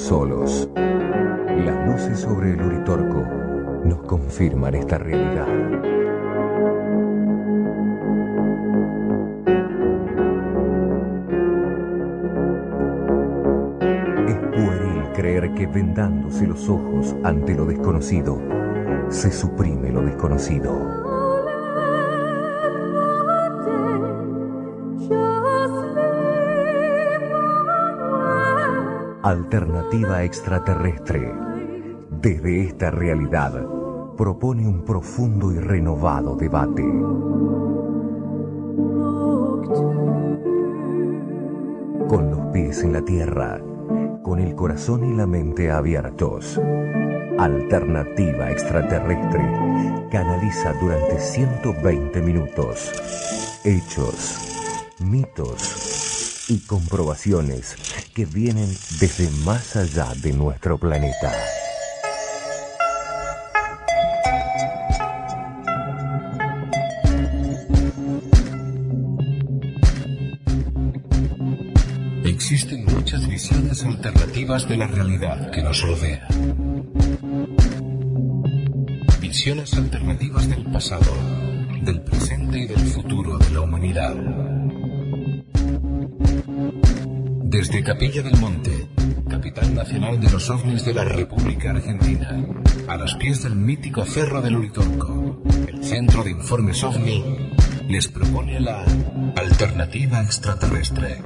solos. Las luces sobre el Uritorco nos confirman esta realidad. Es pueril creer que vendándose los ojos ante lo desconocido, se suprime lo desconocido. Alternativa extraterrestre. Desde esta realidad propone un profundo y renovado debate. Con los pies en la tierra, con el corazón y la mente abiertos. Alternativa extraterrestre canaliza durante 120 minutos hechos, mitos y comprobaciones que vienen desde más allá de nuestro planeta. Existen muchas visiones alternativas de la realidad que nos rodea. Visiones alternativas del pasado, del presente y del futuro de la humanidad. Desde Capilla del Monte, capital nacional de los ovnis de la República Argentina, a los pies del mítico Cerro del Uritorco, el Centro de Informes OVNI les propone la alternativa extraterrestre.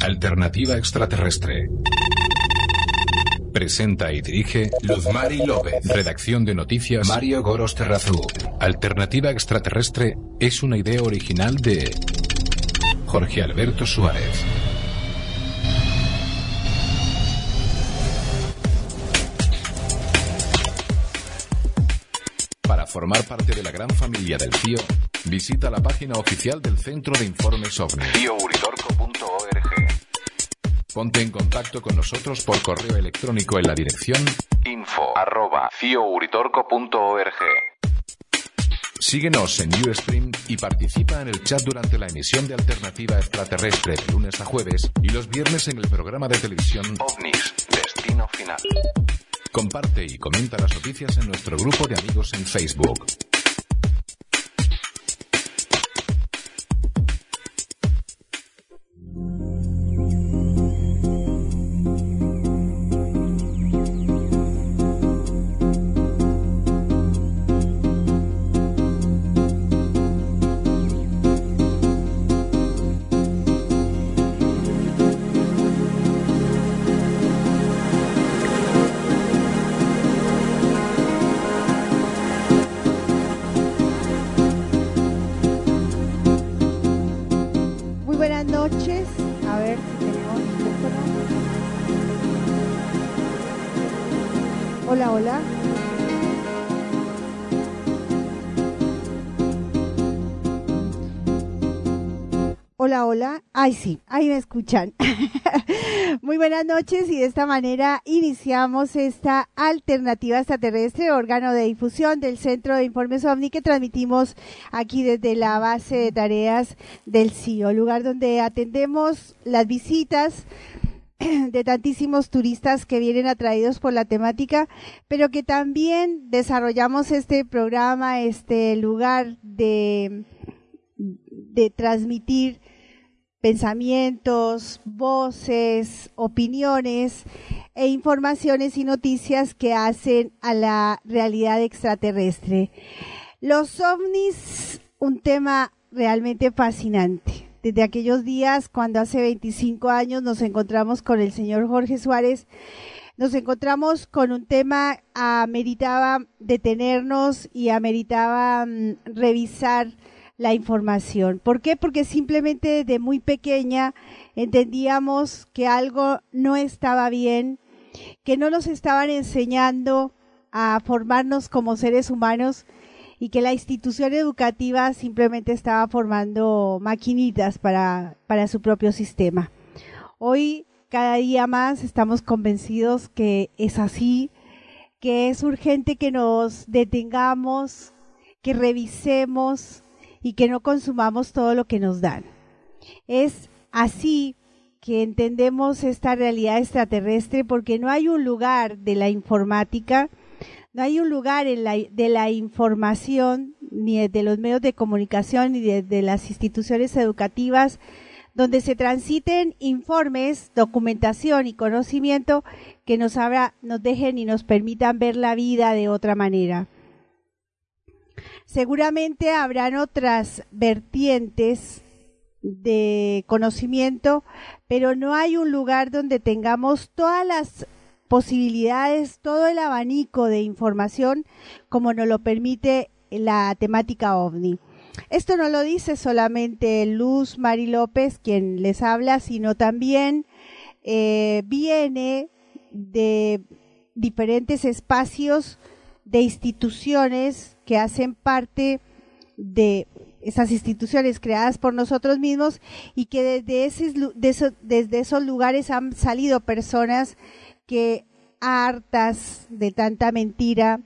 Alternativa extraterrestre. Presenta y dirige Luzmari López. Redacción de noticias Mario Goros Terrazú. Alternativa extraterrestre es una idea original de Jorge Alberto Suárez. Para formar parte de la gran familia del CIO, visita la página oficial del Centro de Informes OVNI. Ponte en contacto con nosotros por correo electrónico en la dirección info arroba. Síguenos en Ustream y participa en el chat durante la emisión de Alternativa Extraterrestre de lunes a jueves y los viernes en el programa de televisión OVNIS, Destino Final. Comparte y comenta las noticias en nuestro grupo de amigos en Facebook. Hola. Ay, sí, ahí me escuchan. Muy buenas noches y de esta manera iniciamos esta alternativa extraterrestre, órgano de difusión del Centro de Informes OVNI que transmitimos aquí desde la base de tareas del CIO, lugar donde atendemos las visitas de tantísimos turistas que vienen atraídos por la temática, pero que también desarrollamos este programa, este lugar de, de transmitir pensamientos, voces, opiniones e informaciones y noticias que hacen a la realidad extraterrestre. Los ovnis, un tema realmente fascinante. Desde aquellos días, cuando hace 25 años nos encontramos con el señor Jorge Suárez, nos encontramos con un tema, ameritaba detenernos y ameritaba mm, revisar la información. ¿Por qué? Porque simplemente desde muy pequeña entendíamos que algo no estaba bien, que no nos estaban enseñando a formarnos como seres humanos y que la institución educativa simplemente estaba formando maquinitas para, para su propio sistema. Hoy, cada día más, estamos convencidos que es así, que es urgente que nos detengamos, que revisemos, y que no consumamos todo lo que nos dan. Es así que entendemos esta realidad extraterrestre porque no hay un lugar de la informática, no hay un lugar de la información, ni de los medios de comunicación, ni de, las instituciones educativas, donde se transiten informes, documentación y conocimiento que nos, nos dejen y nos permitan ver la vida de otra manera. Seguramente habrán otras vertientes de conocimiento, pero no hay un lugar donde tengamos todas las posibilidades, todo el abanico de información como nos lo permite la temática ovni. Esto no lo dice solamente Luz Mari López, quien les habla, sino también eh, viene de diferentes espacios de instituciones que hacen parte de esas instituciones creadas por nosotros mismos y que desde, ese, desde esos lugares han salido personas que hartas de tanta mentira,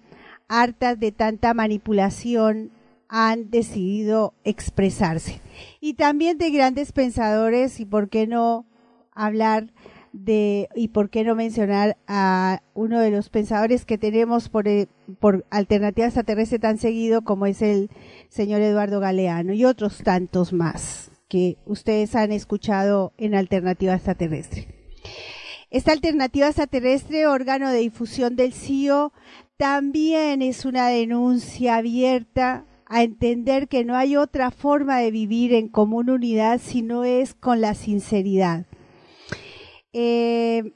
hartas de tanta manipulación, han decidido expresarse. Y también de grandes pensadores, y por qué no hablar de, y por qué no mencionar a uno de los pensadores que tenemos por, eh, por alternativa extraterrestre tan seguido como es el señor Eduardo Galeano y otros tantos más que ustedes han escuchado en alternativa extraterrestre. Esta alternativa extraterrestre, órgano de difusión del CIO, también es una denuncia abierta a entender que no hay otra forma de vivir en común unidad si no es con la sinceridad. Eh,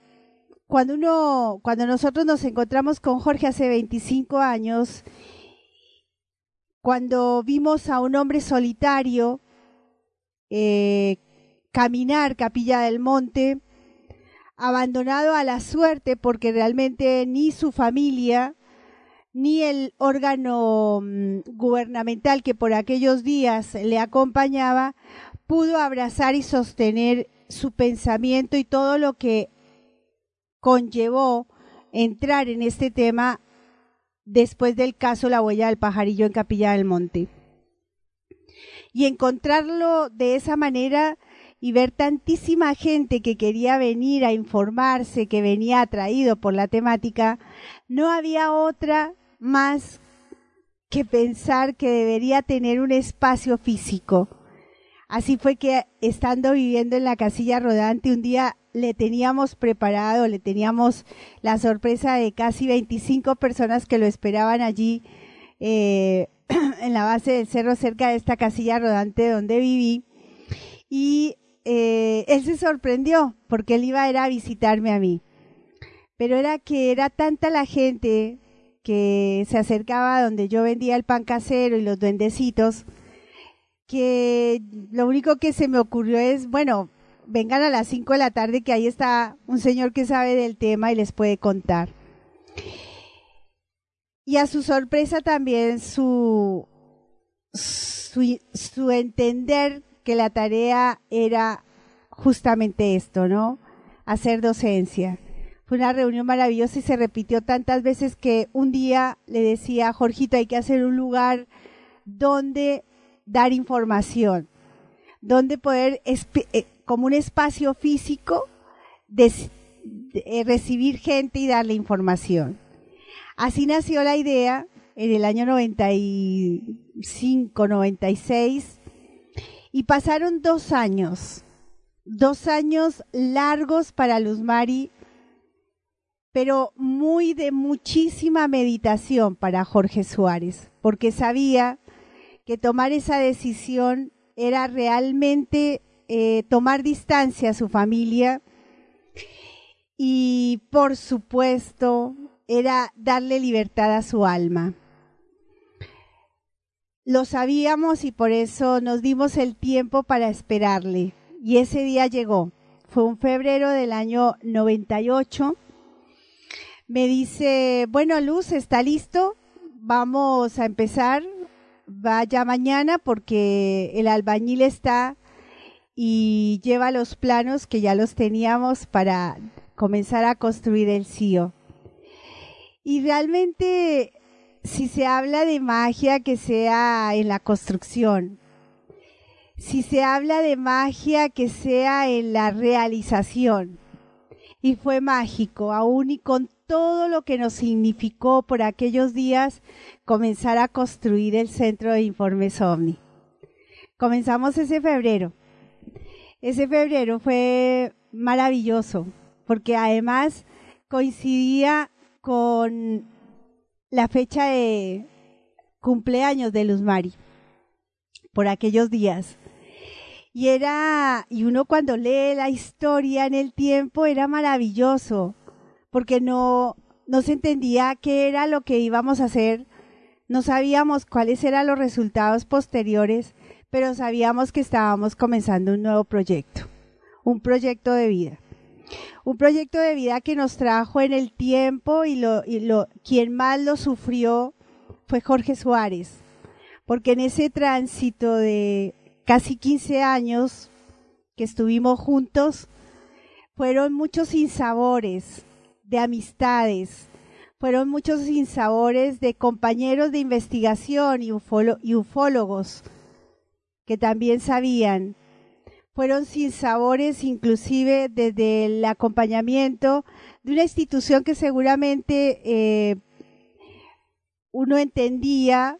cuando uno, cuando nosotros nos encontramos con Jorge hace 25 años, cuando vimos a un hombre solitario eh, caminar Capilla del Monte, abandonado a la suerte porque realmente ni su familia ni el órgano mm, gubernamental que por aquellos días le acompañaba pudo abrazar y sostener su pensamiento y todo lo que conllevó entrar en este tema después del caso La huella del pajarillo en Capilla del Monte. Y encontrarlo de esa manera y ver tantísima gente que quería venir a informarse, que venía atraído por la temática, no había otra más que pensar que debería tener un espacio físico Así fue que estando viviendo en la casilla rodante, un día le teníamos preparado, le teníamos la sorpresa de casi 25 personas que lo esperaban allí eh, en la base del cerro cerca de esta casilla rodante donde viví. Y eh, él se sorprendió porque él iba a ir a visitarme a mí. Pero era que era tanta la gente que se acercaba donde yo vendía el pan casero y los duendecitos, que lo único que se me ocurrió es, bueno, vengan a las 5 de la tarde que ahí está un señor que sabe del tema y les puede contar. Y a su sorpresa también su, su, su entender que la tarea era justamente esto, ¿no? Hacer docencia. Fue una reunión maravillosa y se repitió tantas veces que un día le decía Jorgito, hay que hacer un lugar donde dar información, donde poder, eh, como un espacio físico, eh, recibir gente y darle información. Así nació la idea en el año 95, 96, y pasaron dos años, dos años largos para Luz Mari, pero muy de muchísima meditación para Jorge Suárez, porque sabía que tomar esa decisión era realmente eh, tomar distancia a su familia y por supuesto era darle libertad a su alma. Lo sabíamos y por eso nos dimos el tiempo para esperarle. Y ese día llegó. Fue un febrero del año 98. Me dice, bueno, Luz, ¿está listo? Vamos a empezar vaya mañana porque el albañil está y lleva los planos que ya los teníamos para comenzar a construir el CIO. Y realmente, si se habla de magia, que sea en la construcción, si se habla de magia, que sea en la realización. Y fue mágico, aún y con todo lo que nos significó por aquellos días comenzar a construir el centro de informes OVNI. Comenzamos ese febrero. Ese febrero fue maravilloso, porque además coincidía con la fecha de cumpleaños de Luz Mari, por aquellos días. Y era, y uno cuando lee la historia en el tiempo era maravilloso, porque no, no se entendía qué era lo que íbamos a hacer, no sabíamos cuáles eran los resultados posteriores, pero sabíamos que estábamos comenzando un nuevo proyecto, un proyecto de vida. Un proyecto de vida que nos trajo en el tiempo y, lo, quien más lo sufrió fue Jorge Suárez, porque en ese tránsito de casi 15 años que estuvimos juntos, fueron muchos sinsabores de amistades, fueron muchos sinsabores de compañeros de investigación y, y ufólogos que también sabían. Fueron sinsabores inclusive desde el acompañamiento de una institución que seguramente eh, uno entendía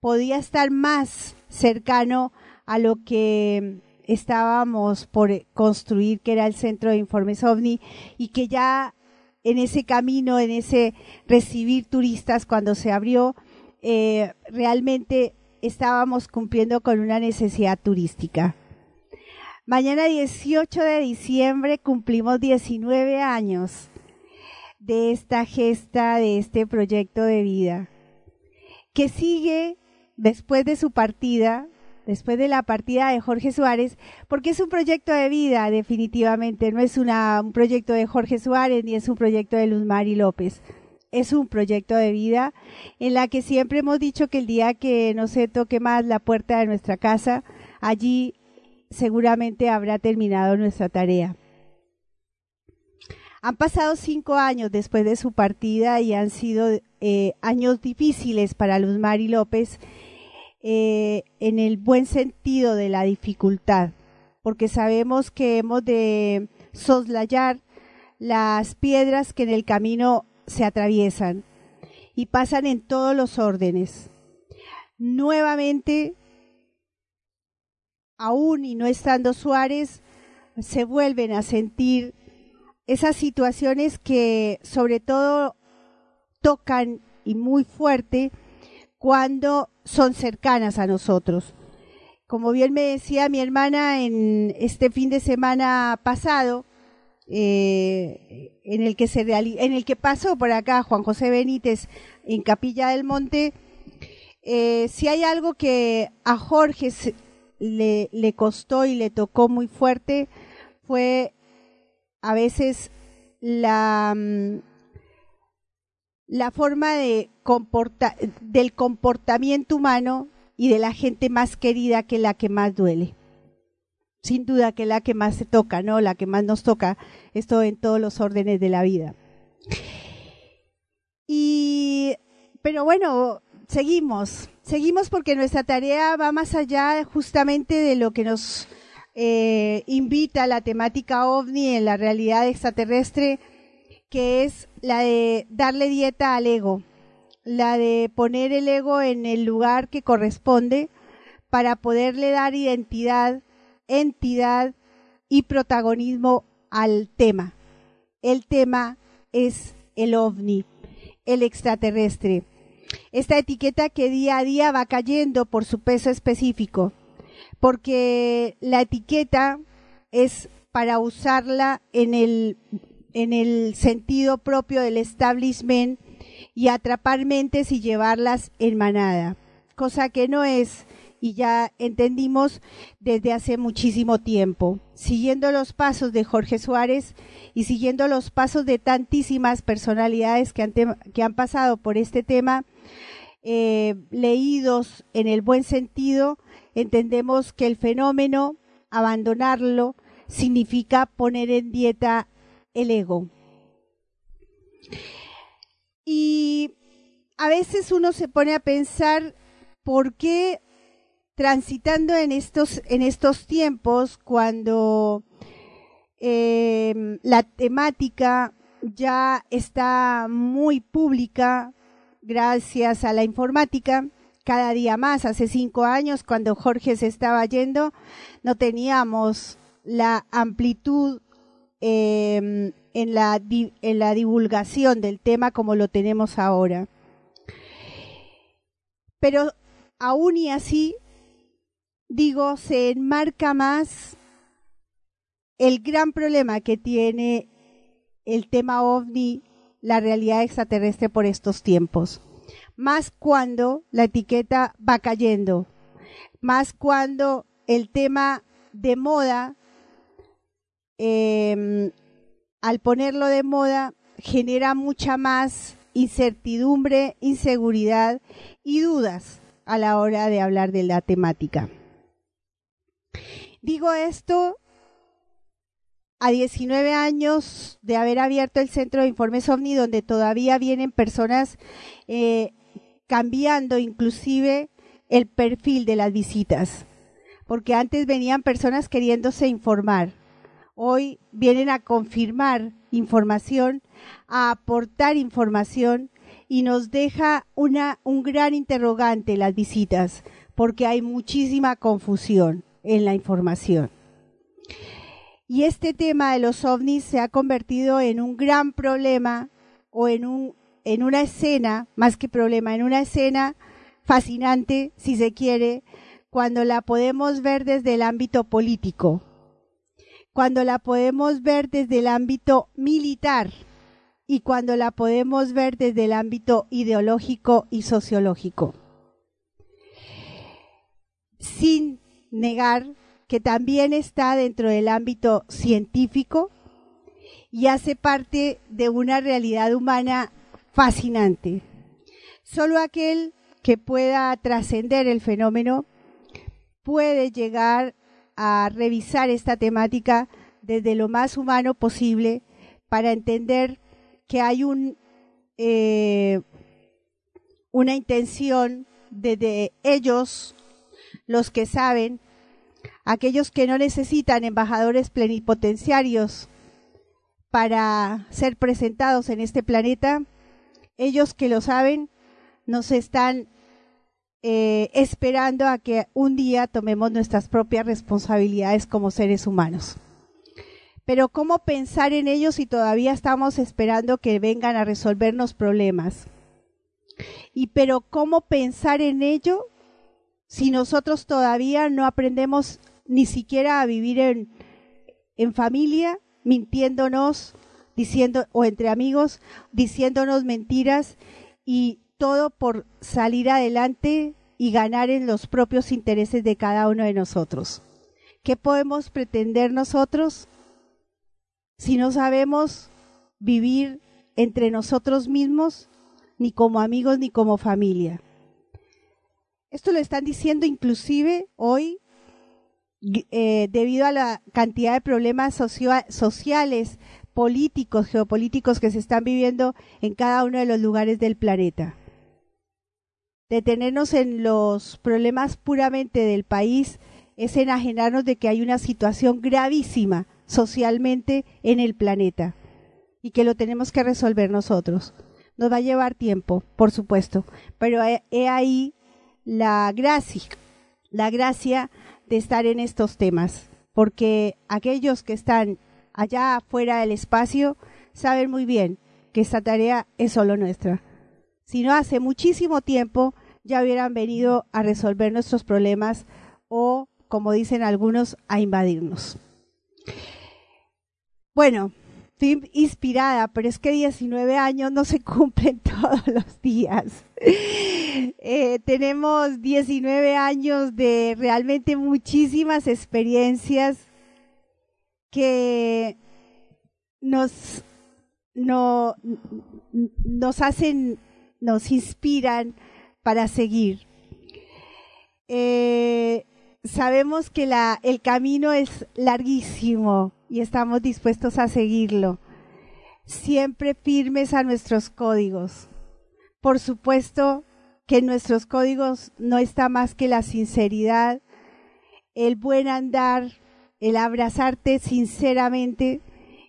podía estar más cercano a lo que estábamos por construir, que era el Centro de Informes OVNI, y que ya en ese camino, en ese recibir turistas cuando se abrió, eh, realmente estábamos cumpliendo con una necesidad turística. Mañana 18 de diciembre cumplimos 19 años de esta gesta, de este proyecto de vida, que sigue después de su partida, después de la partida de Jorge Suárez, porque es un proyecto de vida, definitivamente, no es un proyecto de Jorge Suárez ni es un proyecto de Luz Mari López es un proyecto de vida en la que siempre hemos dicho que el día que no se toque más la puerta de nuestra casa, allí seguramente habrá terminado nuestra tarea. Han pasado cinco años después de su partida y han sido eh, años difíciles para Luz Mari López eh, en el buen sentido de la dificultad, porque sabemos que hemos de soslayar las piedras que en el camino se atraviesan y pasan en todos los órdenes. Nuevamente, aún y no estando Suárez, se vuelven a sentir esas situaciones que sobre todo tocan y muy fuerte cuando son cercanas a nosotros. Como bien me decía mi hermana en este fin de semana pasado, eh, en el que se en el que pasó por acá Juan José Benítez en Capilla del Monte, eh, si hay algo que a Jorge le, le costó y le tocó muy fuerte fue a veces la mm, la forma de del comportamiento humano y de la gente más querida que la que más duele sin duda que la que más se toca, ¿no? La que más nos toca, esto en todos los órdenes de la vida. Y, pero bueno, seguimos, seguimos porque nuestra tarea va más allá justamente de lo que nos eh, invita la temática ovni en la realidad extraterrestre, que es la de darle dieta al ego, la de poner el ego en el lugar que corresponde para poderle dar identidad entidad y protagonismo al tema. El tema es el ovni, el extraterrestre. Esta etiqueta que día a día va cayendo por su peso específico, porque la etiqueta es para usarla en el, en el sentido propio del establishment y atrapar mentes y llevarlas en manada, cosa que no es y ya entendimos desde hace muchísimo tiempo. Siguiendo los pasos de Jorge Suárez y siguiendo los pasos de tantísimas personalidades que han, que han pasado por este tema, eh, leídos en el buen sentido, entendemos que el fenómeno, abandonarlo, significa poner en dieta el ego. Y a veces uno se pone a pensar por qué transitando en estos, en estos tiempos cuando eh, la temática ya está muy pública gracias a la informática, cada día más. Hace cinco años, cuando Jorge se estaba yendo, no teníamos la amplitud em, en, la, en la divulgación del tema como lo tenemos ahora. Pero aún y así, digo, se enmarca más el gran problema que tiene el tema ovni, la realidad extraterrestre por estos tiempos. Más cuando la etiqueta va cayendo, más cuando el tema de moda, em, al ponerlo de moda, genera mucha más incertidumbre, inseguridad y dudas a la hora de hablar de la temática. Digo esto a 19 años de haber abierto el Centro de Informes OVNI, donde todavía vienen personas eh, cambiando inclusive el perfil de las visitas, porque antes venían personas queriéndose informar, hoy vienen a confirmar información, a aportar información y nos deja una, un gran interrogante las visitas, porque hay muchísima confusión en la información. Y este tema de los ovnis se ha convertido en un gran problema o en, en una escena, más que problema, en una escena fascinante, si se quiere, cuando la podemos ver desde el ámbito político, cuando la podemos ver desde el ámbito militar y cuando la podemos ver desde el ámbito ideológico y sociológico. Sin negar que también está dentro del ámbito científico y hace parte de una realidad humana fascinante. Solo aquel que pueda trascender el fenómeno puede llegar a revisar esta temática desde lo más humano posible para entender que hay un, eh, una intención desde ellos, los que saben, aquellos que no necesitan embajadores plenipotenciarios para ser presentados en este planeta, ellos que lo saben, nos están eh, esperando a que un día tomemos nuestras propias responsabilidades como seres humanos. Pero ¿cómo pensar en ellos si todavía estamos esperando que vengan a resolvernos problemas? Y pero ¿cómo pensar en ello si nosotros todavía no aprendemos ni siquiera a vivir en, en familia, mintiéndonos, diciendo, o entre amigos, diciéndonos mentiras y todo por salir adelante y ganar en los propios intereses de cada uno de nosotros. ¿Qué podemos pretender nosotros si no sabemos vivir entre nosotros mismos, ni como amigos, ni como familia? Esto lo están diciendo inclusive hoy eh, debido a la cantidad de problemas sociales, políticos, geopolíticos que se están viviendo en cada uno de los lugares del planeta. Detenernos en los problemas puramente del país es enajenarnos de que hay una situación gravísima socialmente en el planeta y que lo tenemos que resolver nosotros. Nos va a llevar tiempo, por supuesto, pero he ahí la gracia, de estar en estos temas, porque aquellos que están allá afuera del espacio saben muy bien que esta tarea es solo nuestra. Si no, hace muchísimo tiempo ya hubieran venido a resolver nuestros problemas o, como dicen algunos, a invadirnos. Bueno, estoy inspirada, pero es que 19 años no se cumplen todos los días. Eh, tenemos 19 años de realmente muchísimas experiencias que nos, no, nos hacen, nos inspiran para seguir. Eh, sabemos que el camino es larguísimo y estamos dispuestos a seguirlo, siempre firmes a nuestros códigos. Por supuesto que en nuestros códigos no está más que la sinceridad, el buen andar, el abrazarte sinceramente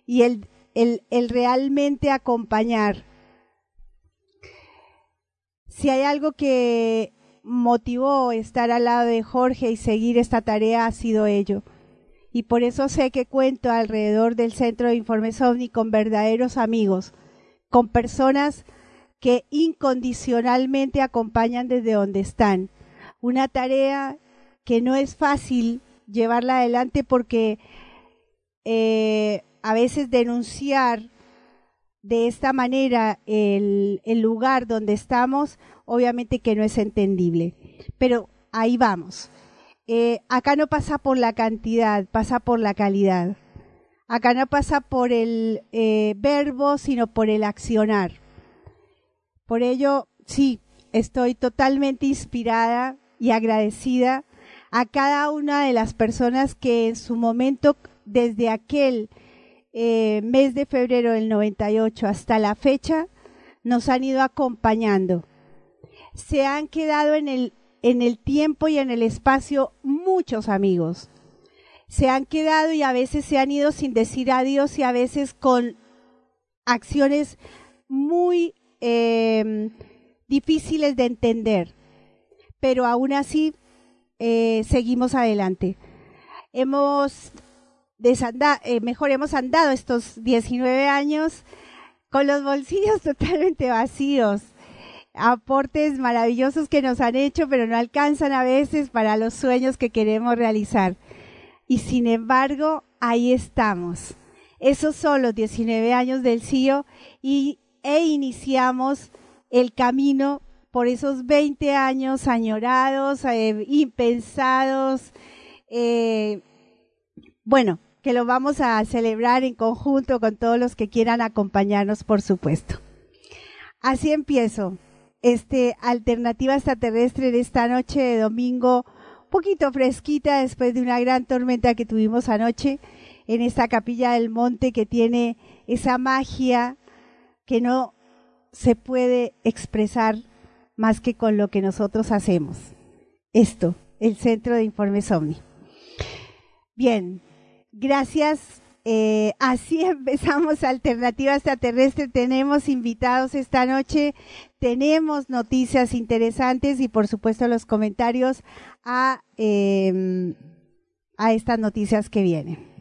y el realmente acompañar. Si hay algo que motivó estar al lado de Jorge y seguir esta tarea ha sido ello. Y por eso sé que cuento alrededor del Centro de Informes OVNI con verdaderos amigos, con personas que incondicionalmente acompañan desde donde están. Una tarea que no es fácil llevarla adelante porque eh, a veces denunciar de esta manera el, el lugar donde estamos, obviamente que no es entendible. Pero ahí vamos. Eh, acá no pasa por la cantidad, pasa por la calidad. Acá no pasa por el eh, verbo, sino por el accionar. Por ello, sí, estoy totalmente inspirada y agradecida a cada una de las personas que en su momento, desde aquel eh, mes de febrero del 98 hasta la fecha, nos han ido acompañando. Se han quedado en el, en el tiempo y en el espacio muchos amigos. Se han quedado y a veces se han ido sin decir adiós y a veces con acciones muy eh, difíciles de entender. Pero aún así eh, seguimos adelante. Hemos eh, mejor hemos andado estos 19 años con los bolsillos totalmente vacíos. Aportes maravillosos que nos han hecho, pero no alcanzan a veces para los sueños que queremos realizar. Y sin embargo, ahí estamos. Esos son los 19 años del CIO y, e iniciamos el camino por esos 20 años añorados, eh, impensados. Eh, bueno, que lo vamos a celebrar en conjunto con todos los que quieran acompañarnos, por supuesto. Así empiezo este alternativa extraterrestre de esta noche de domingo, poquito fresquita después de una gran tormenta que tuvimos anoche en esta capilla del monte que tiene esa magia que no se puede expresar más que con lo que nosotros hacemos. Esto, el Centro de Informes OVNI. Bien, Gracias. Eh, así empezamos Alternativa Extraterrestre. Tenemos invitados esta noche, tenemos noticias interesantes y por supuesto los comentarios a, eh, a estas noticias que vienen.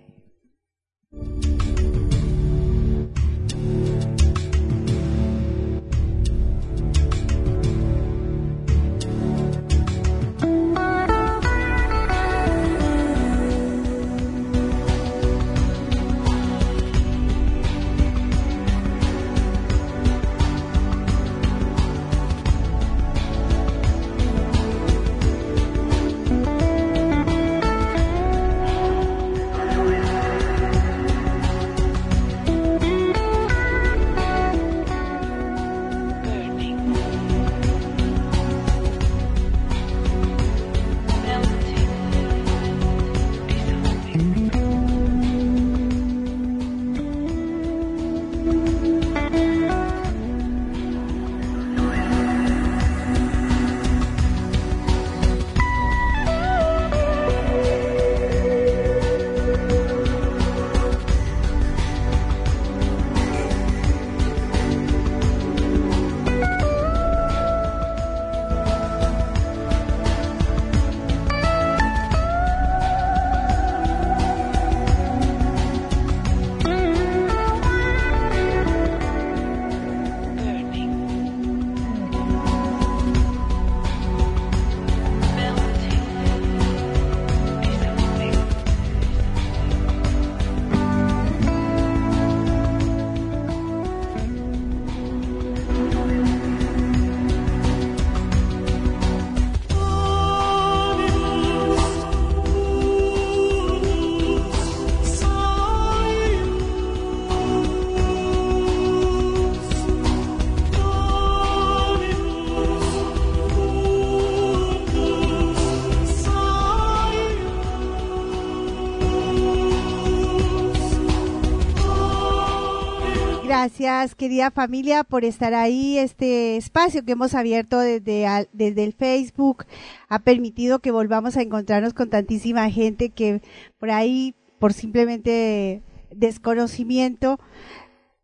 Gracias, querida familia, por estar ahí. Este espacio que hemos abierto desde, desde el Facebook ha permitido que volvamos a encontrarnos con tantísima gente que por ahí, por simplemente desconocimiento,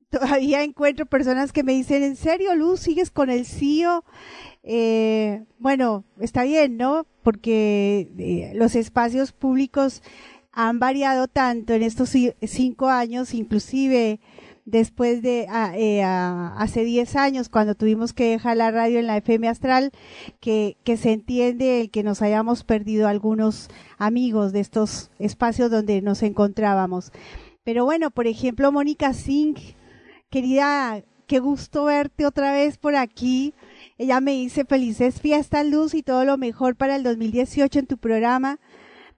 todavía encuentro personas que me dicen, ¿en serio, Luz, sigues con el CIO? Eh, bueno, está bien, ¿no? Porque eh, los espacios públicos han variado tanto en estos cinco años, inclusive después de eh, hace diez años cuando tuvimos que dejar la radio en la FM Astral, que, que se entiende el que nos hayamos perdido algunos amigos de estos espacios donde nos encontrábamos. Pero bueno, por ejemplo, Mónica Singh, querida, qué gusto verte otra vez por aquí. Ella me dice felices fiestas, Luz, y todo lo mejor para el 2018 en tu programa.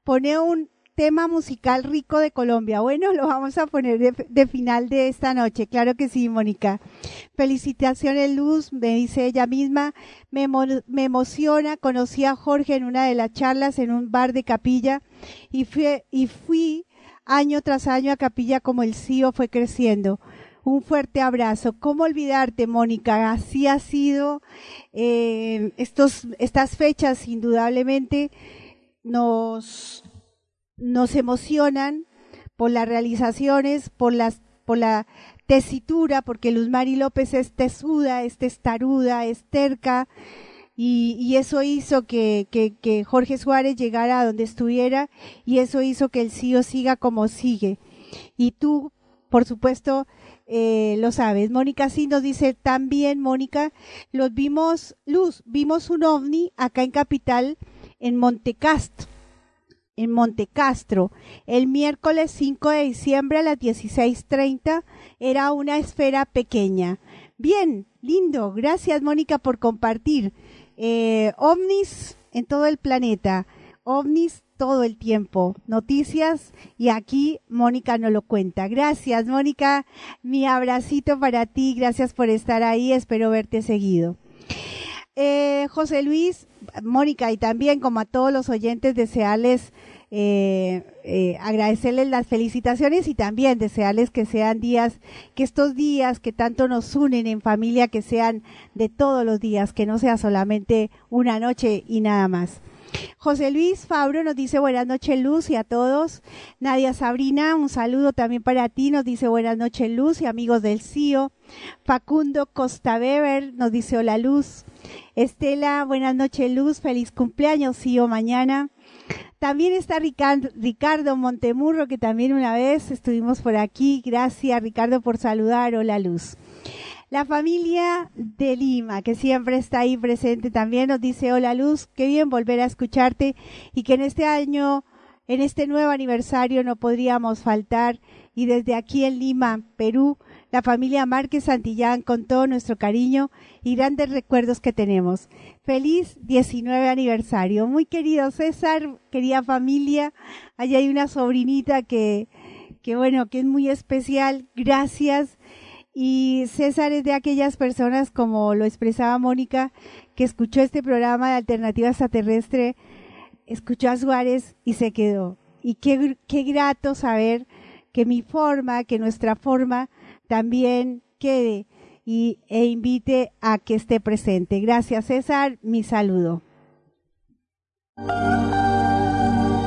Pone un tema musical rico de Colombia. Bueno, lo vamos a poner de, final de esta noche. Claro que sí, Mónica. Felicitaciones, Luz, me dice ella misma. Me, me emociona. Conocí a Jorge en una de las charlas en un bar de capilla y fui, y fui año tras año a capilla como el CIO fue creciendo un fuerte abrazo. ¿Cómo olvidarte, Mónica? Así ha sido eh, estos, estas fechas, indudablemente, nos, nos emocionan por las realizaciones, por las, por la tesitura, porque Luz Mari López es tesuda, es testaruda, es terca, y, eso hizo que, que, que, Jorge Suárez llegara a donde estuviera, y eso hizo que el CIO siga como sigue. Y tú, por supuesto, eh, lo sabes. Mónica sí nos dice también, Mónica, los vimos, Luz, vimos un ovni acá en Capital, en Montecastro, en Montecastro, el miércoles 5 de diciembre a las 16.30, era una esfera pequeña. Bien, lindo, gracias Mónica por compartir. Eh, ovnis en todo el planeta, ovnis todo el tiempo noticias y aquí Mónica nos lo cuenta. Gracias, Mónica. Mi abracito para ti. Gracias por estar ahí. Espero verte seguido. Eh, José Luis, Mónica y también como a todos los oyentes desearles eh, eh, agradecerles las felicitaciones y también desearles que sean días, que estos días que tanto nos unen en familia, que sean de todos los días, que no sea solamente una noche y nada más. José Luis Fabro nos dice buenas noches Luz y a todos. Nadia Sabrina, un saludo también para ti, nos dice buenas noches Luz y amigos del CIO. Facundo Costa Beber nos dice hola Luz. Estela, buenas noches Luz, feliz cumpleaños CIO mañana. También está Ricardo Montemurro, que también una vez estuvimos por aquí. Gracias Ricardo por saludar. Hola Luz. La familia de Lima, que siempre está ahí presente también, nos dice, hola Luz, qué bien volver a escucharte y que en este año, en este nuevo aniversario no podríamos faltar. Y desde aquí en Lima, Perú, la familia Márquez Santillán con todo nuestro cariño y grandes recuerdos que tenemos. Feliz 19 aniversario. Muy querido César, querida familia, allá hay una sobrinita que, que bueno, que es muy especial. Gracias y César es de aquellas personas, como lo expresaba Mónica, que escuchó este programa de Alternativa Extraterrestre, escuchó a Suárez y se quedó. Y qué, qué grato saber que mi forma, que nuestra forma también quede y, e invite a que esté presente. Gracias César, mi saludo.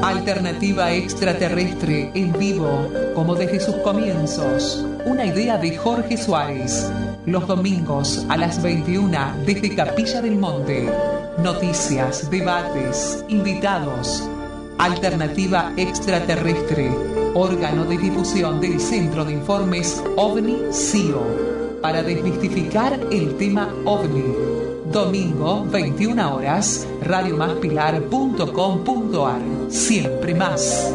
Alternativa extraterrestre en vivo, como desde sus comienzos. Una idea de Jorge Suárez. Los domingos a las 21 desde Capilla del Monte. Noticias, debates, invitados. Alternativa extraterrestre. Órgano de difusión del Centro de Informes OVNI-CIO. Para desmistificar el tema OVNI Domingo, 21 horas, radiomaspilar.com.ar. Siempre más.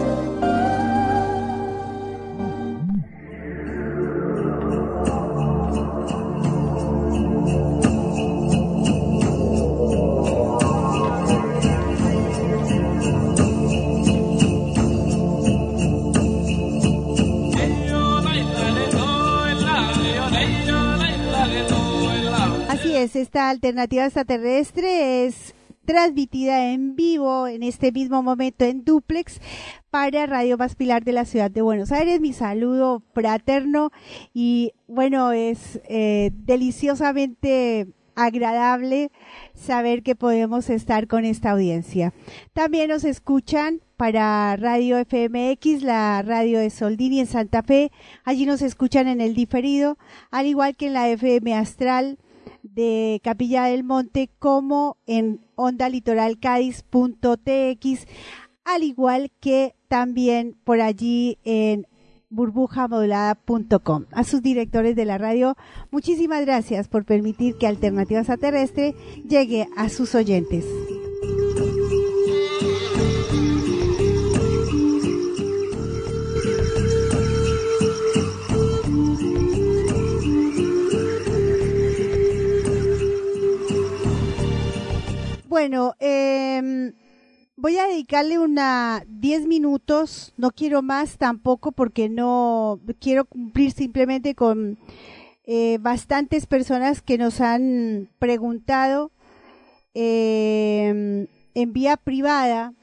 Esta alternativa extraterrestre es transmitida en vivo en este mismo momento en duplex para Radio Más Pilar de la ciudad de Buenos Aires. Mi saludo fraterno y bueno, es eh, deliciosamente agradable saber que podemos estar con esta audiencia. También nos escuchan para Radio FMX, la radio de Soldini en Santa Fe. Allí nos escuchan en el diferido, al igual que en la FM Astral de Capilla del Monte, como en onda litoral cádiz.tx, al igual que también por allí en burbujamodulada.com. A sus directores de la radio, muchísimas gracias por permitir que Alternativas a Terrestre llegue a sus oyentes. Bueno, eh, voy a dedicarle una 10 minutos, no quiero más tampoco porque no quiero cumplir simplemente con eh, bastantes personas que nos han preguntado eh, en vía privada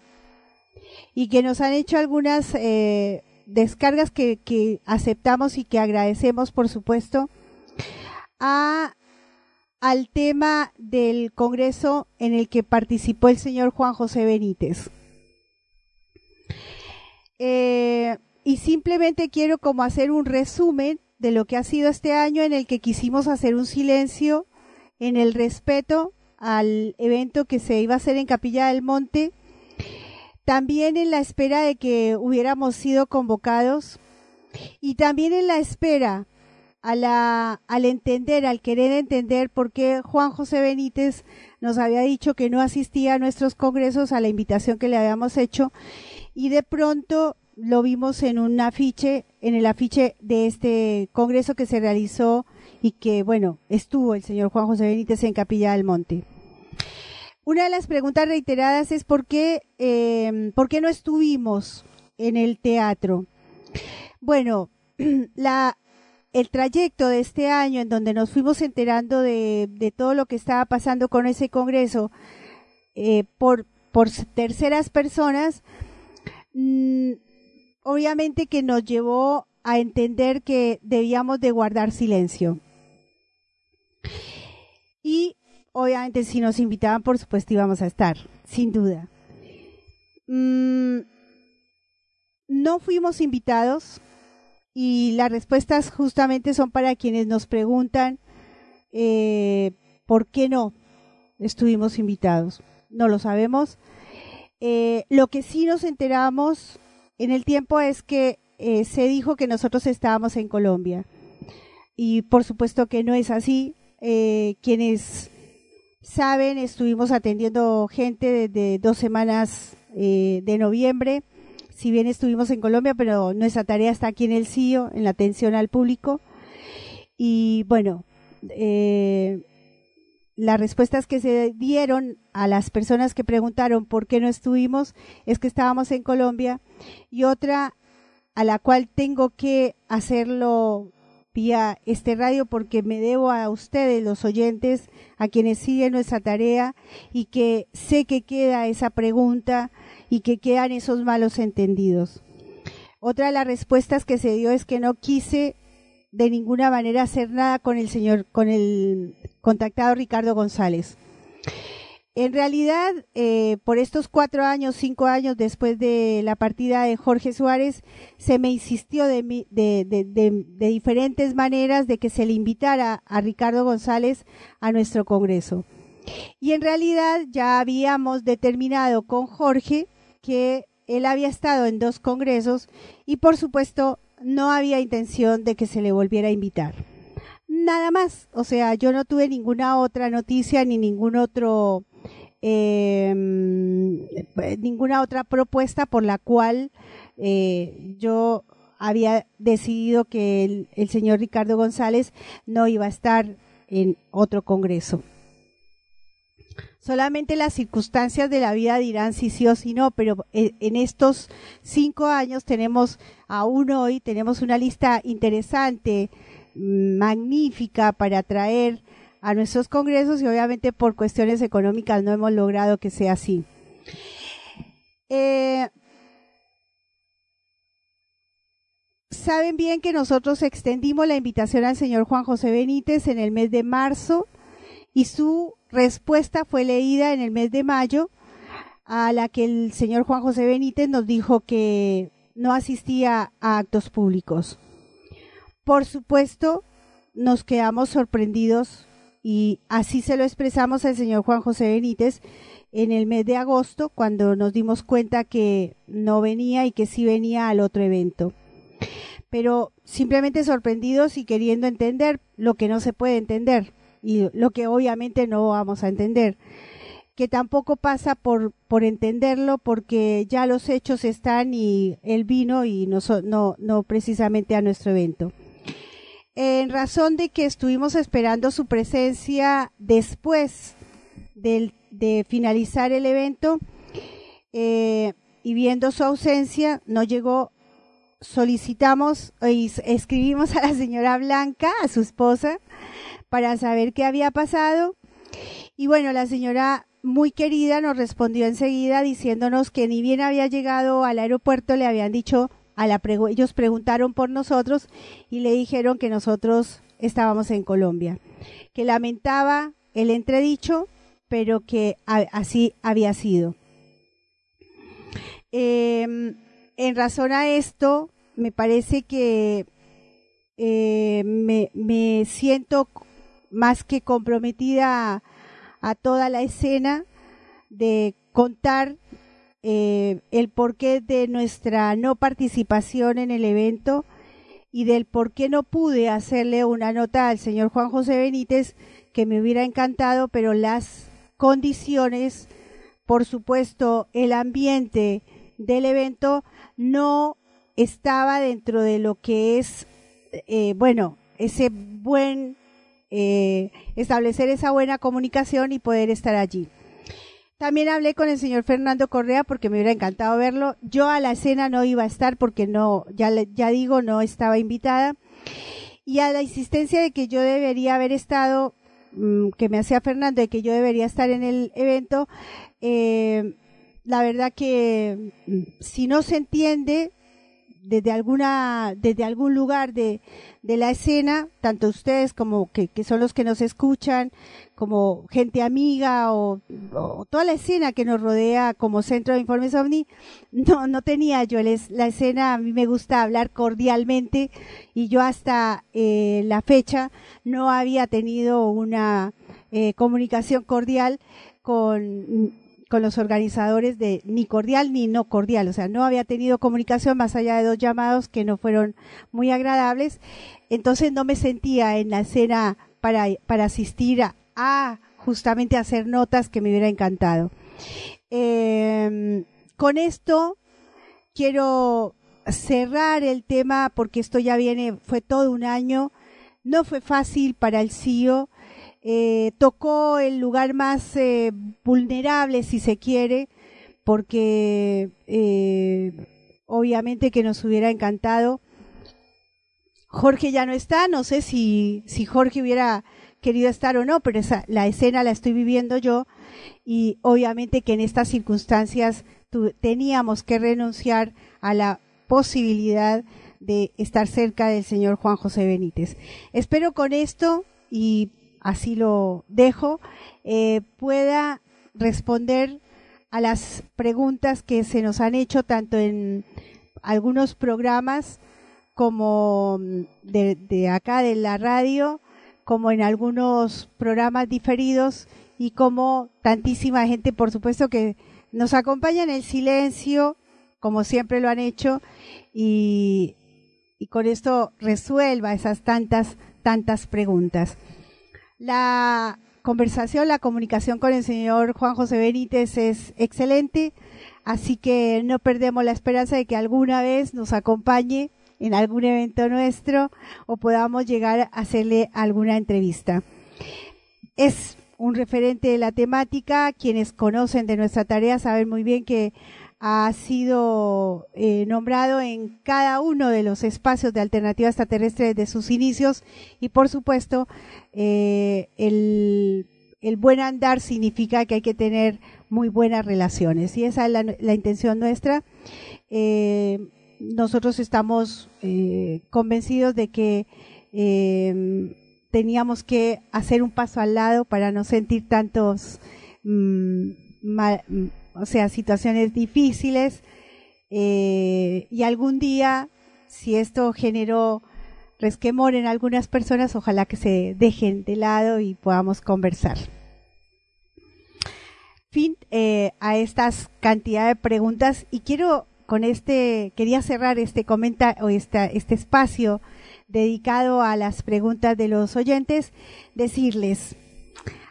y que nos han hecho algunas eh, descargas que, aceptamos y que agradecemos, por supuesto, al tema del Congreso en el que participó el señor Juan José Benítez. Eh, y simplemente quiero como hacer un resumen de lo que ha sido este año en el que quisimos hacer un silencio en el respeto al evento que se iba a hacer en Capilla del Monte, también en la espera de que hubiéramos sido convocados y también en la espera al entender, al querer entender por qué Juan José Benítez nos había dicho que no asistía a nuestros congresos a la invitación que le habíamos hecho y de pronto lo vimos en un afiche, en el afiche de este congreso que se realizó y que, bueno, estuvo el señor Juan José Benítez en Capilla del Monte. Una de las preguntas reiteradas es por qué, eh, por qué no estuvimos en el teatro. Bueno, la, el trayecto de este año en donde nos fuimos enterando de, todo lo que estaba pasando con ese Congreso eh, por, terceras personas, mm, obviamente que nos llevó a entender que debíamos de guardar silencio. Y obviamente si nos invitaban, por supuesto íbamos a estar, sin duda. Mm, no fuimos invitados, y las respuestas justamente son para quienes nos preguntan eh, por qué no estuvimos invitados. No lo sabemos. Eh, lo que sí nos enteramos en el tiempo es que eh, se dijo que nosotros estábamos en Colombia. Y por supuesto que no es así. quienes saben, estuvimos atendiendo gente desde dos semanas de noviembre si bien estuvimos en Colombia, pero nuestra tarea está aquí en el CIO, en la atención al público. Y bueno, eh, las respuestas que se dieron a las personas que preguntaron por qué no estuvimos es que estábamos en Colombia y otra a la cual tengo que hacerlo vía este radio porque me debo a ustedes, los oyentes, a quienes siguen nuestra tarea y que sé que queda esa pregunta y que quedan esos malos entendidos. Otra de las respuestas que se dio es que no quise de ninguna manera hacer nada con el señor, con el contactado Ricardo González. En realidad, eh, por estos cuatro años, cinco años después de la partida de Jorge Suárez, se me insistió de, diferentes maneras de que se le invitara a Ricardo González a nuestro Congreso. Y en realidad ya habíamos determinado con Jorge que él había estado en dos congresos y por supuesto no había intención de que se le volviera a invitar. Nada más, o sea, yo no tuve ninguna otra noticia ni ningún otro, em, ninguna otra propuesta por la cual eh, yo había decidido que el señor Ricardo González no iba a estar en otro congreso. Solamente las circunstancias de la vida dirán si sí o si no, pero eh, en estos cinco años tenemos, aún hoy, tenemos una lista interesante, magnífica para traer a nuestros congresos y obviamente por cuestiones económicas no hemos logrado que sea así. Eh, saben bien que nosotros extendimos la invitación al señor Juan José Benítez en el mes de marzo y su respuesta fue leída en el mes de mayo a la que el señor Juan José Benítez nos dijo que no asistía a actos públicos. Por supuesto, nos quedamos sorprendidos y así se lo expresamos al señor Juan José Benítez en el mes de agosto cuando nos dimos cuenta que no venía y que sí venía al otro evento. Pero simplemente sorprendidos y queriendo entender lo que no se puede entender y lo que obviamente no vamos a entender que tampoco pasa por, por entenderlo porque ya los hechos están y él vino y no, no, no precisamente a nuestro evento. En razón de que estuvimos esperando su presencia después del, de finalizar el evento eh, y viendo su ausencia, no llegó, solicitamos y escribimos a la señora Blanca, a su esposa, para saber qué había pasado. Y bueno, la señora muy querida nos respondió enseguida diciéndonos que ni bien había llegado al aeropuerto le habían dicho a la ellos preguntaron por nosotros y le dijeron que nosotros estábamos en Colombia, que lamentaba el entredicho, pero que así había sido. Em, en razón a esto, me parece que eh, me, me siento más que comprometida a toda la escena de contar eh, el porqué de nuestra no participación en el evento y del por qué no pude hacerle una nota al señor Juan José Benítez que me hubiera encantado, pero las condiciones, por supuesto, el ambiente del evento no estaba dentro de lo que es, eh, bueno, ese buen eh, establecer esa buena comunicación y poder estar allí. También hablé con el señor Fernando Correa porque me hubiera encantado verlo. Yo a la escena no iba a estar porque no, ya, ya digo, no estaba invitada. Y a la insistencia de que yo debería haber estado, mm, que me hacía Fernando, de que yo debería estar en el evento, eh, la verdad que mm, si no se entiende, desde alguna, desde algún lugar de, de la escena, tanto ustedes como que, que, son los que nos escuchan, como gente amiga o, toda la escena que nos rodea como centro de informes OVNI, no, no tenía yo. La escena, a mí me gusta hablar cordialmente y yo hasta eh, la fecha no había tenido una eh, comunicación cordial con con los organizadores de ni cordial ni no cordial, o sea, no había tenido comunicación más allá de dos llamados que no fueron muy agradables, entonces no me sentía en la escena para, para asistir a, justamente hacer notas que me hubiera encantado. Em, con esto quiero cerrar el tema porque esto ya viene, fue todo un año, no fue fácil para el CIO, eh, tocó el lugar más eh, vulnerable, si se quiere, porque eh, obviamente que nos hubiera encantado. Jorge ya no está, no sé si, si Jorge hubiera querido estar o no, pero esa, la escena la estoy viviendo yo y obviamente que en estas circunstancias teníamos que renunciar a la posibilidad de estar cerca del señor Juan José Benítez. Espero con esto y así lo dejo, eh, pueda responder a las preguntas que se nos han hecho tanto en algunos programas como mm, de, acá de la radio, como en algunos programas diferidos y como tantísima gente, por supuesto, que nos acompaña en el silencio, como siempre lo han hecho, y, y con esto resuelva esas tantas, tantas preguntas. La conversación, la comunicación con el señor Juan José Benítez es excelente, así que no perdemos la esperanza de que alguna vez nos acompañe en algún evento nuestro o podamos llegar a hacerle alguna entrevista. Es un referente de la temática. Quienes conocen de nuestra tarea saben muy bien que ha sido eh, nombrado en cada uno de los espacios de alternativa extraterrestre desde sus inicios y por supuesto eh, el, buen andar significa que hay que tener muy buenas relaciones y esa es la, intención nuestra. Eh, nosotros estamos convencidos de que teníamos que hacer un paso al lado para no sentir tantos, mm, o sea, situaciones difíciles. Eh, y algún día, si esto generó resquemor en algunas personas, ojalá que se dejen de lado y podamos conversar. Fin eh, a estas cantidad de preguntas y quiero con este, quería cerrar este comentario, este espacio dedicado a las preguntas de los oyentes, decirles,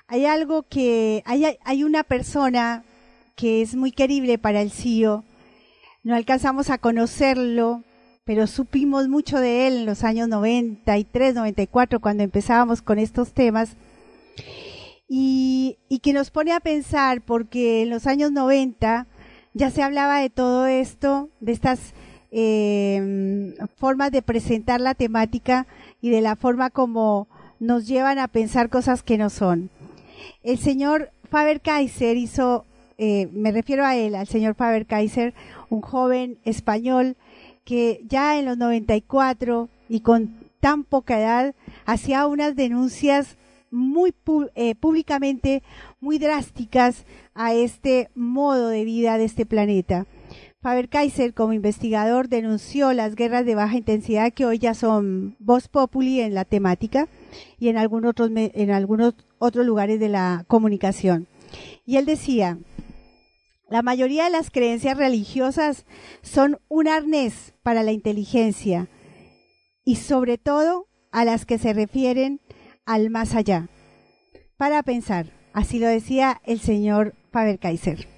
hay algo que, hay, hay una persona que es muy querible para el CIO, no alcanzamos a conocerlo, pero supimos mucho de él en los años 93, 94, cuando empezábamos con estos temas, y, y que nos pone a pensar, porque en los años 90 ya se hablaba de todo esto, de estas eh, formas de presentar la temática y de la forma como nos llevan a pensar cosas que no son. El señor Faber Kaiser hizo, eh, me refiero a él, al señor Faber Kaiser, un joven español que ya en los 94 y con tan poca edad hacía unas denuncias muy eh, públicamente muy drásticas a este modo de vida de este planeta. Faber Kaiser, como investigador, denunció las guerras de baja intensidad que hoy ya son voz populi en la temática y en en algunos otros lugares de la comunicación. Y él decía, la mayoría de las creencias religiosas son un arnés para la inteligencia y sobre todo a las que se refieren al más allá. Para pensar, así lo decía el señor Faber Kaiser.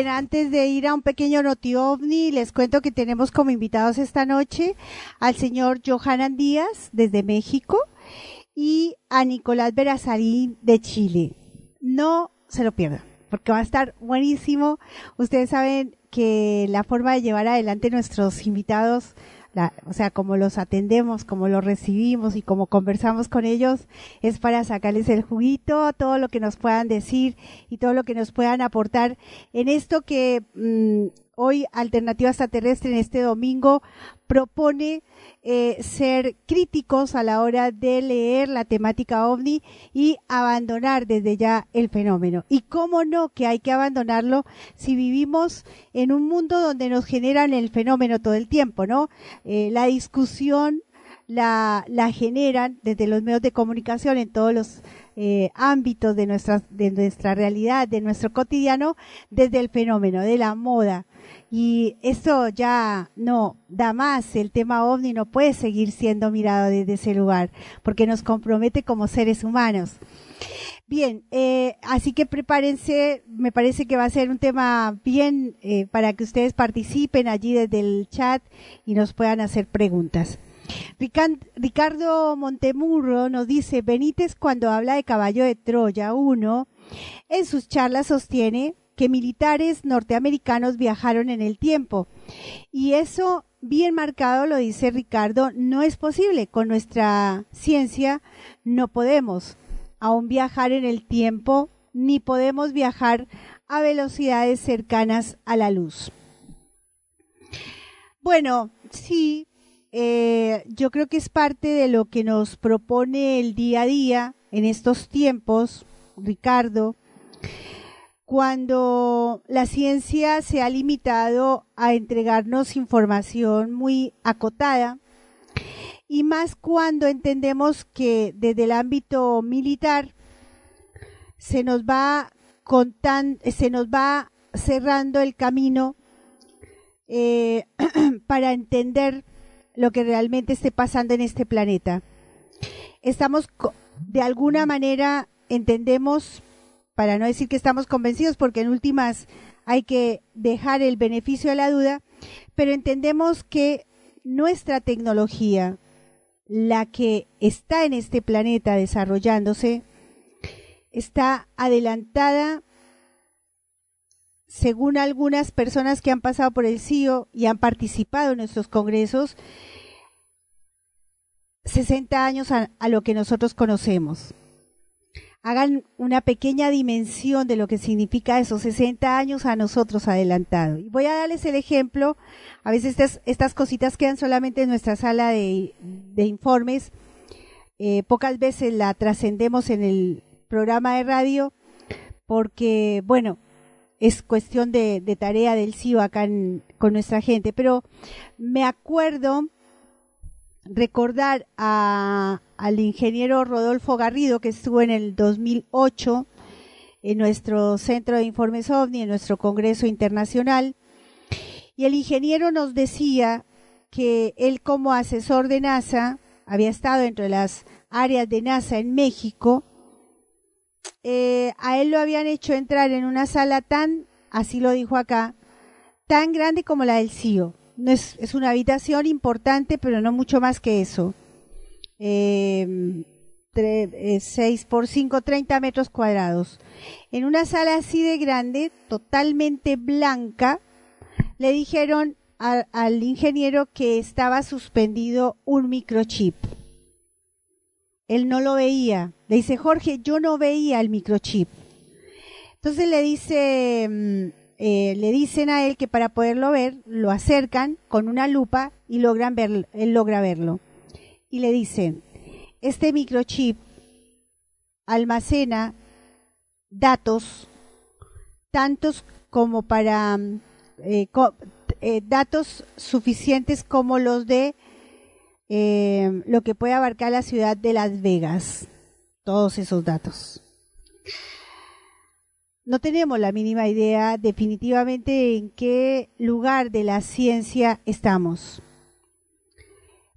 Bien, antes de ir a un pequeño noti ovni, les cuento que tenemos como invitados esta noche al señor Johanan Díaz desde México y a Nicolás Berazalín de Chile. No se lo pierdan, porque va a estar buenísimo. Ustedes saben que la forma de llevar adelante nuestros invitados o sea, como los atendemos, como los recibimos y como conversamos con ellos, es para sacarles el juguito, todo lo que nos puedan decir y todo lo que nos puedan aportar. En esto que mm, hoy Alternativa Extraterrestre en este domingo propone eh, ser críticos a la hora de leer la temática ovni y abandonar desde ya el fenómeno. Y cómo no que hay que abandonarlo si vivimos en un mundo donde nos generan el fenómeno todo el tiempo, ¿no? Eh, la discusión la, la generan desde los medios de comunicación en todos los eh, ámbitos de nuestra, de nuestra realidad, de nuestro cotidiano, desde el fenómeno de la moda, y esto ya no da más, el tema ovni no puede seguir siendo mirado desde ese lugar, porque nos compromete como seres humanos. Bien, eh, así que prepárense, me parece que va a ser un tema bien eh, para que ustedes participen allí desde el chat y nos puedan hacer preguntas. Ricardo Montemurro nos dice, Benítez cuando habla de caballo de Troya 1, en sus charlas sostiene que militares norteamericanos viajaron en el tiempo. Y eso, bien marcado, lo dice Ricardo, no es posible. Con nuestra ciencia no podemos aún viajar en el tiempo, ni podemos viajar a velocidades cercanas a la luz. Bueno, sí, eh, yo creo que es parte de lo que nos propone el día a día en estos tiempos, Ricardo, cuando la ciencia se ha limitado a entregarnos información muy acotada y más cuando entendemos que desde el ámbito militar se nos va se nos va cerrando el camino eh, para entender lo que realmente esté pasando en este planeta. Estamos de alguna manera entendemos para no decir que estamos convencidos, porque en últimas hay que dejar el beneficio de la duda, pero entendemos que nuestra tecnología, la que está en este planeta desarrollándose, está adelantada, según algunas personas que han pasado por el CIO y han participado en nuestros congresos, 60 años a, a lo que nosotros conocemos hagan una pequeña dimensión de lo que significa esos 60 años a nosotros adelantado. Y voy a darles el ejemplo, a veces estas, estas cositas quedan solamente en nuestra sala de, informes, eh, pocas veces la trascendemos en el programa de radio, porque, bueno, es cuestión de, tarea del CIO acá con nuestra gente, pero me acuerdo recordar a, al ingeniero Rodolfo Garrido, que estuvo en el 2008 en nuestro Centro de Informes OVNI, en nuestro Congreso Internacional, y el ingeniero nos decía que él como asesor de NASA había estado entre las áreas de NASA en México, eh, a él lo habían hecho entrar en una sala tan, así lo dijo acá, tan grande como la del CIO es, una habitación importante, pero no mucho más que eso. Eh, 6 por 5, 30 metros cuadrados. En una sala así de grande, totalmente blanca, le dijeron al ingeniero que estaba suspendido un microchip. Él no lo veía. Le dice, Jorge, yo no veía el microchip. Entonces le dice, mm, eh, le dicen a él que para poderlo ver, lo acercan con una lupa y logran ver, él logra verlo. Y le dicen, este microchip almacena datos, tantos como para eh, eh, datos suficientes como los de lo que puede abarcar la ciudad de Las Vegas, todos esos datos no tenemos la mínima idea definitivamente en qué lugar de la ciencia estamos.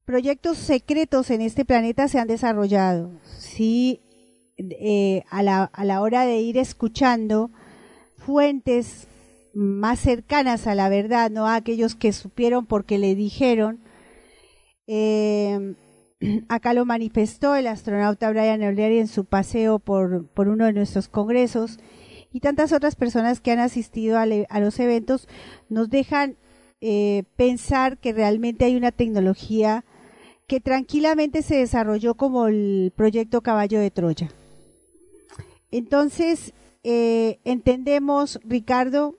Proyectos secretos en este planeta se han desarrollado. Sí, eh, a, la, hora de ir escuchando fuentes más cercanas a la verdad, no a aquellos que supieron porque le dijeron. Eh, acá lo manifestó el astronauta Brian O'Leary en su paseo por, uno de nuestros congresos y tantas otras personas que han asistido a, los eventos nos dejan eh, pensar que realmente hay una tecnología que tranquilamente se desarrolló como el proyecto Caballo de Troya. Entonces, eh, entendemos, Ricardo,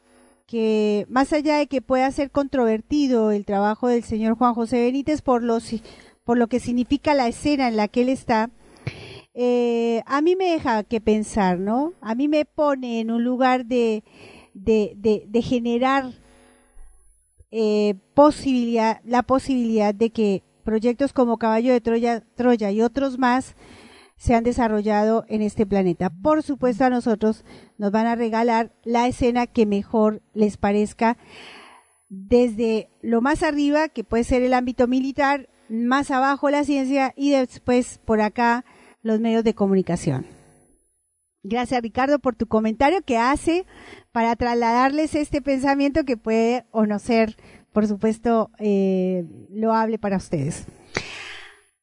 que más allá de que pueda ser controvertido el trabajo del señor Juan José Benítez por, por lo que significa la escena en la que él está, eh, a mí me deja que pensar, ¿no? A mí me pone en un lugar de, generar eh, la posibilidad de que proyectos como Caballo de Troya, Troya y otros más se han desarrollado en este planeta. Por supuesto, a nosotros nos van a regalar la escena que mejor les parezca, desde lo más arriba, que puede ser el ámbito militar, más abajo la ciencia y después por acá los medios de comunicación. Gracias Ricardo por tu comentario que hace para trasladarles este pensamiento que puede o no ser, por supuesto, eh, loable para ustedes.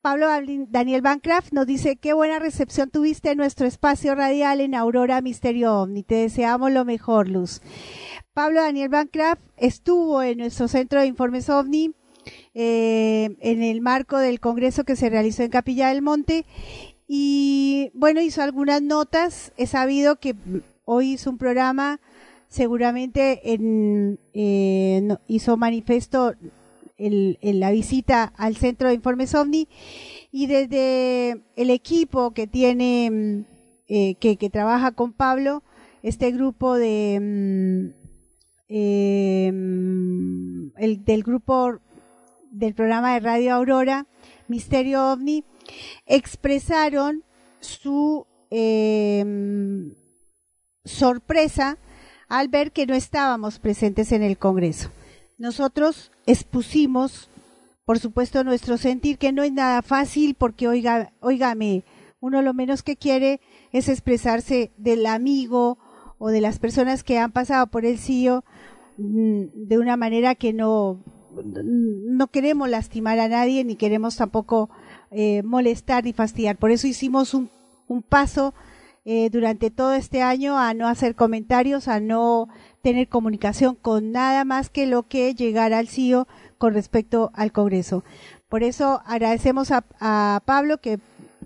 Pablo Daniel Bancraft nos dice, qué buena recepción tuviste en nuestro espacio radial en Aurora Misterio Omni. Te deseamos lo mejor, Luz. Pablo Daniel Bancraft estuvo en nuestro centro de informes OVNI eh, en el marco del congreso que se realizó en Capilla del Monte y bueno, hizo algunas notas. He sabido que hoy hizo un programa, seguramente en, eh, hizo manifiesto en la visita al Centro de Informes OVNI y desde el equipo que tiene, mm, eh, que, que, trabaja con Pablo, este grupo de, mm, eh, mm, el, del grupo del programa de Radio Aurora, Misterio OVNI, expresaron su eh, sorpresa al ver que no estábamos presentes en el Congreso. Nosotros expusimos, por supuesto, nuestro sentir que no es nada fácil porque, oiga, oígame, uno lo menos que quiere es expresarse del amigo o de las personas que han pasado por el CIO mm, de una manera que no, no queremos lastimar a nadie ni queremos tampoco eh, molestar ni fastidiar. Por eso hicimos un, paso eh, durante todo este año a no hacer comentarios, a no tener comunicación con nada más que lo que llegara al CIO con respecto al Congreso. Por eso agradecemos a, a Pablo que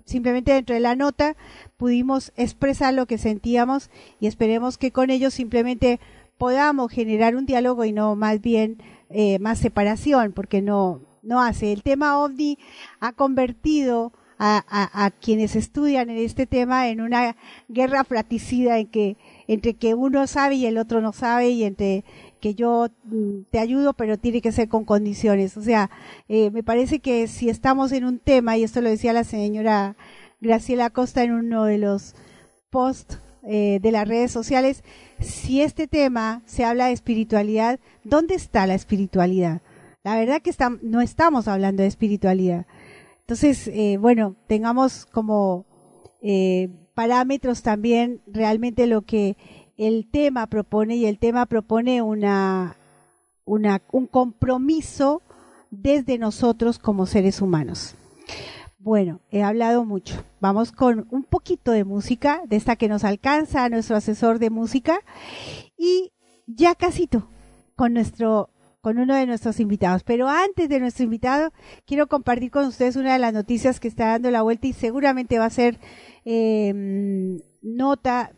simplemente dentro de la nota pudimos expresar lo que sentíamos y esperemos que con ellos simplemente podamos generar un diálogo y no más bien eh, más separación, porque no, no hace. El tema OVNI ha convertido a, a, a, quienes estudian en este tema en una guerra fratricida en que entre que uno sabe y el otro no sabe y entre que yo mm, te ayudo pero tiene que ser con condiciones. O sea, eh, me parece que si estamos en un tema, y esto lo decía la señora Graciela Costa en uno de los posts eh, de las redes sociales, si este tema se habla de espiritualidad, ¿dónde está la espiritualidad? La verdad que no estamos hablando de espiritualidad. Entonces, eh, bueno, tengamos como eh, parámetros también realmente lo que el tema propone y el tema propone una, un compromiso desde nosotros como seres humanos. Bueno, he hablado mucho. Vamos con un poquito de música, de esta que nos alcanza nuestro asesor de música. Y ya casito con nuestro con uno de nuestros invitados. Pero antes de nuestro invitado, quiero compartir con ustedes una de las noticias que está dando la vuelta y seguramente va a ser eh, nota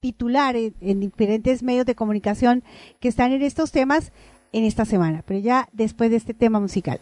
titular en, en diferentes medios de comunicación que están en estos temas en esta semana, pero ya después de este tema musical.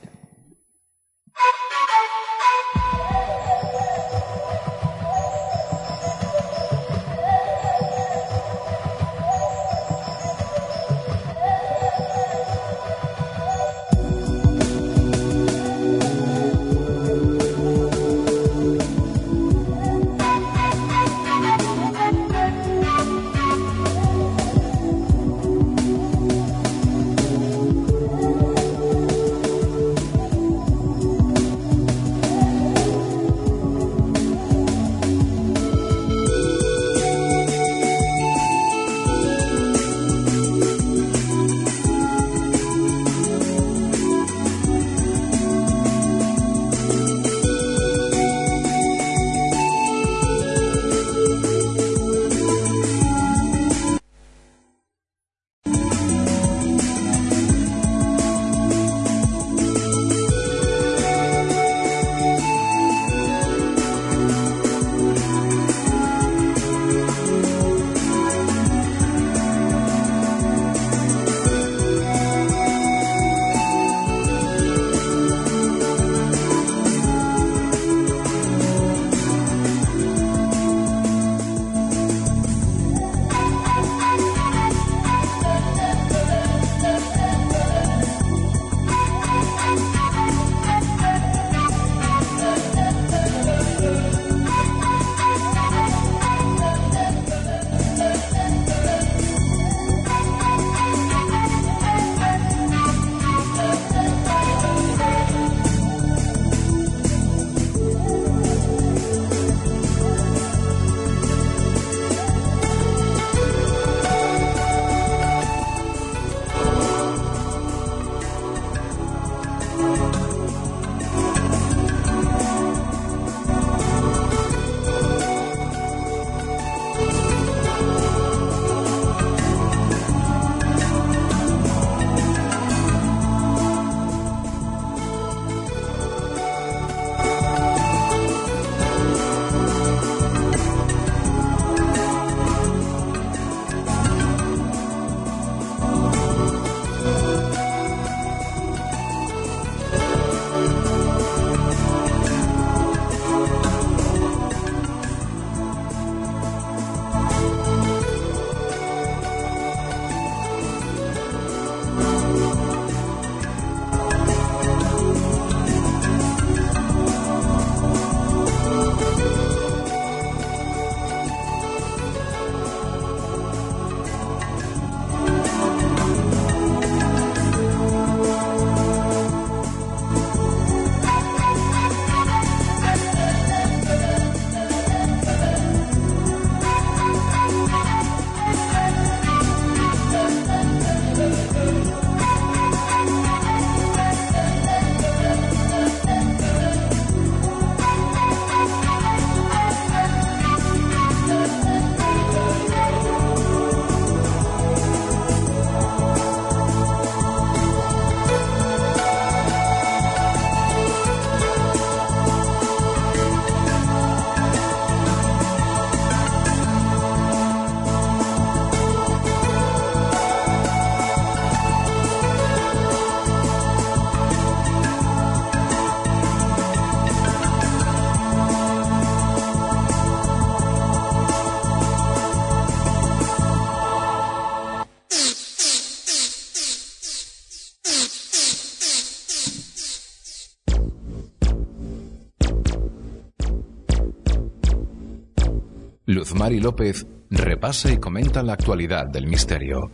Luzmari López repasa y comenta la actualidad del misterio.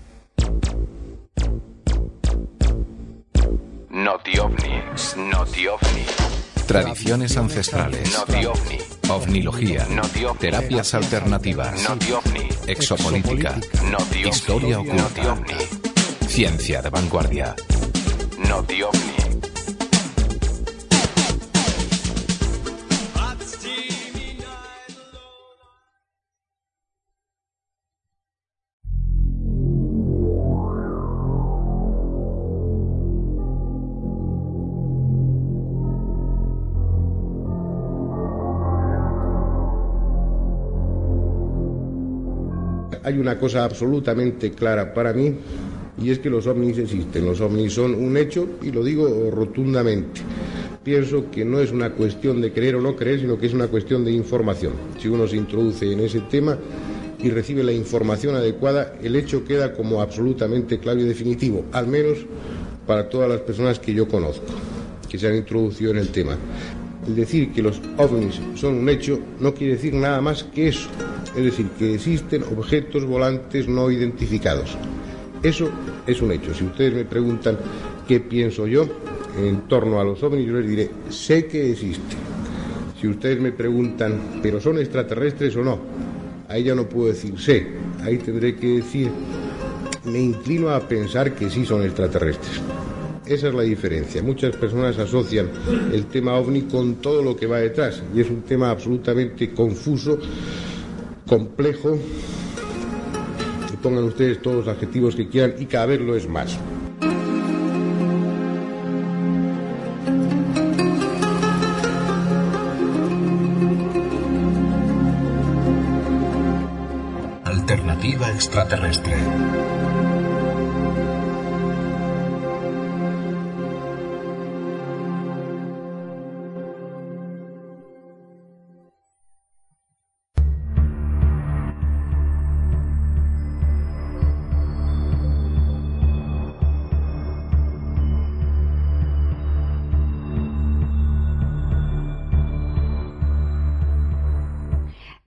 Noti OVNI, Noti OVNI. Tradiciones ancestrales. Noti OVNI. Ovnilogía. Noti OVNI. Terapias alternativas. Noti OVNI. Exopolítica. Noti OVNI. Historia oculta. OVNI. Ciencia de vanguardia. Noti una cosa absolutamente clara para mí y es que los ovnis existen. Los ovnis son un hecho y lo digo rotundamente. Pienso que no es una cuestión de creer o no creer, sino que es una cuestión de información. Si uno se introduce en ese tema y recibe la información adecuada, el hecho queda como absolutamente claro y definitivo, al menos para todas las personas que yo conozco, que se han introducido en el tema. El decir que los ovnis son un hecho no quiere decir nada más que eso, es decir, que existen objetos volantes no identificados. Eso es un hecho. Si ustedes me preguntan qué pienso yo en torno a los ovnis, yo les diré, sé que existen. Si ustedes me preguntan, ¿pero son extraterrestres o no? Ahí ya no puedo decir sé. Ahí tendré que decir, me inclino a pensar que sí son extraterrestres. Esa es la diferencia. Muchas personas asocian el tema ovni con todo lo que va detrás y es un tema absolutamente confuso, complejo. Pongan ustedes todos los adjetivos que quieran y cada vez lo es más. Alternativa extraterrestre.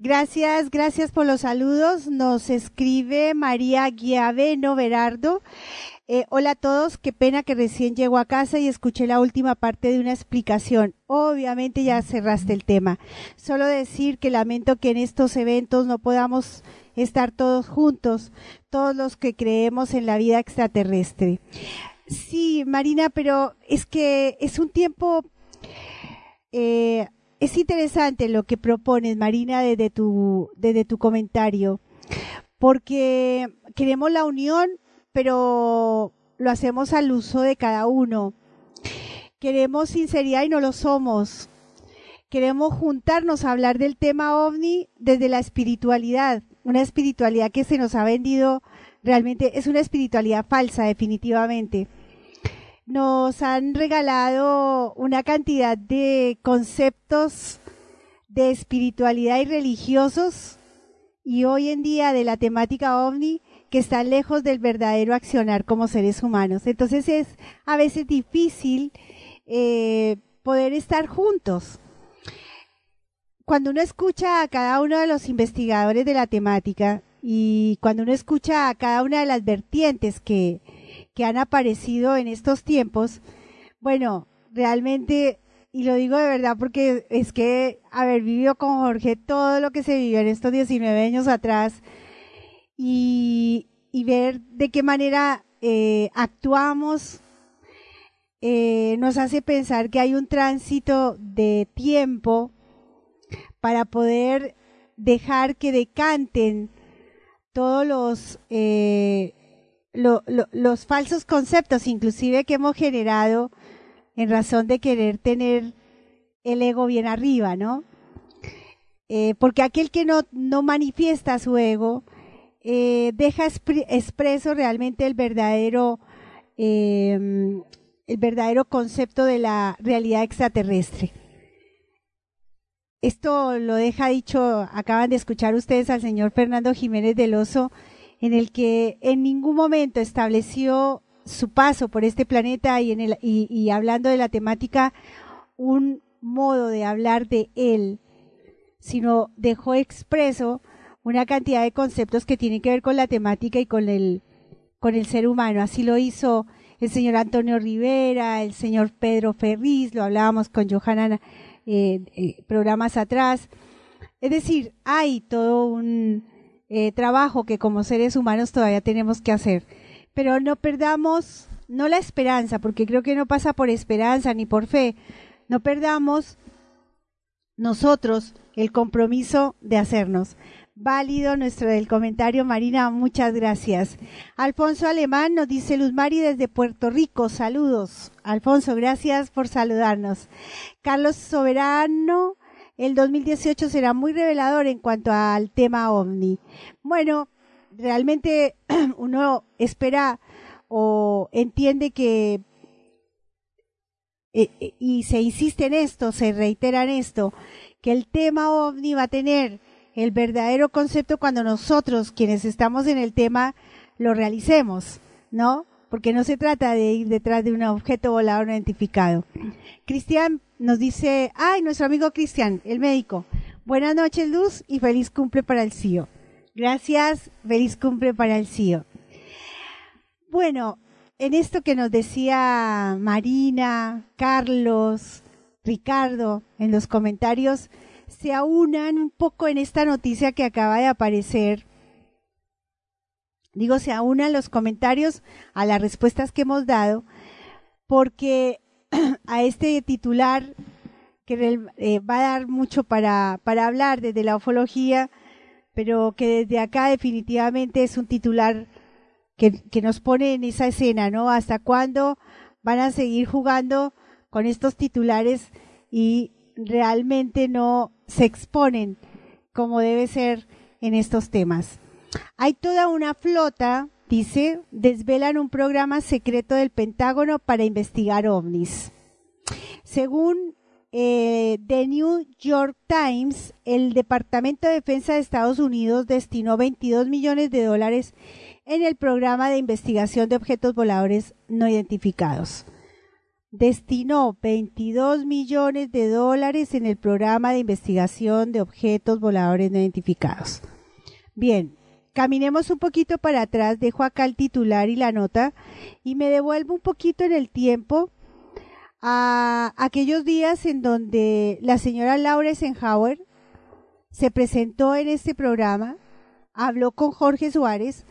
Gracias, gracias por los saludos. Nos escribe María Guiaveno Berardo. Eh, hola a todos, qué pena que recién llego a casa y escuché la última parte de una explicación. Obviamente ya cerraste el tema. Solo decir que lamento que en estos eventos no podamos estar todos juntos, todos los que creemos en la vida extraterrestre. Sí, Marina, pero es que es un tiempo eh, es interesante lo que propones, Marina, desde tu, desde tu comentario, porque queremos la unión, pero lo hacemos al uso de cada uno. Queremos sinceridad y no lo somos. Queremos juntarnos a hablar del tema ovni desde la espiritualidad, una espiritualidad que se nos ha vendido realmente, es una espiritualidad falsa definitivamente nos han regalado una cantidad de conceptos de espiritualidad y religiosos y hoy en día de la temática ovni que están lejos del verdadero accionar como seres humanos. Entonces es a veces difícil eh, poder estar juntos. Cuando uno escucha a cada uno de los investigadores de la temática y cuando uno escucha a cada una de las vertientes que, que han aparecido en estos tiempos, bueno, realmente, y lo digo de verdad porque es que haber vivido con Jorge todo lo que se vivió en estos 19 años atrás y, ver de qué manera eh, actuamos, eh, nos hace pensar que hay un tránsito de tiempo para poder dejar que decanten todos los eh, lo, lo, los falsos conceptos, inclusive que hemos generado en razón de querer tener el ego bien arriba, ¿no? Eh, porque aquel que no, no manifiesta su ego eh, deja expreso realmente el verdadero eh, el verdadero concepto de la realidad extraterrestre. Esto lo deja dicho, acaban de escuchar ustedes al señor Fernando Jiménez del Oso, en el que en ningún momento estableció su paso por este planeta y, en el, y, hablando de la temática un modo de hablar de él, sino dejó expreso una cantidad de conceptos que tienen que ver con la temática y con el, con el ser humano. Así lo hizo el señor Antonio Rivera, el señor Pedro Ferriz, lo hablábamos con Johanna eh, eh, programas atrás. Es decir, hay todo un eh, trabajo que como seres humanos todavía tenemos que hacer. Pero no perdamos, no la esperanza, porque creo que no pasa por esperanza ni por fe. No perdamos nosotros el compromiso de hacernos. Válido nuestro del comentario, Marina, muchas gracias. Alfonso Alemán nos dice Luz Mari desde Puerto Rico, saludos. Alfonso, gracias por saludarnos. Carlos Soberano, el 2018 será muy revelador en cuanto al tema ovni. Bueno, realmente uno espera o entiende que eh, eh, y se insiste en esto, se reitera en esto, que el tema ovni va a tener el verdadero concepto cuando nosotros, quienes estamos en el tema, lo realicemos, ¿no? Porque no se trata de ir detrás de un objeto volador identificado. Cristian nos dice, ay, nuestro amigo Cristian, el médico, buenas noches Luz y feliz cumple para el CIO. Gracias, feliz cumple para el CIO. Bueno, en esto que nos decía Marina, Carlos, Ricardo, en los comentarios, se aunan un poco en esta noticia que acaba de aparecer. Digo, se aunan los comentarios a las respuestas que hemos dado, porque a este titular que eh, va a dar mucho para, para hablar desde la ufología, pero que desde acá definitivamente es un titular que, que nos pone en esa escena, ¿no? ¿Hasta cuándo van a seguir jugando con estos titulares y realmente no se exponen como debe ser en estos temas. Hay toda una flota, dice, desvelan un programa secreto del Pentágono para investigar ovnis. Según eh, The New York Times, el Departamento de Defensa de Estados Unidos destinó 22 millones de dólares en el programa de investigación de objetos voladores no identificados destinó 22 millones de dólares en el programa de investigación de objetos voladores no identificados. Bien, caminemos un poquito para atrás, dejo acá el titular y la nota y me devuelvo un poquito en el tiempo a aquellos días en donde la señora Laura Eisenhower se presentó en este programa, habló con Jorge Suárez,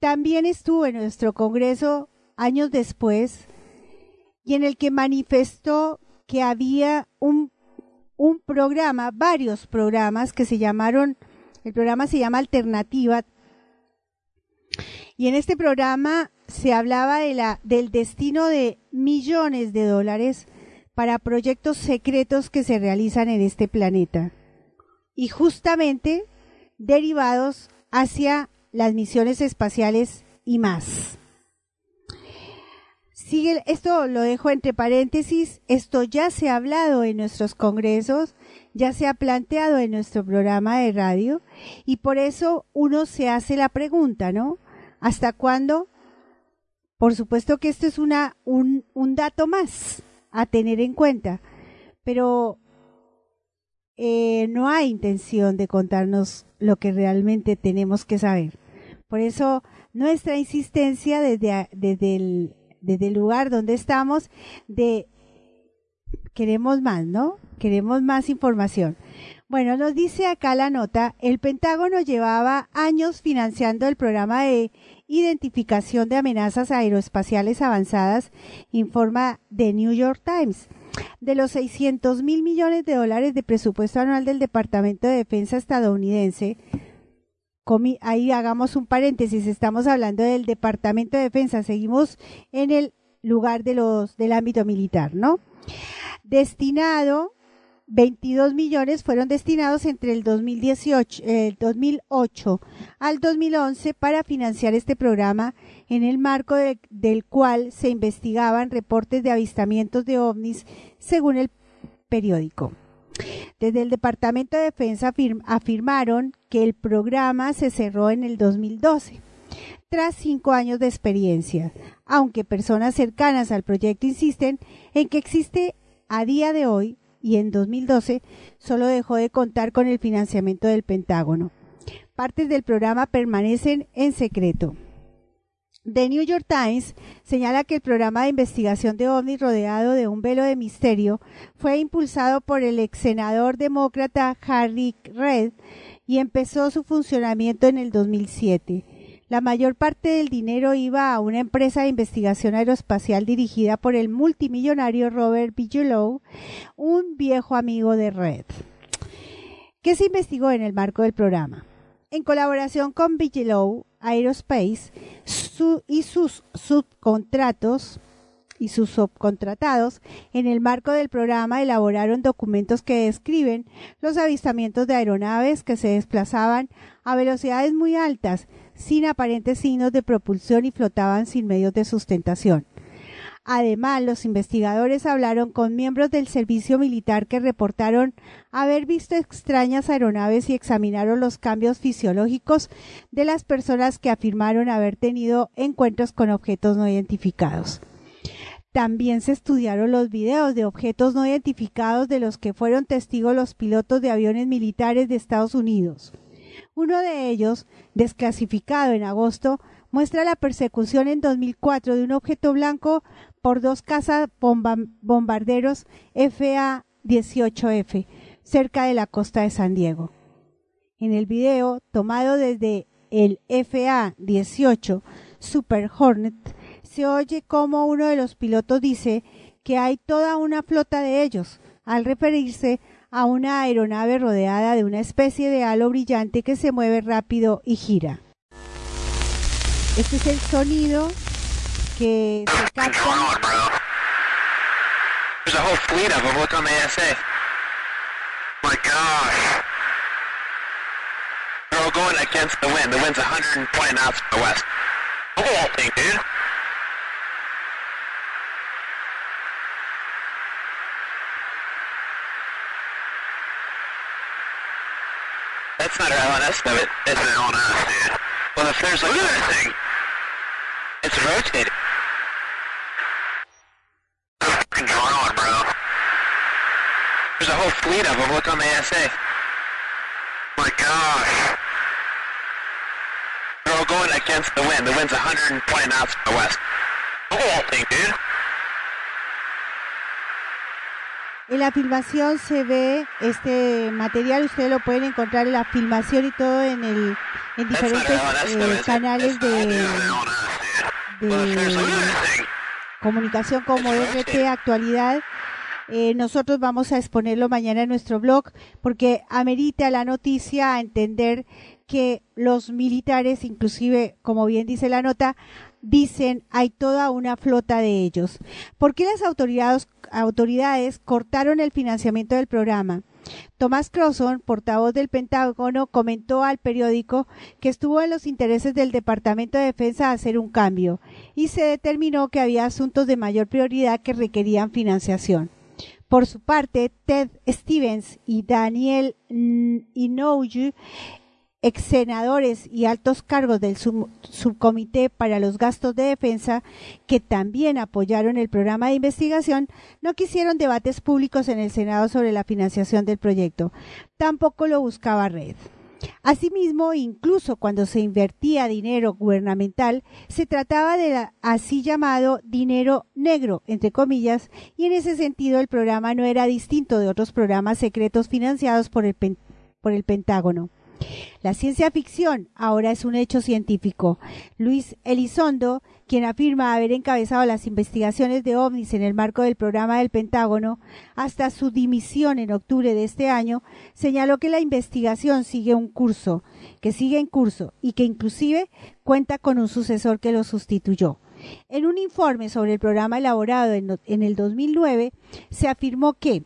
también estuvo en nuestro Congreso años después, y en el que manifestó que había un, un programa, varios programas que se llamaron, el programa se llama Alternativa, y en este programa se hablaba de la, del destino de millones de dólares para proyectos secretos que se realizan en este planeta. Y justamente derivados hacia las misiones espaciales y más. Sigue, esto lo dejo entre paréntesis, esto ya se ha hablado en nuestros congresos, ya se ha planteado en nuestro programa de radio y por eso uno se hace la pregunta, ¿no? ¿Hasta cuándo? Por supuesto que esto es una, un, dato más a tener en cuenta, pero eh, no hay intención de contarnos lo que realmente tenemos que saber. Por eso nuestra insistencia desde, desde el desde el lugar donde estamos, de queremos más, ¿no? Queremos más información. Bueno, nos dice acá la nota, el Pentágono llevaba años financiando el programa de identificación de amenazas aeroespaciales avanzadas, informa The New York Times. De los 600 mil millones de dólares de presupuesto anual del Departamento de Defensa estadounidense, ahí hagamos un paréntesis, estamos hablando del Departamento de Defensa, seguimos en el lugar de los del ámbito militar, ¿no? Destinado 22 millones fueron destinados entre el 2018, el 2008 al 2011 para financiar este programa en el marco del cual se investigaban reportes de avistamientos de ovnis según el periódico. Desde el Departamento de Defensa afirmaron que el programa se cerró en el 2012, tras cinco años de experiencia, aunque personas cercanas al proyecto insisten en que existe a día de hoy y en 2012 solo dejó de contar con el financiamiento del Pentágono. partes del programa permanecen en secreto. The New York Times señala que el programa de investigación de OVNI rodeado de un velo de misterio fue impulsado por el ex senador demócrata Harry Reid y empezó su funcionamiento en el 2007. La mayor parte del dinero iba a una empresa de investigación aeroespacial dirigida por el multimillonario Robert Bigelow, un viejo amigo de Red. ¿Qué se investigó en el marco del programa? En colaboración con Bigelow Aerospace y sus subcontratos y sus subcontratados, en el marco del programa elaboraron documentos que describen los avistamientos de aeronaves que se desplazaban a velocidades muy altas, sin aparentes signos de propulsión y flotaban sin medios de sustentación. Además, los investigadores hablaron con miembros del servicio militar que reportaron haber visto extrañas aeronaves y examinaron los cambios fisiológicos de las personas que afirmaron haber tenido encuentros con objetos no identificados. También se estudiaron los videos de objetos no identificados de los que fueron testigos los pilotos de aviones militares de Estados Unidos. Uno de ellos, desclasificado en agosto, muestra la persecución en 2004 de un objeto blanco por dos cazas bombarderos FA-18F cerca de la costa de San Diego. En el video, tomado desde el FA-18 Super Hornet, se oye como uno de los pilotos dice que hay toda una flota de ellos, al referirse a una aeronave rodeada de una especie de halo brillante que se mueve rápido y gira. Este es el sonido que se capta. There's a whole fleet of them. Look on the ASA. My gosh. They're all going against the wind. The wind's 120 knots to the west. That thing, dude. That's not an LNS it. It's an LNS, dude. Well, if there's like Look at that thing. It's rotating. Bro. There's a whole fleet of them. Look on the ASA. My gosh. They're all going against the wind. The wind's 120 knots to the west. Look at that thing, dude. En la filmación se ve este material, ustedes lo pueden encontrar en la filmación y todo en el en diferentes eh, canales de, de comunicación como RT Actualidad. Eh, nosotros vamos a exponerlo mañana en nuestro blog porque amerita la noticia a entender que los militares, inclusive, como bien dice la nota, dicen hay toda una flota de ellos. ¿Por qué las autoridades, cortaron el financiamiento del programa? Thomas Crosson, portavoz del Pentágono, comentó al periódico que estuvo en los intereses del Departamento de Defensa hacer un cambio y se determinó que había asuntos de mayor prioridad que requerían financiación. Por su parte, Ted Stevens y Daniel Inouye ex senadores y altos cargos del sub subcomité para los gastos de defensa, que también apoyaron el programa de investigación, no quisieron debates públicos en el Senado sobre la financiación del proyecto. Tampoco lo buscaba Red. Asimismo, incluso cuando se invertía dinero gubernamental, se trataba de así llamado dinero negro, entre comillas, y en ese sentido el programa no era distinto de otros programas secretos financiados por el Pentágono. La ciencia ficción ahora es un hecho científico. Luis Elizondo, quien afirma haber encabezado las investigaciones de ovnis en el marco del programa del Pentágono hasta su dimisión en octubre de este año, señaló que la investigación sigue un curso, que sigue en curso y que inclusive cuenta con un sucesor que lo sustituyó. En un informe sobre el programa elaborado en, el 2009, se afirmó que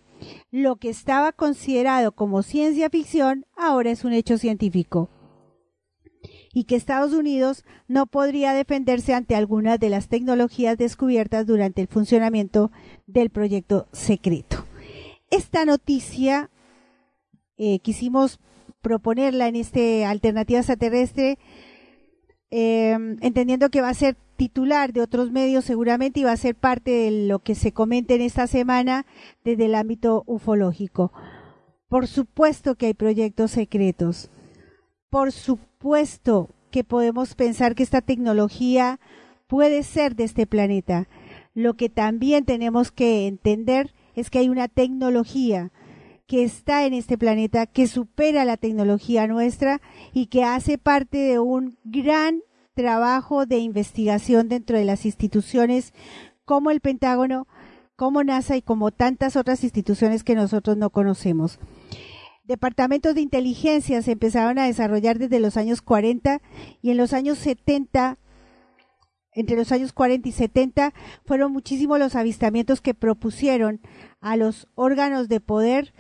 lo que estaba considerado como ciencia ficción ahora es un hecho científico y que Estados Unidos no podría defenderse ante algunas de las tecnologías descubiertas durante el funcionamiento del proyecto secreto. Esta noticia eh, quisimos proponerla en este alternativa extraterrestre, eh, entendiendo que va a ser titular de otros medios seguramente y va a ser parte de lo que se comente en esta semana desde el ámbito ufológico. Por supuesto que hay proyectos secretos, Por supuesto que podemos pensar que esta tecnología puede ser de este planeta. Lo que también tenemos que entender es que hay una tecnología que está en este planeta, que supera la tecnología nuestra y que hace parte de un gran trabajo de investigación dentro de las instituciones como el Pentágono, como NASA y como tantas otras instituciones que nosotros no conocemos. Departamentos de inteligencia se empezaron a desarrollar desde los años 40 y en los años 70 entre los años 40 y 70 fueron muchísimos los avistamientos que propusieron a los órganos de poder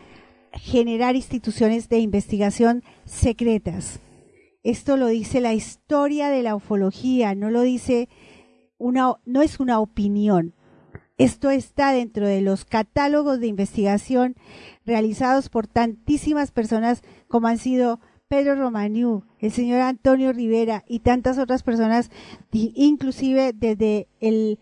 generar instituciones de investigación secretas. Esto lo dice la historia de la ufología, no lo dice una, no es una opinión. Esto está dentro de los catálogos de investigación realizados por tantísimas personas como han sido Pedro Romaniú, el señor Antonio Rivera y tantas otras personas, inclusive desde el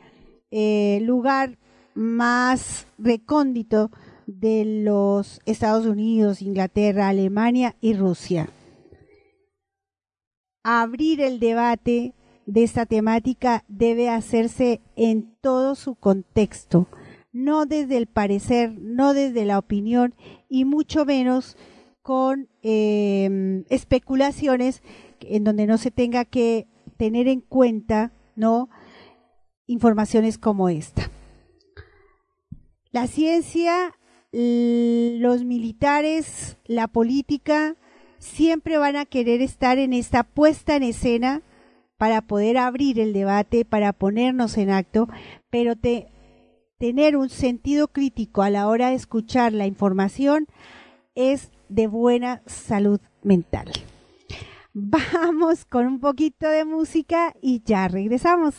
eh, lugar más recóndito de los Estados Unidos, Inglaterra, Alemania y Rusia. Abrir el debate de esta temática debe hacerse en todo su contexto, no desde el parecer, no desde la opinión y mucho menos con em, especulaciones en donde no se tenga que tener en cuenta no informaciones como esta. La ciencia los militares, la política, siempre van a querer estar en esta puesta en escena para poder abrir el debate, para ponernos en acto, pero tener un sentido crítico a la hora de escuchar la información es de buena salud mental. Vamos con un poquito de música y ya regresamos.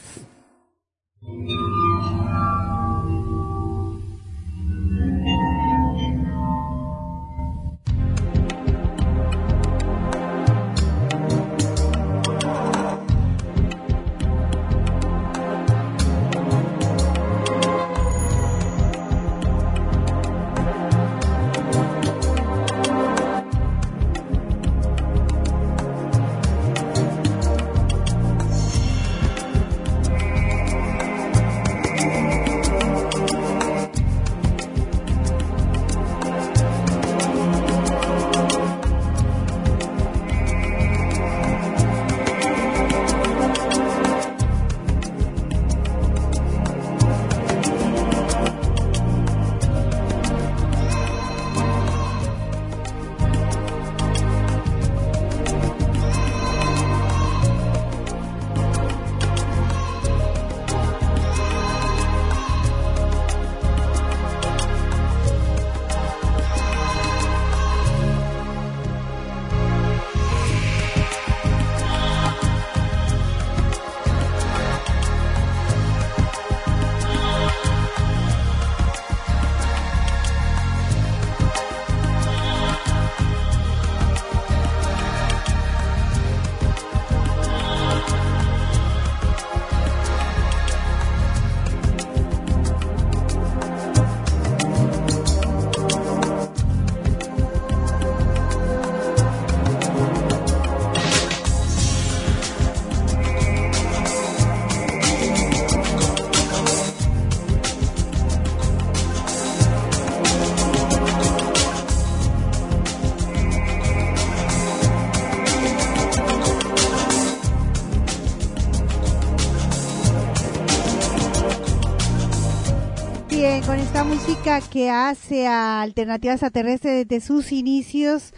Que hace a Alternativas Extraterrestres desde sus inicios.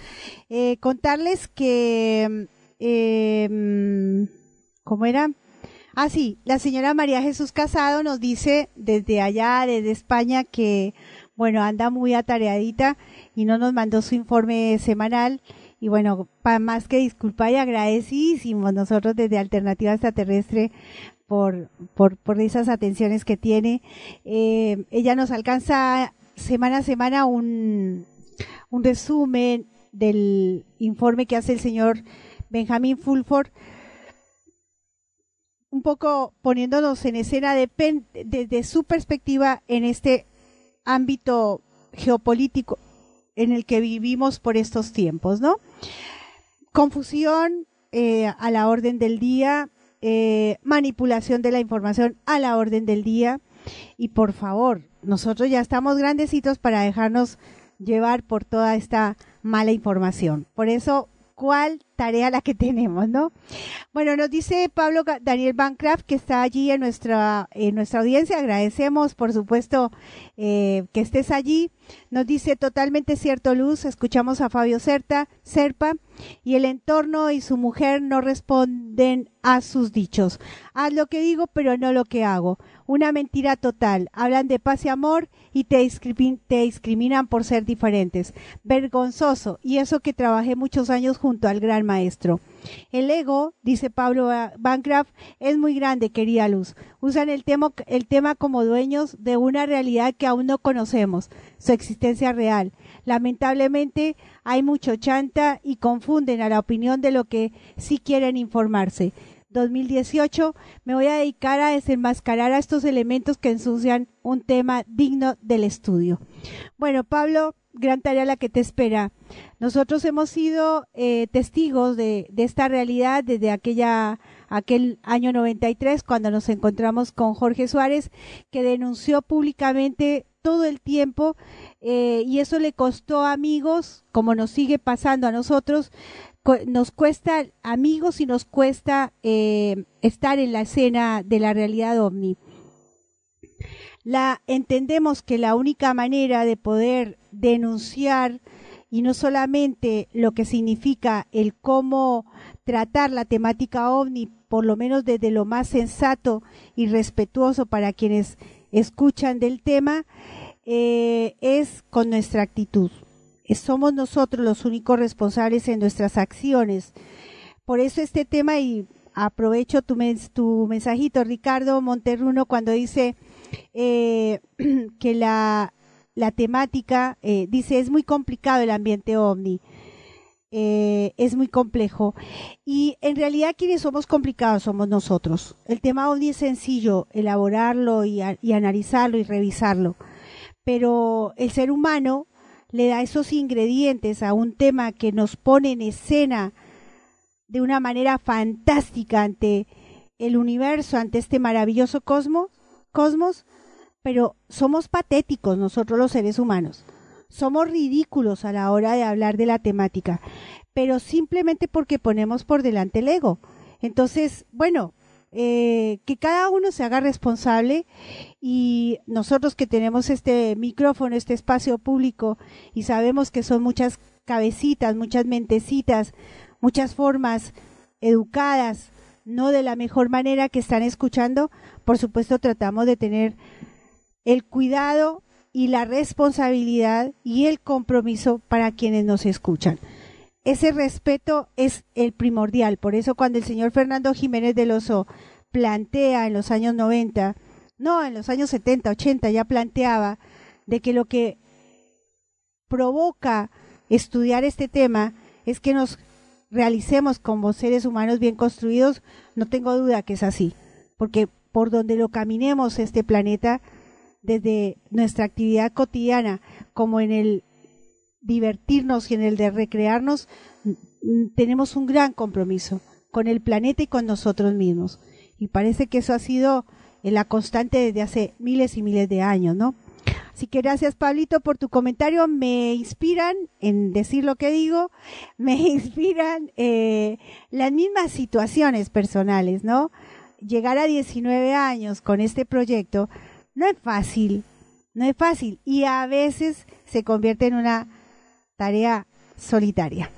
Eh, contarles que, eh, ¿cómo era? Ah, sí, la señora María Jesús Casado nos dice desde allá, desde España, que, bueno, anda muy atareadita y no nos mandó su informe semanal. Y bueno, para más que disculpa y agradecidísimos nosotros desde Alternativa Extraterrestre por, por, por esas atenciones que tiene. Eh, ella nos alcanza semana a semana un, un resumen del informe que hace el señor Benjamín Fulford, un poco poniéndonos en escena desde su perspectiva en este ámbito geopolítico en el que vivimos por estos tiempos, ¿no? confusión eh, a la orden del día, eh, manipulación de la información a la orden del día. Y por favor, nosotros ya estamos grandecitos para dejarnos llevar por toda esta mala información. Por eso cuál tarea la que tenemos, ¿no? Bueno, nos dice Pablo Daniel Bancraft que está allí en nuestra, en nuestra audiencia. Agradecemos, por supuesto, eh, que estés allí. Nos dice totalmente cierto, Luz. Escuchamos a Fabio Certa, Serpa y el entorno y su mujer no responden a sus dichos. Haz lo que digo, pero no lo que hago. Una mentira total. Hablan de paz y amor y te, discriminan por ser diferentes. Vergonzoso. Y eso que trabajé muchos años junto al gran maestro. El ego, dice Pablo Bancraft, es muy grande, querida Luz. Usan el tema, el tema como dueños de una realidad que aún no conocemos, su existencia real. Lamentablemente hay mucho chanta y confunden a la opinión de lo que sí quieren informarse. 2018 me voy a dedicar a desenmascarar a estos elementos que ensucian un tema digno del estudio. Bueno, Pablo, gran tarea la que te espera. Nosotros hemos sido eh, testigos de, esta realidad desde aquella aquel año 93 cuando nos encontramos con Jorge Suárez que denunció públicamente todo el tiempo eh, y eso le costó amigos como nos sigue pasando a nosotros nos cuesta amigos y nos cuesta eh, estar en la escena de la realidad ovni. La entendemos que la única manera de poder denunciar y no solamente lo que significa el cómo tratar la temática ovni, por lo menos desde lo más sensato y respetuoso para quienes escuchan del tema, eh, es con nuestra actitud somos nosotros los únicos responsables en nuestras acciones. Por eso este tema, y aprovecho tu, tu mensajito, Ricardo Monterruno, cuando dice eh, que la, temática, eh, dice, es muy complicado el ambiente ovni. Eh, es muy complejo. Y en realidad quienes somos complicados somos nosotros. El tema ovni es sencillo, elaborarlo y analizarlo y revisarlo. Pero el ser humano le da esos ingredientes a un tema que nos pone en escena de una manera fantástica ante el universo, ante este maravilloso cosmos, cosmos, pero somos patéticos nosotros los seres humanos. Somos ridículos a la hora de hablar de la temática, pero simplemente porque ponemos por delante el ego. Entonces, bueno, eh, que cada uno se haga responsable y nosotros que tenemos este micrófono, este espacio público y sabemos que son muchas cabecitas, muchas mentecitas, muchas formas educadas, no de la mejor manera que están escuchando, por supuesto tratamos de tener el cuidado y la responsabilidad y el compromiso para quienes nos escuchan ese respeto es el primordial. Por eso cuando el señor Fernando Jiménez del Oso plantea en los años 90, no, en los años 70, 80 ya planteaba de que lo que provoca estudiar este tema es que nos realicemos como seres humanos bien construidos, no tengo duda que es así, porque por donde lo caminemos este planeta, desde nuestra actividad cotidiana como en el divertirnos y en el de recrearnos, tenemos un gran compromiso con el planeta y con nosotros mismos. Y parece que eso ha sido la constante desde hace miles y miles de años, ¿no? Así que gracias, Pablito, por tu comentario. Me inspiran en decir lo que digo, me inspiran eh, las mismas situaciones personales, ¿no? Llegar a 19 años con este proyecto no es fácil, no es fácil y a veces se convierte en una tarea solitaria.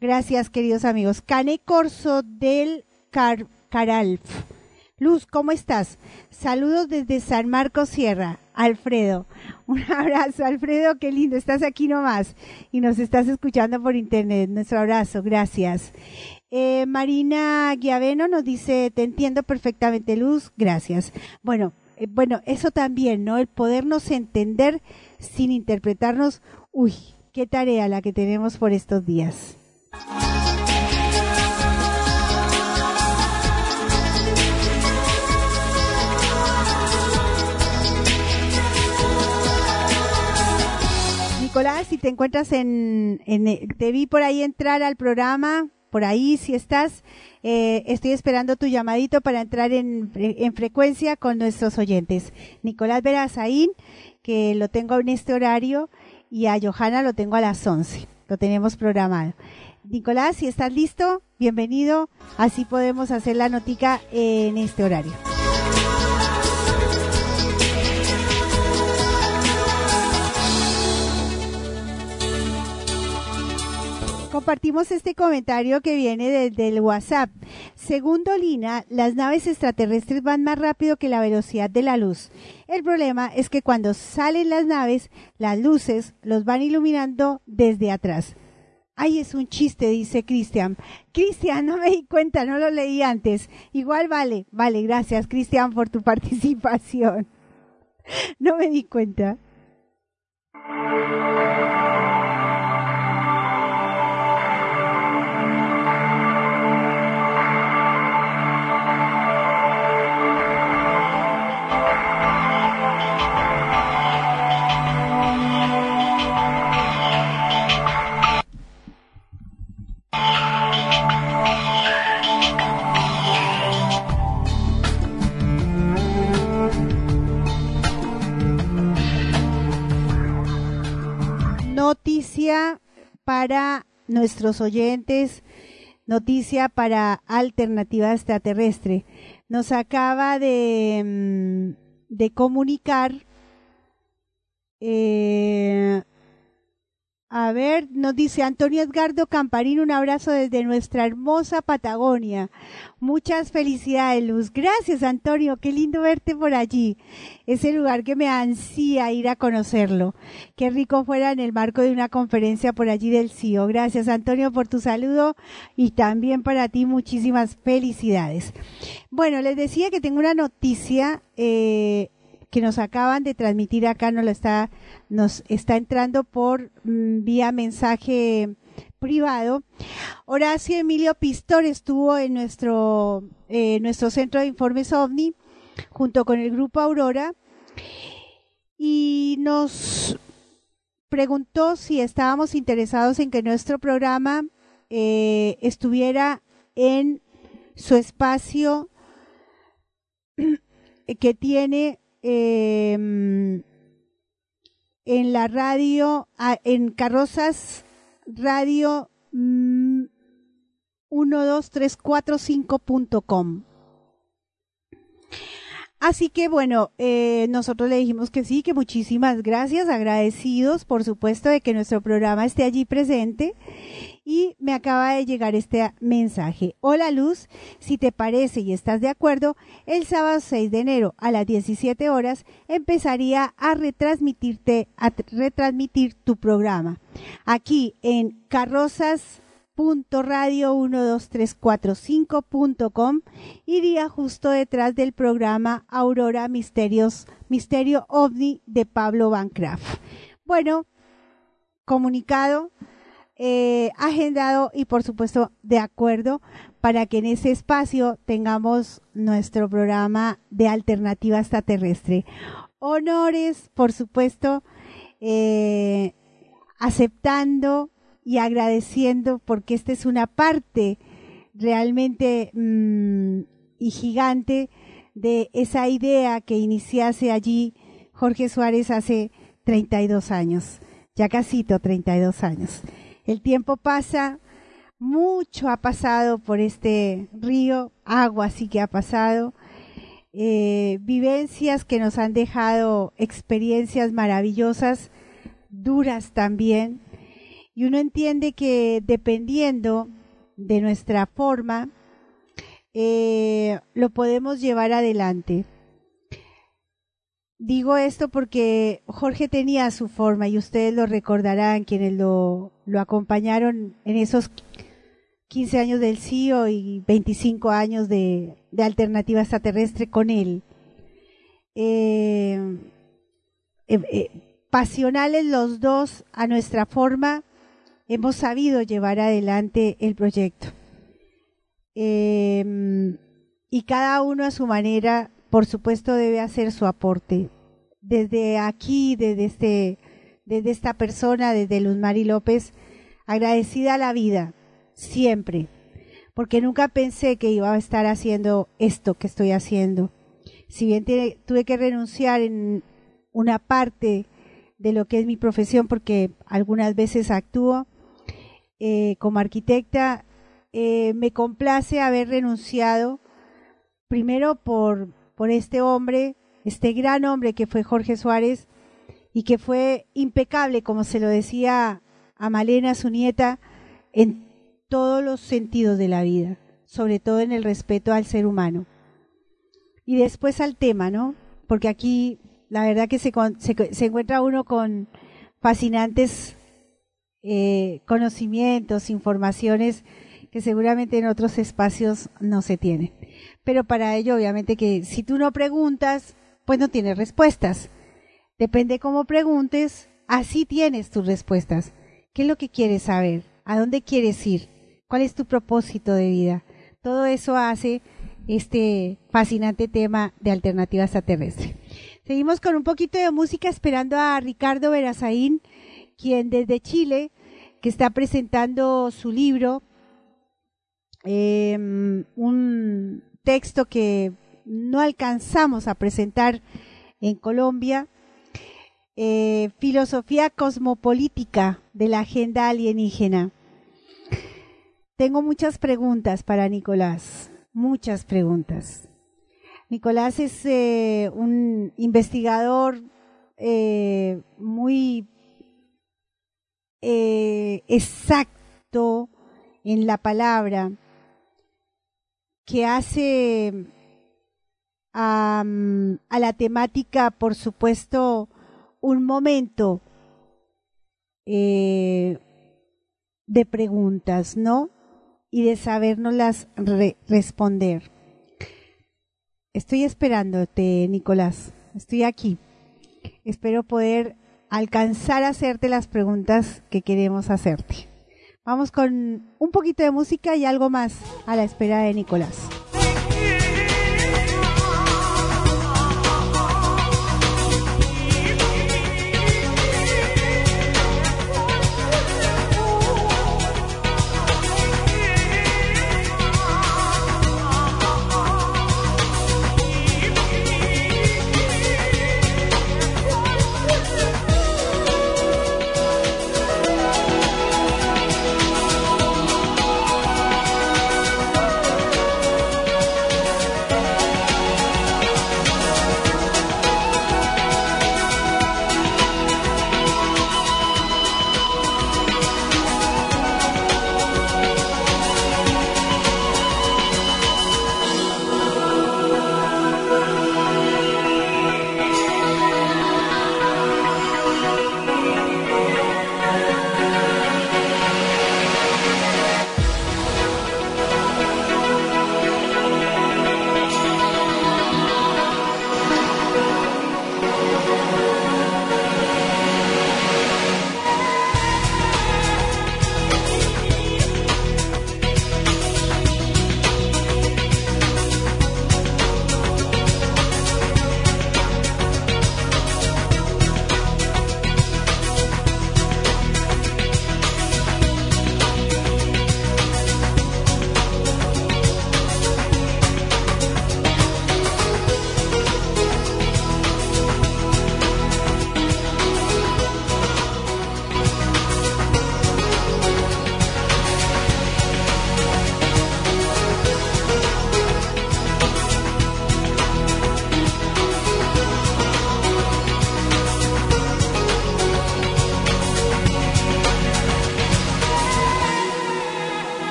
Gracias, queridos amigos. Cane Corso del Caralf. Luz, ¿cómo estás? Saludos desde San Marcos Sierra. Alfredo. Un abrazo, Alfredo, qué lindo. Estás aquí nomás y nos estás escuchando por internet. Nuestro abrazo, gracias. Eh, Marina Guiaveno nos dice, te entiendo perfectamente, Luz. Gracias. Bueno, eh, bueno, eso también, ¿no? El podernos entender sin interpretarnos. Uy, qué tarea la que tenemos por estos días. Nicolás, si te encuentras en, te vi por ahí entrar al programa, por ahí si estás. Eh, estoy esperando tu llamadito para entrar en, en frecuencia con nuestros oyentes. Nicolás Verazaín, que lo tengo en este horario, y a Johanna lo tengo a las 11. Lo tenemos programado. Nicolás, si estás listo, bienvenido. Así podemos hacer la notica en este horario. Compartimos este comentario que viene desde el WhatsApp. Según Dolina, las naves extraterrestres van más rápido que la velocidad de la luz. El problema es que cuando salen las naves, las luces los van iluminando desde atrás. Ay, es un chiste, dice Cristian. Cristian, no me di cuenta, no lo leí antes. Igual vale, vale, gracias Cristian por tu participación. No me di cuenta. Noticia para nuestros oyentes, noticia para Alternativa Extraterrestre. Nos acaba de, mm, de comunicar eh, a ver, nos dice Antonio Edgardo Camparín, un abrazo desde nuestra hermosa Patagonia. Muchas felicidades, Luz. Gracias, Antonio. Qué lindo verte por allí. Ese lugar que me ansía ir a conocerlo. Qué rico fuera en el marco de una conferencia por allí del CIO. Gracias, Antonio, por tu saludo y también para ti muchísimas felicidades. Bueno, les decía que tengo una noticia. Eh, que nos acaban de transmitir acá nos lo está nos está entrando por mm, vía mensaje privado. Horacio Emilio Pistor estuvo en nuestro eh, nuestro centro de informes OVNI junto con el grupo Aurora y nos preguntó si estábamos interesados en que nuestro programa eh, estuviera en su espacio que tiene eh, en la radio, en Carrozas Radio mm, 12345.com. Así que bueno, eh, nosotros le dijimos que sí, que muchísimas gracias, agradecidos por supuesto de que nuestro programa esté allí presente y me acaba de llegar este mensaje. Hola Luz, si te parece y estás de acuerdo, el sábado 6 de enero a las 17 horas empezaría a retransmitirte, a retransmitir tu programa aquí en Carrozas radio 12345.com iría justo detrás del programa Aurora Misterios, Misterio OVNI de Pablo Bancraft. Bueno, comunicado, eh, agendado y por supuesto de acuerdo para que en ese espacio tengamos nuestro programa de alternativa extraterrestre. Honores, por supuesto, eh, aceptando y agradeciendo porque esta es una parte realmente mm, y gigante de esa idea que iniciase allí Jorge Suárez hace 32 años, ya casito 32 años. El tiempo pasa, mucho ha pasado por este río, agua sí que ha pasado, eh, vivencias que nos han dejado experiencias maravillosas, duras también, y uno entiende que dependiendo de nuestra forma, eh, lo podemos llevar adelante. Digo esto porque Jorge tenía su forma y ustedes lo recordarán, quienes lo, lo acompañaron en esos 15 años del CIO y 25 años de, de alternativa extraterrestre con él. Eh, eh, pasionales los dos a nuestra forma, hemos sabido llevar adelante el proyecto. Y cada uno a su manera, por supuesto, debe hacer su aporte. Desde aquí, desde, este, desde esta persona, desde Luz Mari López, agradecida a la vida, siempre, porque nunca pensé que iba a estar haciendo esto que estoy haciendo. Si bien tuve que renunciar en una parte de lo que es mi profesión, porque algunas veces actúo eh, como arquitecta, eh, me complace haber renunciado primero por, por este hombre, este gran hombre que fue Jorge Suárez y que fue impecable, como se lo decía a Malena, su nieta, en todos los sentidos de la vida, sobre todo en el respeto al ser humano. Y después al tema, ¿no? Porque aquí la verdad que se, encuentra uno con fascinantes eh, conocimientos, informaciones que seguramente en otros espacios no se tienen. Pero para ello, obviamente que si tú no preguntas, pues no tienes respuestas. Depende cómo preguntes, así tienes tus respuestas. ¿Qué es lo que quieres saber? ¿A dónde quieres ir? ¿Cuál es tu propósito de vida? Todo eso hace este fascinante tema de alternativa extraterrestre. Seguimos con un poquito de música esperando a Ricardo Verazaín, quien desde Chile, que está presentando su libro, em, un texto que no alcanzamos a presentar en Colombia, eh, Filosofía Cosmopolítica de la Agenda Alienígena. Tengo muchas preguntas para Nicolás, muchas preguntas. Nicolás es eh, un investigador eh, muy exacto en la palabra que hace a la temática, por supuesto, un momento de preguntas, ¿no? Y de sabernoslas responder. Estoy esperándote, Nicolás. Estoy aquí. Espero poder alcanzar a hacerte las preguntas que queremos hacerte. Vamos con un poquito de música y algo más a la espera de Nicolás.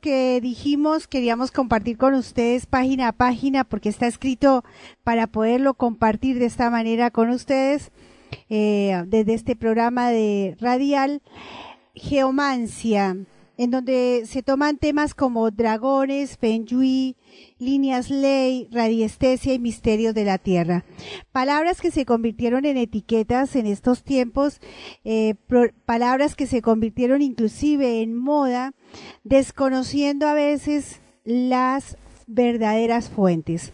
Que dijimos queríamos compartir con ustedes página a página porque está escrito para poderlo compartir de esta manera con ustedes eh, desde este programa de radial Geomancia en donde se toman temas como dragones, feng líneas ley, radiestesia y misterios de la tierra. Palabras que se convirtieron en etiquetas en estos tiempos, eh, palabras que se convirtieron inclusive en moda, desconociendo a veces las verdaderas fuentes.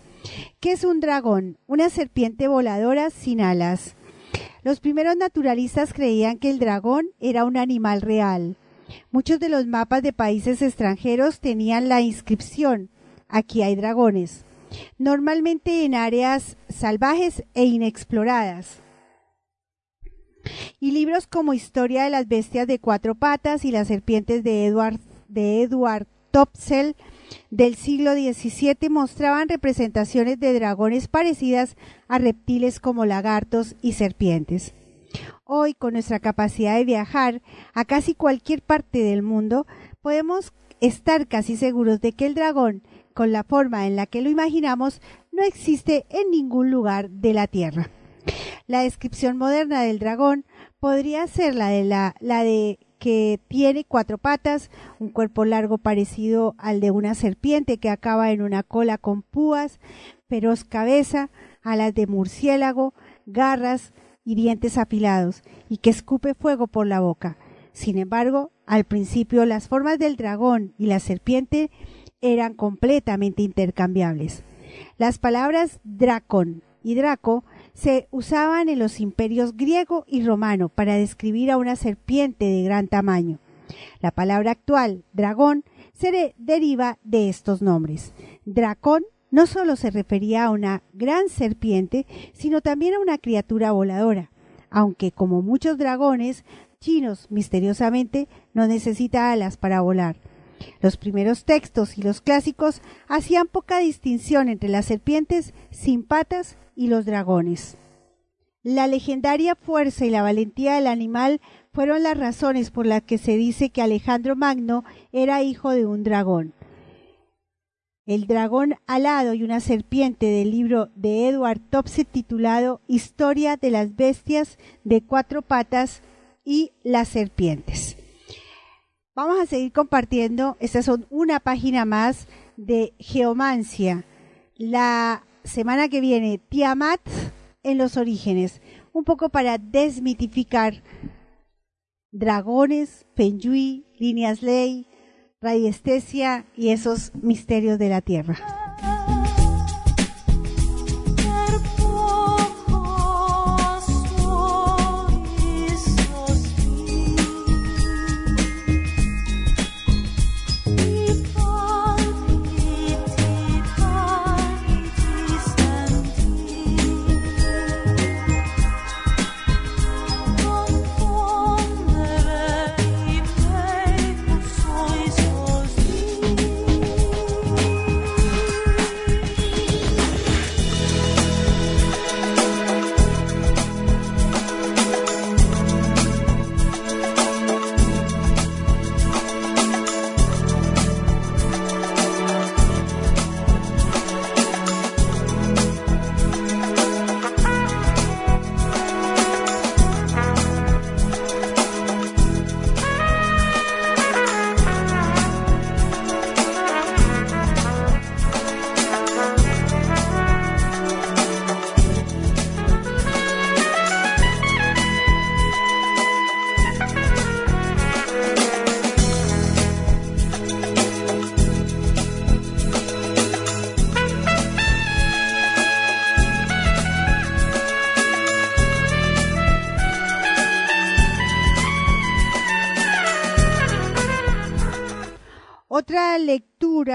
¿Qué es un dragón? Una serpiente voladora sin alas. Los primeros naturalistas creían que el dragón era un animal real. Muchos de los mapas de países extranjeros tenían la inscripción Aquí hay dragones, normalmente en áreas salvajes e inexploradas. Y libros como Historia de las bestias de cuatro patas y las serpientes de Edward, de del siglo XVII mostraban representaciones de dragones parecidas a reptiles como lagartos y serpientes. Hoy, con nuestra capacidad de viajar a casi cualquier parte del mundo, podemos estar casi seguros de que el dragón, con la forma en la que lo imaginamos, no existe en ningún lugar de la Tierra. La descripción moderna del dragón podría ser la de, la, la de que tiene cuatro patas, un cuerpo largo parecido al de una serpiente que acaba en una cola con púas, feroz cabeza, alas de murciélago, garras y dientes afilados, y que escupe fuego por la boca. Sin embargo, al principio las formas del dragón y la serpiente eran completamente intercambiables. Las palabras dracon y draco se usaban en los imperios griego y romano para describir a una serpiente de gran tamaño. La palabra actual, dragón, se deriva de estos nombres. Dracón no solo se refería a una gran serpiente, sino también a una criatura voladora, aunque como muchos dragones chinos misteriosamente no necesita alas para volar. Los primeros textos y los clásicos hacían poca distinción entre las serpientes sin patas y los dragones. La legendaria fuerza y la valentía del animal fueron las razones por las que se dice que Alejandro Magno era hijo de un dragón. El dragón alado y una serpiente del libro de Edward Topsy titulado Historia de las bestias de cuatro patas y las serpientes. Vamos a seguir compartiendo. Esta son una página más de Geomancia. La semana que viene, Tiamat en los orígenes. Un poco para desmitificar dragones, Penyui, líneas ley, radiestesia y esos misterios de la tierra.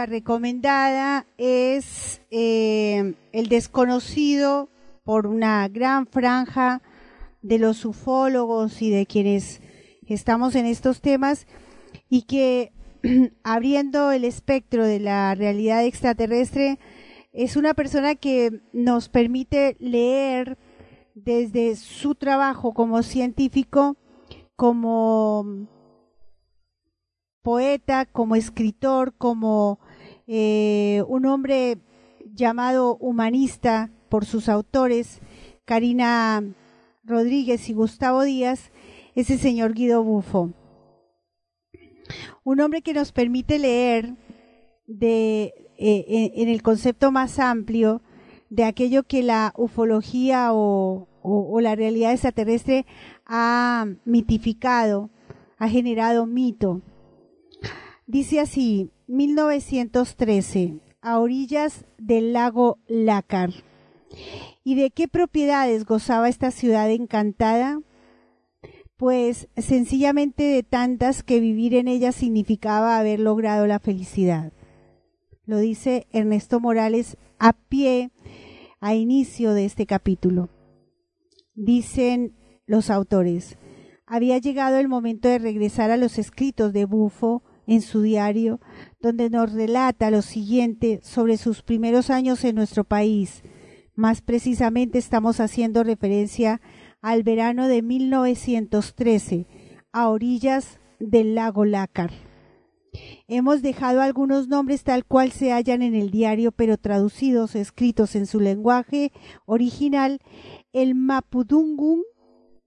Recomendada es eh, El desconocido por una gran franja de los ufólogos y de quienes estamos en estos temas y que abriendo el espectro de la realidad extraterrestre es una persona que nos permite leer desde su trabajo como científico como poeta, como escritor, como eh, un hombre llamado humanista por sus autores, Karina Rodríguez y Gustavo Díaz, es el señor Guido Bufo. Un hombre que nos permite leer de, eh, en el concepto más amplio de aquello que la ufología o, o la realidad extraterrestre ha mitificado, ha generado mito. Dice así, 1913, a orillas del lago Lácar. ¿Y de qué propiedades gozaba esta ciudad encantada? Pues sencillamente de tantas que vivir en ella significaba haber logrado la felicidad. Lo dice Ernesto Morales a pie a inicio de este capítulo. Dicen los autores, había llegado el momento de regresar a los escritos de Bufo en su diario, donde nos relata lo siguiente sobre sus primeros años en nuestro país. Más precisamente estamos haciendo referencia al verano de 1913, a orillas del lago Lácar. Hemos dejado algunos nombres tal cual se hallan en el diario, pero traducidos, escritos en su lenguaje original, el Mapudungun,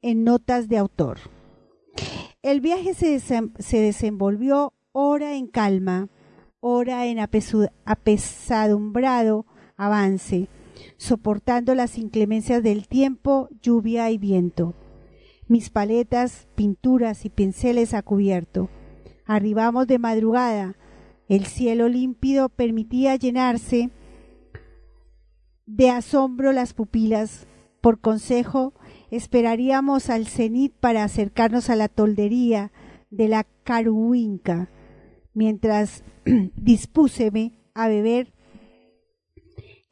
en notas de autor. El viaje se, se desenvolvió ora en calma, ora en apesadumbrado avance, soportando las inclemencias del tiempo, lluvia y viento. Mis paletas, pinturas y pinceles a cubierto. Arribamos de madrugada. El cielo límpido permitía llenarse de asombro las pupilas. Por consejo, esperaríamos al cenit para acercarnos a la toldería de la Caruinca mientras dispúseme a beber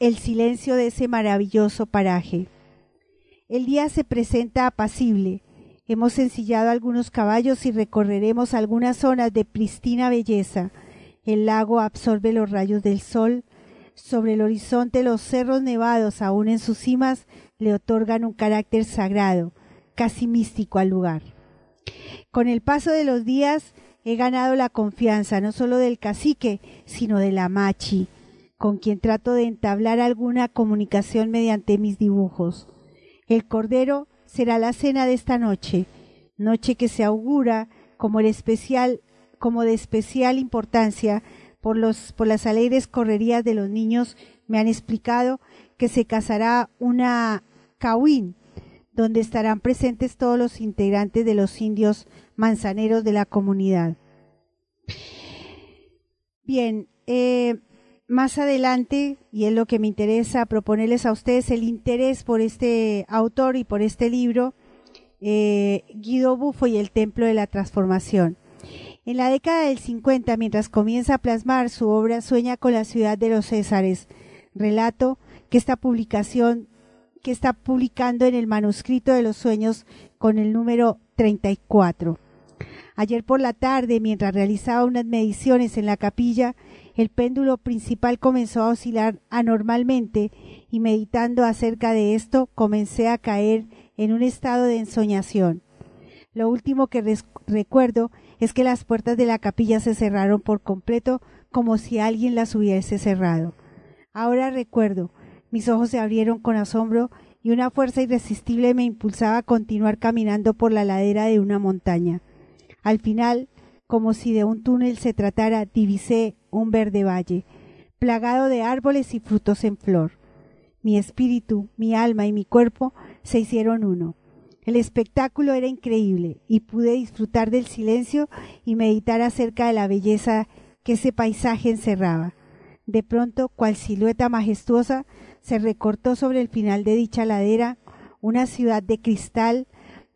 el silencio de ese maravilloso paraje. El día se presenta apacible. Hemos ensillado algunos caballos y recorreremos algunas zonas de pristina belleza. El lago absorbe los rayos del sol. Sobre el horizonte los cerros nevados, aún en sus cimas, le otorgan un carácter sagrado, casi místico al lugar. Con el paso de los días, he ganado la confianza no solo del cacique, sino de la machi, con quien trato de entablar alguna comunicación mediante mis dibujos. El cordero será la cena de esta noche, noche que se augura como de especial importancia por las alegres correrías de los niños me han explicado que se casará una cauín, donde estarán presentes todos los integrantes de los indios manzaneros de la comunidad. Bien, eh, más adelante, y es lo que me interesa proponerles a ustedes, el interés por este autor y por este libro, eh, Guido Buffo y el Templo de la Transformación. En la década del 50, mientras comienza a plasmar su obra Sueña con la ciudad de los Césares, relato que esta publicación que está publicando en el manuscrito de los sueños con el número 34. Ayer por la tarde, mientras realizaba unas mediciones en la capilla, el péndulo principal comenzó a oscilar anormalmente y meditando acerca de esto comencé a caer en un estado de ensoñación. Lo último que recuerdo es que las puertas de la capilla se cerraron por completo como si alguien las hubiese cerrado. Ahora recuerdo mis ojos se abrieron con asombro y una fuerza irresistible me impulsaba a continuar caminando por la ladera de una montaña. Al final, como si de un túnel se tratara, divisé un verde valle, plagado de árboles y frutos en flor. Mi espíritu, mi alma y mi cuerpo se hicieron uno. El espectáculo era increíble y pude disfrutar del silencio y meditar acerca de la belleza que ese paisaje encerraba. De pronto, cual silueta majestuosa, se recortó sobre el final de dicha ladera una ciudad de cristal,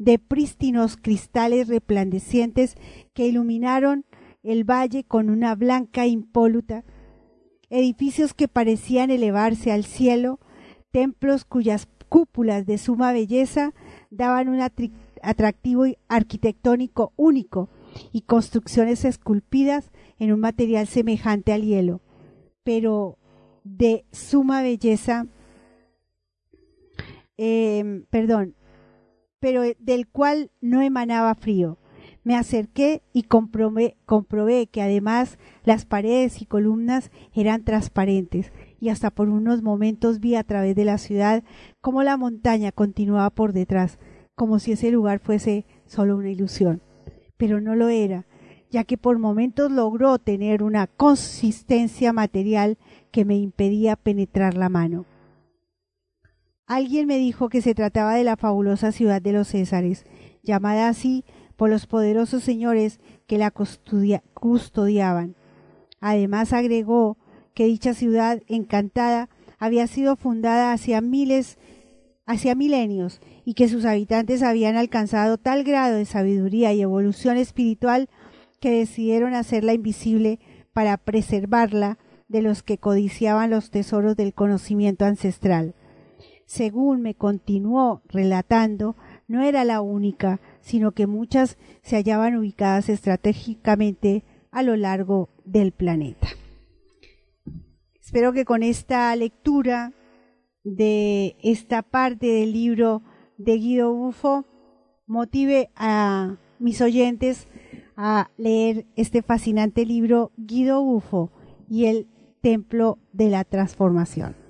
de prístinos cristales resplandecientes que iluminaron el valle con una blanca impoluta, edificios que parecían elevarse al cielo, templos cuyas cúpulas de suma belleza daban un atractivo arquitectónico único y construcciones esculpidas en un material semejante al hielo. Pero de suma belleza, em, perdón, pero del cual no emanaba frío. Me acerqué y comprobé, comprobé que además las paredes y columnas eran transparentes y hasta por unos momentos vi a través de la ciudad cómo la montaña continuaba por detrás, como si ese lugar fuese solo una ilusión. Pero no lo era, ya que por momentos logró tener una consistencia material que me impedía penetrar la mano. Alguien me dijo que se trataba de la fabulosa ciudad de los Césares, llamada así por los poderosos señores que la custodiaban. Además agregó que dicha ciudad encantada había sido fundada hacía miles hacía milenios y que sus habitantes habían alcanzado tal grado de sabiduría y evolución espiritual que decidieron hacerla invisible para preservarla de los que codiciaban los tesoros del conocimiento ancestral. Según me continuó relatando, no era la única, sino que muchas se hallaban ubicadas estratégicamente a lo largo del planeta. Espero que con esta lectura de esta parte del libro de Guido Bufo motive a mis oyentes a leer este fascinante libro Guido Bufo y el Templo de la Transformación.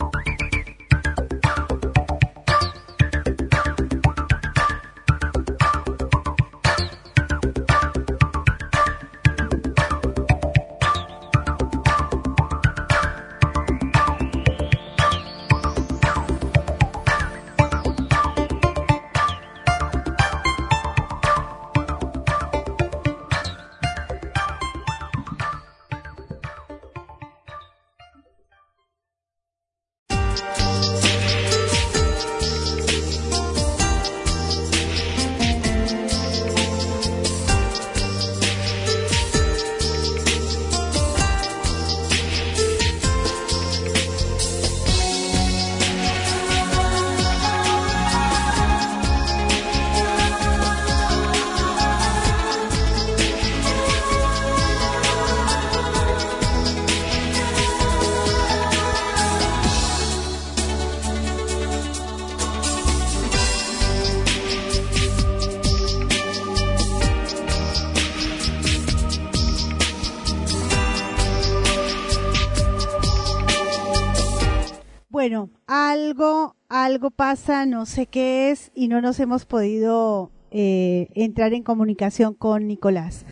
No sé qué es, y no nos hemos podido eh, entrar en comunicación con Nicolás.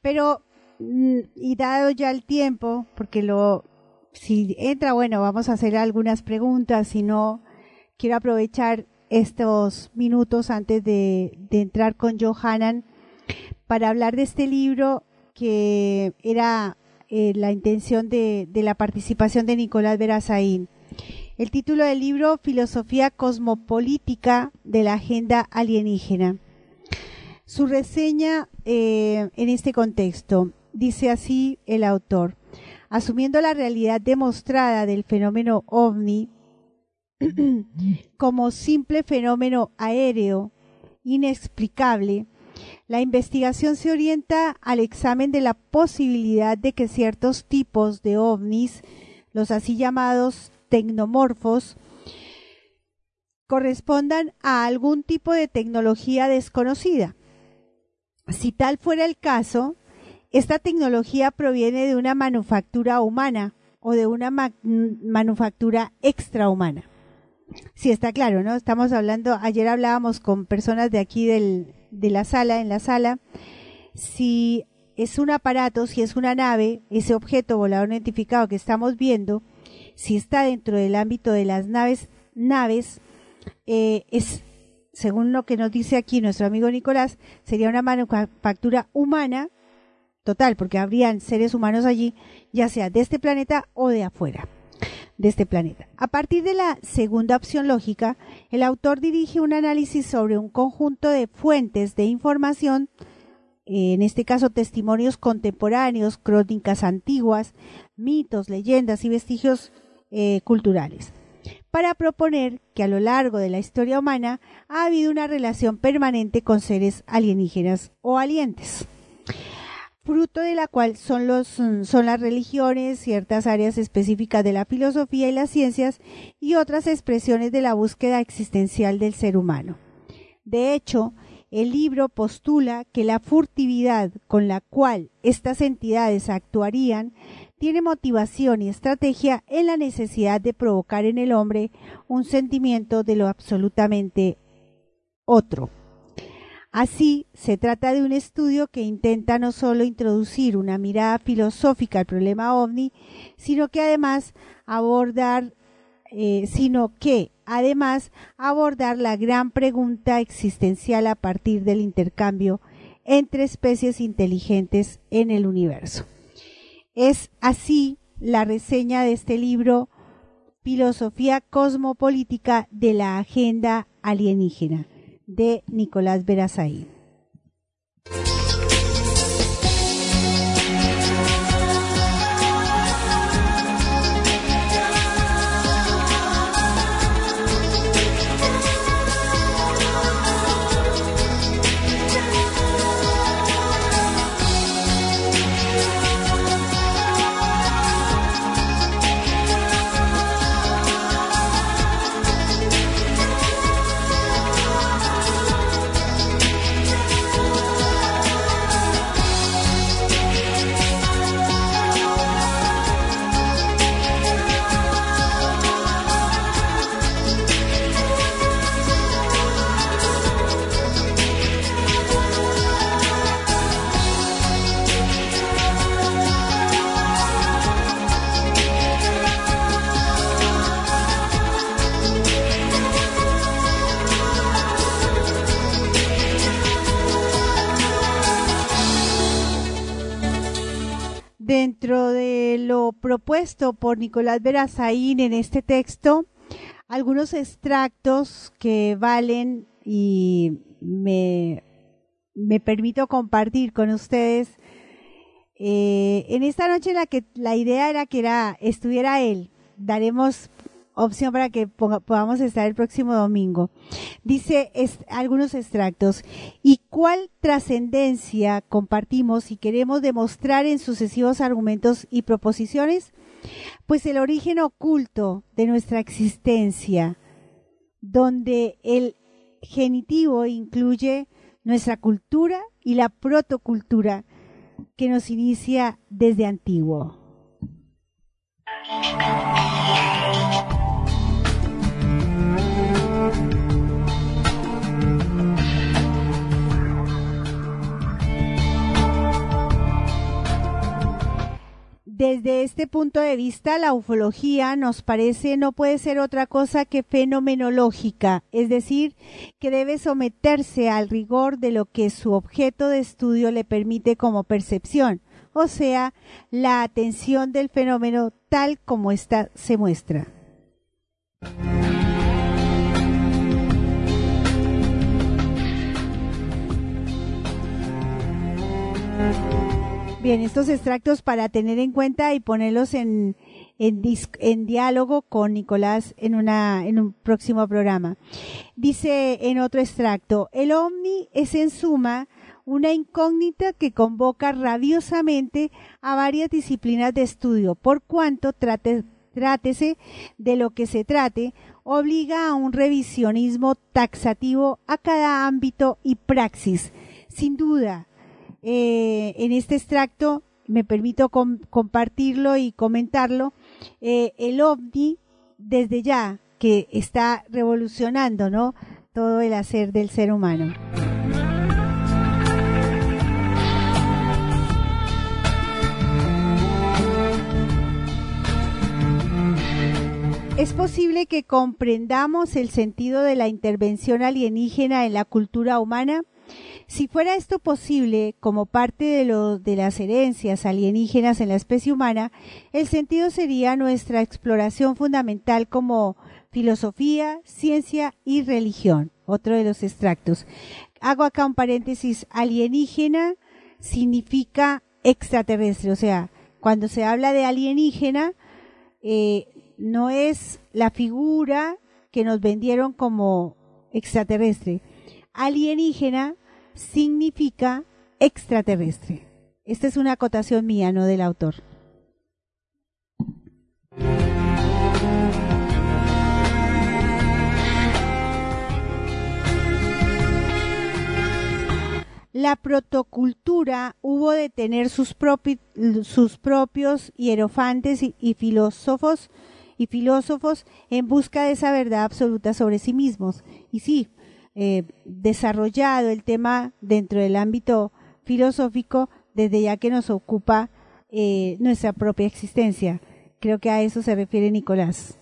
Pero, mm, y dado ya el tiempo, porque lo, si entra, bueno, vamos a hacer algunas preguntas, si no, quiero aprovechar estos minutos antes de, entrar con Johanan para hablar de este libro que era eh, la intención de, la participación de Nicolás Verazaín. El título del libro, Filosofía Cosmopolítica de la Agenda Alienígena. Su reseña eh, en este contexto dice así el autor. Asumiendo la realidad demostrada del fenómeno ovni como simple fenómeno aéreo inexplicable, la investigación se orienta al examen de la posibilidad de que ciertos tipos de ovnis, los así llamados tecnomorfos correspondan a algún tipo de tecnología desconocida. Si tal fuera el caso, esta tecnología proviene de una manufactura humana o de una manufactura extrahumana. Sí, está claro, ¿no? Estamos hablando, ayer hablábamos con personas de aquí del, de la sala, en la sala, si es un aparato, si es una nave, ese objeto volador identificado que estamos viendo, si está dentro del ámbito de las naves, naves eh, es, según lo que nos dice aquí nuestro amigo Nicolás, sería una manufactura humana total, porque habrían seres humanos allí, ya sea de este planeta o de afuera de este planeta. A partir de la segunda opción lógica, el autor dirige un análisis sobre un conjunto de fuentes de información, en este caso testimonios contemporáneos, crónicas antiguas, mitos, leyendas y vestigios eh, culturales, para proponer que a lo largo de la historia humana ha habido una relación permanente con seres alienígenas o alientes fruto de la cual son, los, son las religiones, ciertas áreas específicas de la filosofía y las ciencias y otras expresiones de la búsqueda existencial del ser humano. De hecho, el libro postula que la furtividad con la cual estas entidades actuarían tiene motivación y estrategia en la necesidad de provocar en el hombre un sentimiento de lo absolutamente otro. Así, se trata de un estudio que intenta no solo introducir una mirada filosófica al problema ovni, sino que además abordar, eh, sino que además abordar la gran pregunta existencial a partir del intercambio entre especies inteligentes en el universo. Es así la reseña de este libro Filosofía Cosmopolítica de la Agenda Alienígena de Nicolás Verazaí. Dentro de lo propuesto por Nicolás Verazaín en este texto, algunos extractos que valen y me, me permito compartir con ustedes. Eh, en esta noche la que la idea era que era estuviera él, daremos opción para que podamos estar el próximo domingo. Dice algunos extractos. ¿Y cuál trascendencia compartimos y queremos demostrar en sucesivos argumentos y proposiciones? Pues el origen oculto de nuestra existencia, donde el genitivo incluye nuestra cultura y la protocultura que nos inicia desde antiguo. Desde este punto de vista, la ufología nos parece no puede ser otra cosa que fenomenológica, es decir, que debe someterse al rigor de lo que su objeto de estudio le permite como percepción, o sea, la atención del fenómeno tal como ésta se muestra. Bien, estos extractos para tener en cuenta y ponerlos en, en, diálogo con Nicolás en, una, en un próximo programa. Dice en otro extracto, el ovni es en suma una incógnita que convoca rabiosamente a varias disciplinas de estudio, por cuanto trate, trátese de lo que se trate, obliga a un revisionismo taxativo a cada ámbito y praxis. Sin duda, eh, en este extracto, me permito compartirlo y comentarlo, eh, el ovni desde ya que está revolucionando, ¿no? Todo el hacer del ser humano. Es posible que comprendamos el sentido de la intervención alienígena en la cultura humana si fuera esto posible, como parte de, de las herencias alienígenas en la especie humana, el sentido sería nuestra exploración fundamental como filosofía, ciencia y religión. Otro de los extractos. Hago acá un paréntesis. Alienígena significa extraterrestre. O sea, cuando se habla de alienígena, eh, no es la figura que nos vendieron como extraterrestre. Alienígena significa extraterrestre. Esta es una acotación mía, no del autor. La protocultura hubo de tener sus, propios hierofantes y filósofos en busca de esa verdad absoluta sobre sí mismos. Y sí, eh, desarrollado el tema dentro del ámbito filosófico desde ya que nos ocupa eh, nuestra propia existencia. Creo que a eso se refiere Nicolás.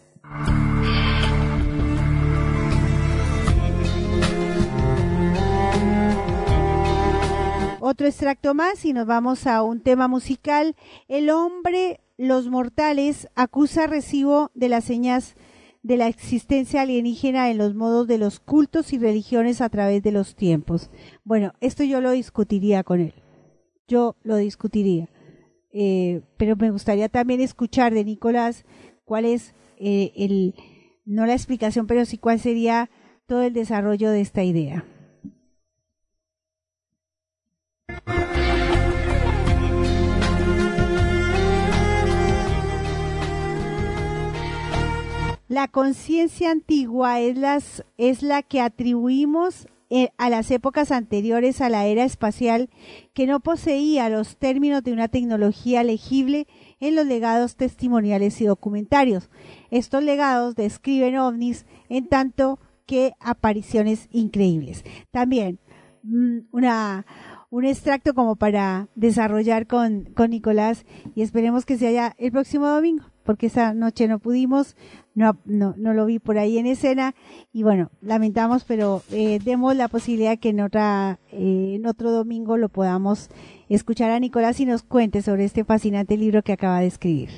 Otro extracto más y nos vamos a un tema musical. El hombre, los mortales, acusa recibo de las señas de la existencia alienígena en los modos de los cultos y religiones a través de los tiempos. Bueno, esto yo lo discutiría con él. Yo lo discutiría. Eh, pero me gustaría también escuchar de Nicolás cuál es eh, el, no la explicación, pero sí cuál sería todo el desarrollo de esta idea. La conciencia antigua es, las, es la que atribuimos eh, a las épocas anteriores a la era espacial que no poseía los términos de una tecnología legible en los legados testimoniales y documentarios. Estos legados describen ovnis en tanto que apariciones increíbles. También mm, una, un extracto como para desarrollar con, con Nicolás y esperemos que se haya el próximo domingo porque esa noche no pudimos, no, no, no lo vi por ahí en escena y bueno, lamentamos, pero eh, demos la posibilidad que en, otra, eh, en otro domingo lo podamos escuchar a Nicolás y nos cuente sobre este fascinante libro que acaba de escribir.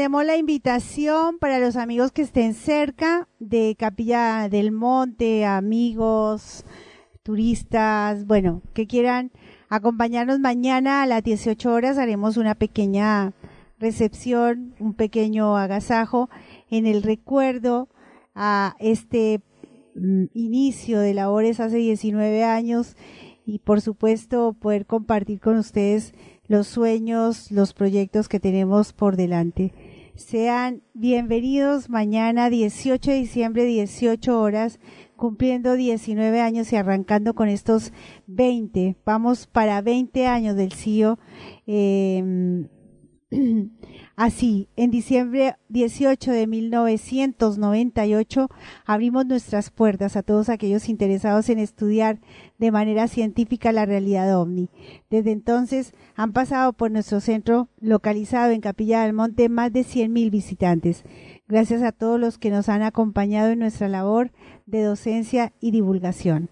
Extendemos la invitación para los amigos que estén cerca de Capilla del Monte, amigos, turistas, bueno, que quieran acompañarnos mañana a las 18 horas. Haremos una pequeña recepción, un pequeño agasajo en el recuerdo a este mm, inicio de labores hace 19 años y por supuesto poder compartir con ustedes los sueños, los proyectos que tenemos por delante. Sean bienvenidos mañana 18 de diciembre, 18 horas, cumpliendo 19 años y arrancando con estos 20. Vamos para 20 años del CIO. Eh, Así, en diciembre 18 de 1998 abrimos nuestras puertas a todos aquellos interesados en estudiar de manera científica la realidad ovni. Desde entonces han pasado por nuestro centro localizado en Capilla del Monte más de 100.000 visitantes. Gracias a todos los que nos han acompañado en nuestra labor de docencia y divulgación.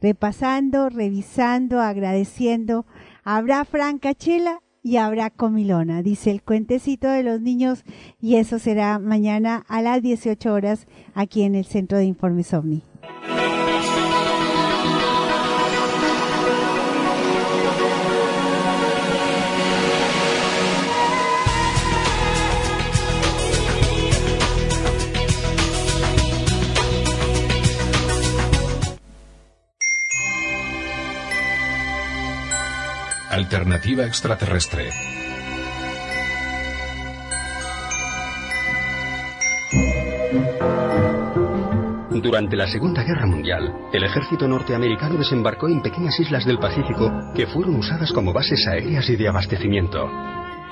Repasando, revisando, agradeciendo, habrá franca chela y habrá comilona, dice el cuentecito de los niños y eso será mañana a las 18 horas aquí en el Centro de Informes OVNI. Alternativa extraterrestre. Durante la Segunda Guerra Mundial, el ejército norteamericano desembarcó en pequeñas islas del Pacífico que fueron usadas como bases aéreas y de abastecimiento.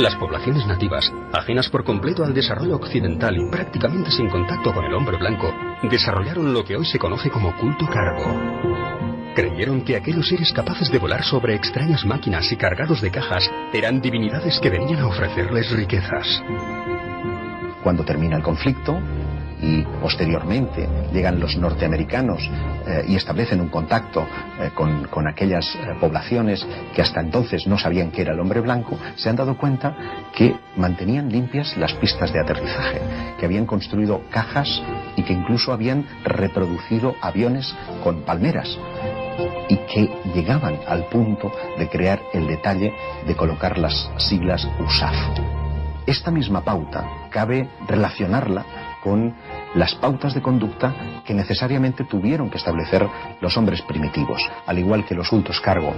Las poblaciones nativas, ajenas por completo al desarrollo occidental y prácticamente sin contacto con el hombre blanco, desarrollaron lo que hoy se conoce como culto cargo. Creyeron que aquellos seres capaces de volar sobre extrañas máquinas y cargados de cajas eran divinidades que venían a ofrecerles riquezas. Cuando termina el conflicto, y posteriormente llegan los norteamericanos eh, y establecen un contacto eh, con, aquellas eh, poblaciones que hasta entonces no sabían que era el hombre blanco, se han dado cuenta que mantenían limpias las pistas de aterrizaje, que habían construido cajas y que incluso habían reproducido aviones con palmeras y que llegaban al punto de crear el detalle de colocar las siglas USAF. Esta misma pauta cabe relacionarla con las pautas de conducta que necesariamente tuvieron que establecer los hombres primitivos, al igual que los ultos cargo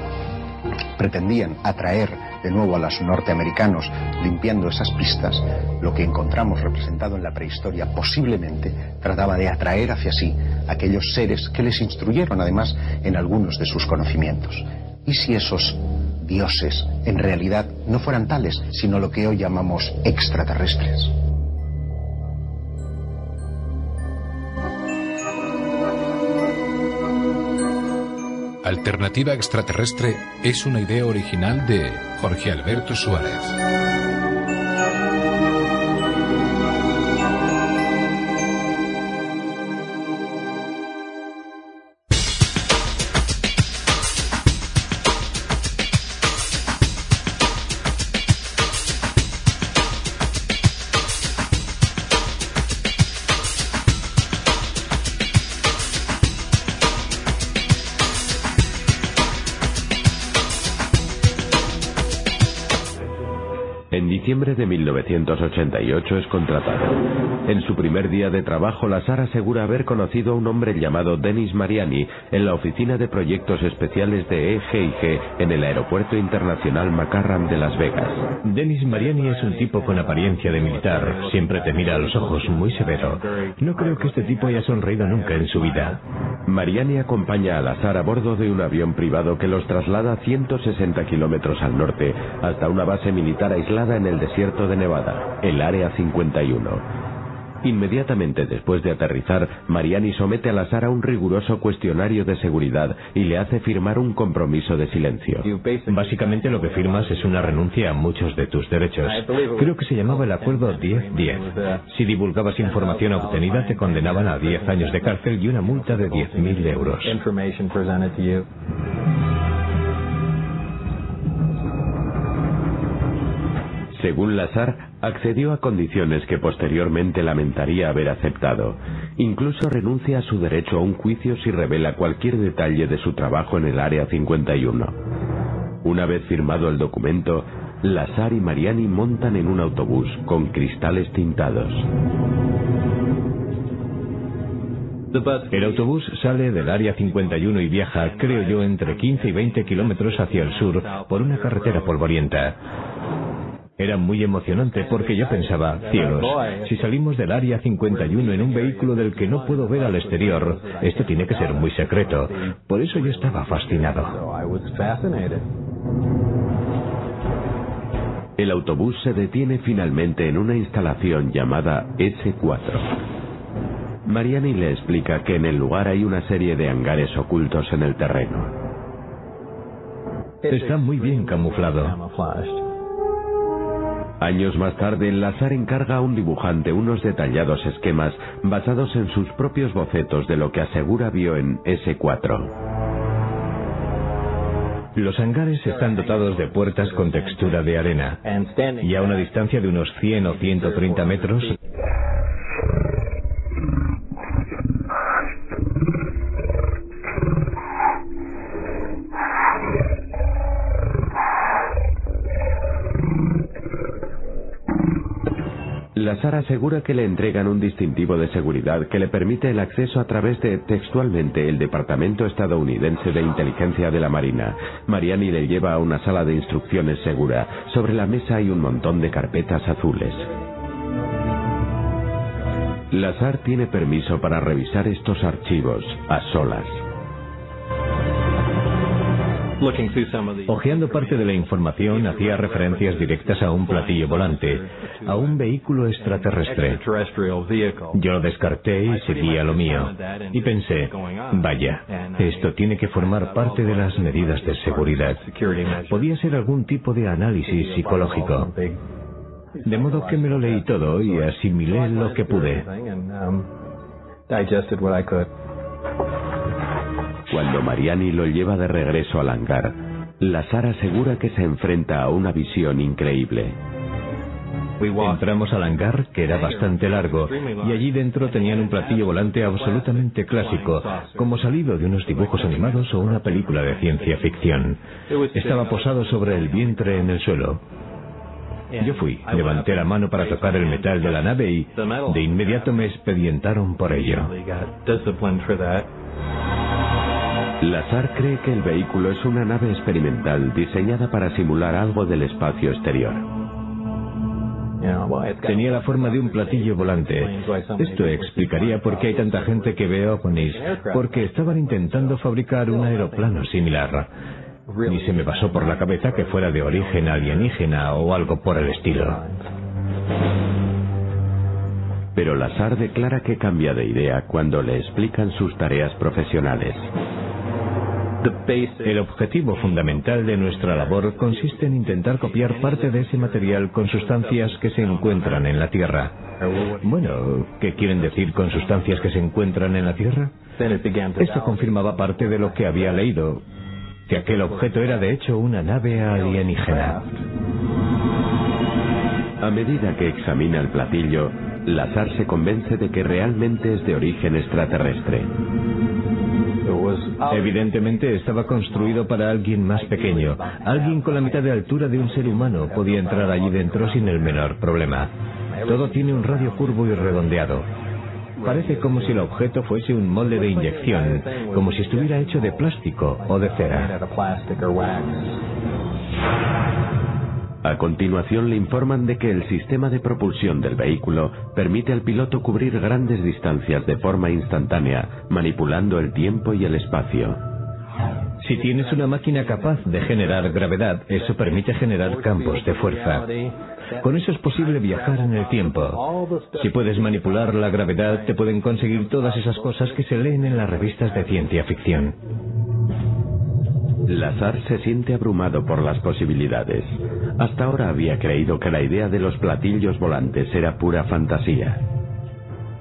pretendían atraer de nuevo a los norteamericanos limpiando esas pistas, lo que encontramos representado en la prehistoria posiblemente trataba de atraer hacia sí aquellos seres que les instruyeron además en algunos de sus conocimientos. ¿Y si esos dioses en realidad no fueran tales, sino lo que hoy llamamos extraterrestres? Alternativa extraterrestre es una idea original de Jorge Alberto Suárez. Diciembre de 1988 es contratado. En su primer día de trabajo, Lazar asegura haber conocido a un hombre llamado Denis Mariani en la oficina de proyectos especiales de EGIG en el Aeropuerto Internacional McCarran de Las Vegas. Denis Mariani es un tipo con apariencia de militar. Siempre te mira a los ojos muy severo. No creo que este tipo haya sonreído nunca en su vida. Mariani acompaña a Lazar a bordo de un avión privado que los traslada 160 kilómetros al norte hasta una base militar aislada en el desierto de Nevada, el Área 51. Inmediatamente después de aterrizar, Mariani somete a Lazar a un riguroso cuestionario de seguridad y le hace firmar un compromiso de silencio. Básicamente lo que firmas es una renuncia a muchos de tus derechos. Creo que se llamaba el acuerdo 10-10. Si divulgabas información obtenida te condenaban a 10 años de cárcel y una multa de 10.000 euros. Según Lazar, accedió a condiciones que posteriormente lamentaría haber aceptado. Incluso renuncia a su derecho a un juicio si revela cualquier detalle de su trabajo en el Área 51. Una vez firmado el documento, Lazar y Mariani montan en un autobús con cristales tintados. El autobús sale del área 51 y viaja, creo yo, entre 15 y 20 kilómetros hacia el sur por una carretera polvorienta. Era muy emocionante porque yo pensaba, cielos, si salimos del área 51 en un vehículo del que no puedo ver al exterior, esto tiene que ser muy secreto. Por eso yo estaba fascinado. El autobús se detiene finalmente en una instalación llamada S4. Mariani le explica que en el lugar hay una serie de hangares ocultos en el terreno. Está muy bien camuflado. Años más tarde, Lazar encarga a un dibujante unos detallados esquemas basados en sus propios bocetos de lo que asegura vio en S4. Los hangares están dotados de puertas con textura de arena y a una distancia de unos 100 o 130 metros Lazar asegura que le entregan un distintivo de seguridad que le permite el acceso a través de, textualmente, el Departamento Estadounidense de Inteligencia de la Marina. Mariani le lleva a una sala de instrucciones segura. Sobre la mesa hay un montón de carpetas azules. Lazar tiene permiso para revisar estos archivos a solas. Ojeando parte de la información, hacía referencias directas a un platillo volante, a un vehículo extraterrestre. Yo lo descarté y seguí a lo mío. Y pensé, vaya, esto tiene que formar parte de las medidas de seguridad. Podía ser algún tipo de análisis psicológico. De modo que me lo leí todo y asimilé lo que pude. Cuando Mariani lo lleva de regreso al hangar, Lazar asegura que se enfrenta a una visión increíble. Entramos al hangar, que era bastante largo, y allí dentro tenían un platillo volante absolutamente clásico, como salido de unos dibujos animados o una película de ciencia ficción. Estaba posado sobre el vientre en el suelo. Yo fui, levanté la mano para tocar el metal de la nave y de inmediato me expedientaron por ello. Lazar cree que el vehículo es una nave experimental diseñada para simular algo del espacio exterior. Tenía la forma de un platillo volante. Esto explicaría por qué hay tanta gente que ve ovnis, porque estaban intentando fabricar un aeroplano similar. Ni se me pasó por la cabeza que fuera de origen alienígena o algo por el estilo. Pero Lazar declara que cambia de idea cuando le explican sus tareas profesionales. El objetivo fundamental de nuestra labor consiste en intentar copiar parte de ese material con sustancias que se encuentran en la Tierra. Bueno, ¿qué quieren decir con sustancias que se encuentran en la Tierra? Esto confirmaba parte de lo que había leído, que aquel objeto era de hecho una nave alienígena. A medida que examina el platillo, Lazar se convence de que realmente es de origen extraterrestre. Evidentemente estaba construido para alguien más pequeño. Alguien con la mitad de altura de un ser humano podía entrar allí dentro sin el menor problema. Todo tiene un radio curvo y redondeado. Parece como si el objeto fuese un molde de inyección, como si estuviera hecho de plástico o de cera. A continuación le informan de que el sistema de propulsión del vehículo permite al piloto cubrir grandes distancias de forma instantánea, manipulando el tiempo y el espacio. Si tienes una máquina capaz de generar gravedad, eso permite generar campos de fuerza. Con eso es posible viajar en el tiempo. Si puedes manipular la gravedad, te pueden conseguir todas esas cosas que se leen en las revistas de ciencia ficción. Lazar se siente abrumado por las posibilidades. Hasta ahora había creído que la idea de los platillos volantes era pura fantasía.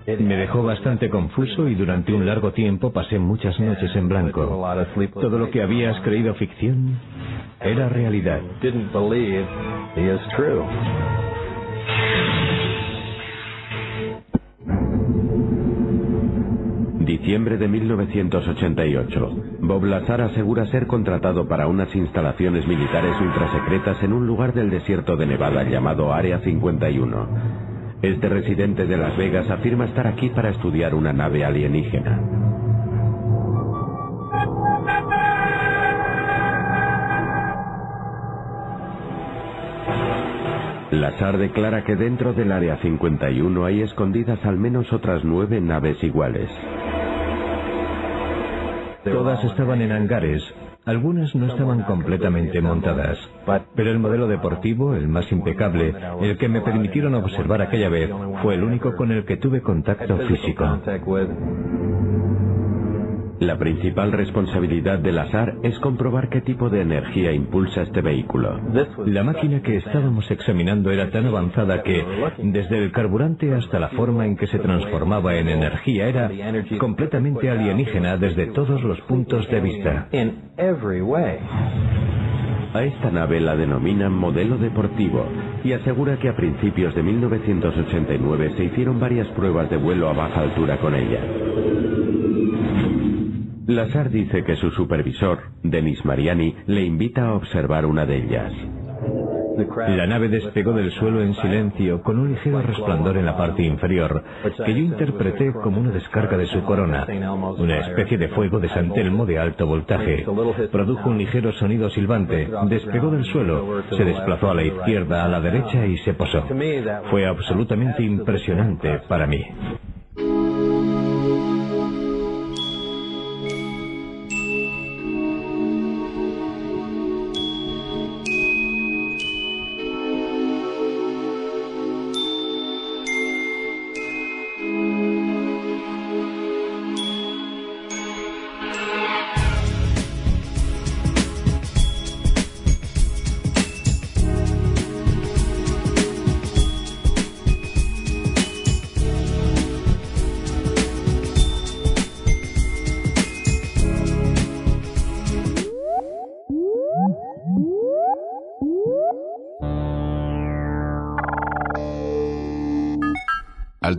Me dejó bastante confuso y durante un largo tiempo pasé muchas noches en blanco. Todo lo que habías creído ficción era realidad. Diciembre de 1988. Bob Lazar asegura ser contratado para unas instalaciones militares ultrasecretas en un lugar del desierto de Nevada llamado Área 51. Este residente de Las Vegas afirma estar aquí para estudiar una nave alienígena. Lazar declara que dentro del Área 51 hay escondidas al menos otras nueve naves iguales. Todas estaban en hangares. Algunas no estaban completamente montadas. Pero el modelo deportivo, el más impecable, el que me permitieron observar aquella vez, fue el único con el que tuve contacto físico. La principal responsabilidad del azar es comprobar qué tipo de energía impulsa este vehículo. La máquina que estábamos examinando era tan avanzada que, desde el carburante hasta la forma en que se transformaba en energía, era completamente alienígena desde todos los puntos de vista. A esta nave la denominan modelo deportivo y asegura que a principios de 1989 se hicieron varias pruebas de vuelo a baja altura con ella. Lazar dice que su supervisor, Denis Mariani, le invita a observar una de ellas. La nave despegó del suelo en silencio con un ligero resplandor en la parte inferior, que yo interpreté como una descarga de su corona, una especie de fuego de San Telmo de alto voltaje. Produjo un ligero sonido silbante, despegó del suelo, se desplazó a la izquierda, a la derecha y se posó. Fue absolutamente impresionante para mí.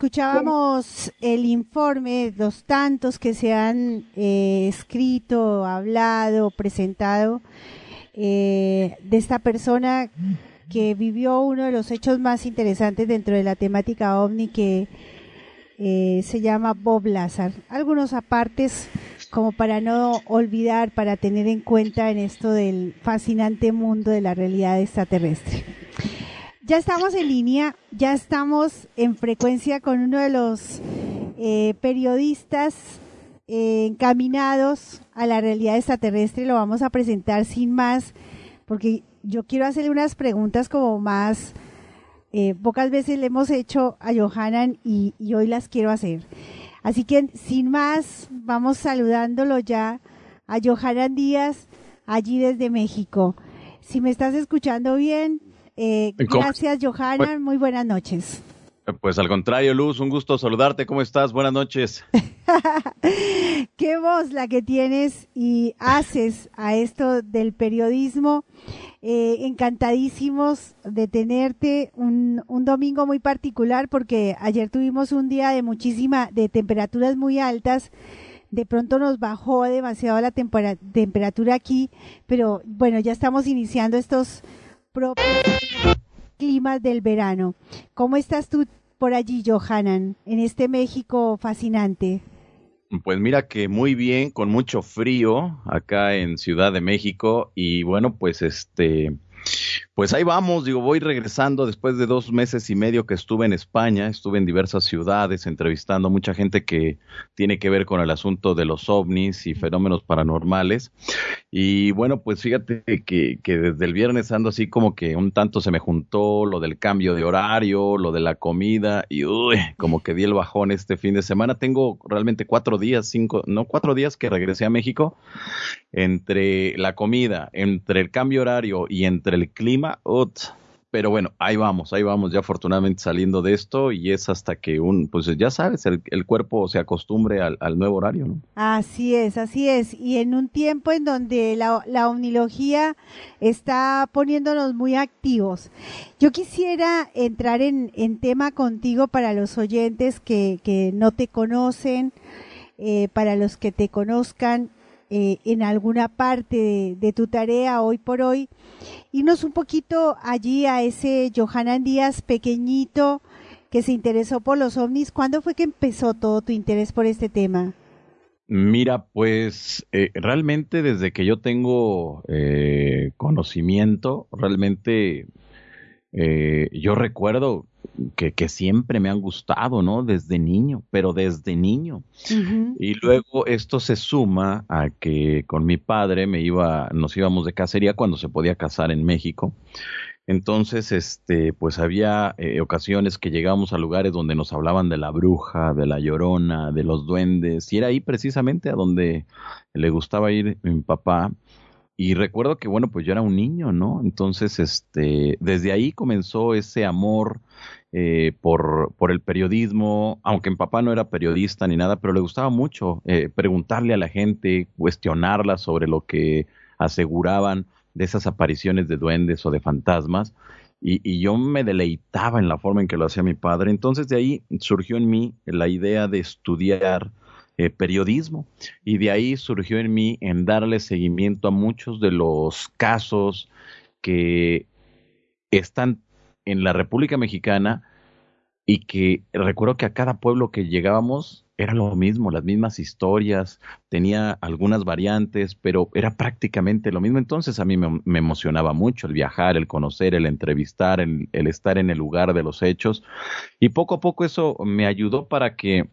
Escuchábamos el informe, los tantos que se han eh, escrito, hablado, presentado, eh, de esta persona que vivió uno de los hechos más interesantes dentro de la temática ovni que eh, se llama Bob Lazar. Algunos apartes como para no olvidar, para tener en cuenta en esto del fascinante mundo de la realidad extraterrestre. Ya estamos en línea, ya estamos en frecuencia con uno de los eh, periodistas eh, encaminados a la realidad extraterrestre. Lo vamos a presentar sin más, porque yo quiero hacerle unas preguntas como más, eh, pocas veces le hemos hecho a Johanan y, y hoy las quiero hacer. Así que sin más, vamos saludándolo ya a Johanan Díaz, allí desde México. Si me estás escuchando bien, eh, gracias Johanan, muy buenas noches. Pues al contrario, Luz, un gusto saludarte. ¿Cómo estás? Buenas noches. Qué voz la que tienes y haces a esto del periodismo. Eh, encantadísimos de tenerte un, un, domingo muy particular porque ayer tuvimos un día de muchísima, de temperaturas muy altas. De pronto nos bajó demasiado la temperatura aquí, pero bueno, ya estamos iniciando estos propios climas del verano. ¿Cómo estás tú por allí, Johanan, en este México fascinante? Pues mira que muy bien, con mucho frío acá en Ciudad de México y bueno, pues este pues ahí vamos, digo, voy regresando después de dos meses y medio que estuve en España, estuve en diversas ciudades entrevistando a mucha gente que tiene que ver con el asunto de los ovnis y fenómenos paranormales. Y bueno, pues fíjate que, que desde el viernes ando así como que un tanto se me juntó lo del cambio de horario, lo de la comida y uy, como que di el bajón este fin de semana. Tengo realmente cuatro días, cinco, no, cuatro días que regresé a México entre la comida, entre el cambio horario y entre el clima pero bueno, ahí vamos, ahí vamos, ya afortunadamente saliendo de esto y es hasta que un, pues ya sabes, el, cuerpo se acostumbre al, nuevo horario, ¿no? Así es, así es. Y en un tiempo en donde la, la omnilogía está poniéndonos muy activos. Yo quisiera entrar en, tema contigo para los oyentes que, que no te conocen, eh, para los que te conozcan eh, en alguna parte de, tu tarea hoy por hoy. Irnos un poquito allí a ese Johanan Díaz pequeñito que se interesó por los ovnis. ¿Cuándo fue que empezó todo tu interés por este tema? Mira, pues eh, realmente desde que yo tengo eh, conocimiento, realmente yo recuerdo que, que, siempre me han gustado, ¿no? Desde niño, pero desde niño. Y luego esto se suma a que con mi padre me iba, nos íbamos de cacería cuando se podía cazar en México. Entonces, este, pues había eh, ocasiones que llegábamos a lugares donde nos hablaban de la bruja, de la llorona, de los duendes, y era ahí precisamente a donde le gustaba ir mi papá. Y recuerdo que, bueno, pues yo era un niño, ¿no? Entonces, este, desde ahí comenzó ese amor eh, por, por el periodismo, aunque mi papá no era periodista ni nada, pero le gustaba mucho eh, preguntarle a la gente, cuestionarla sobre lo que aseguraban de esas apariciones de duendes o de fantasmas. Y, y, yo me deleitaba en la forma en que lo hacía mi padre. Entonces de ahí surgió en mí la idea de estudiar eh, periodismo y de ahí surgió en mí en darle seguimiento a muchos de los casos que están en la República Mexicana y que recuerdo que a cada pueblo que llegábamos era lo mismo, las mismas historias, tenía algunas variantes, pero era prácticamente lo mismo. Entonces a mí me, emocionaba mucho el viajar, el conocer, el entrevistar, el, estar en el lugar de los hechos. Y poco a poco eso me ayudó para que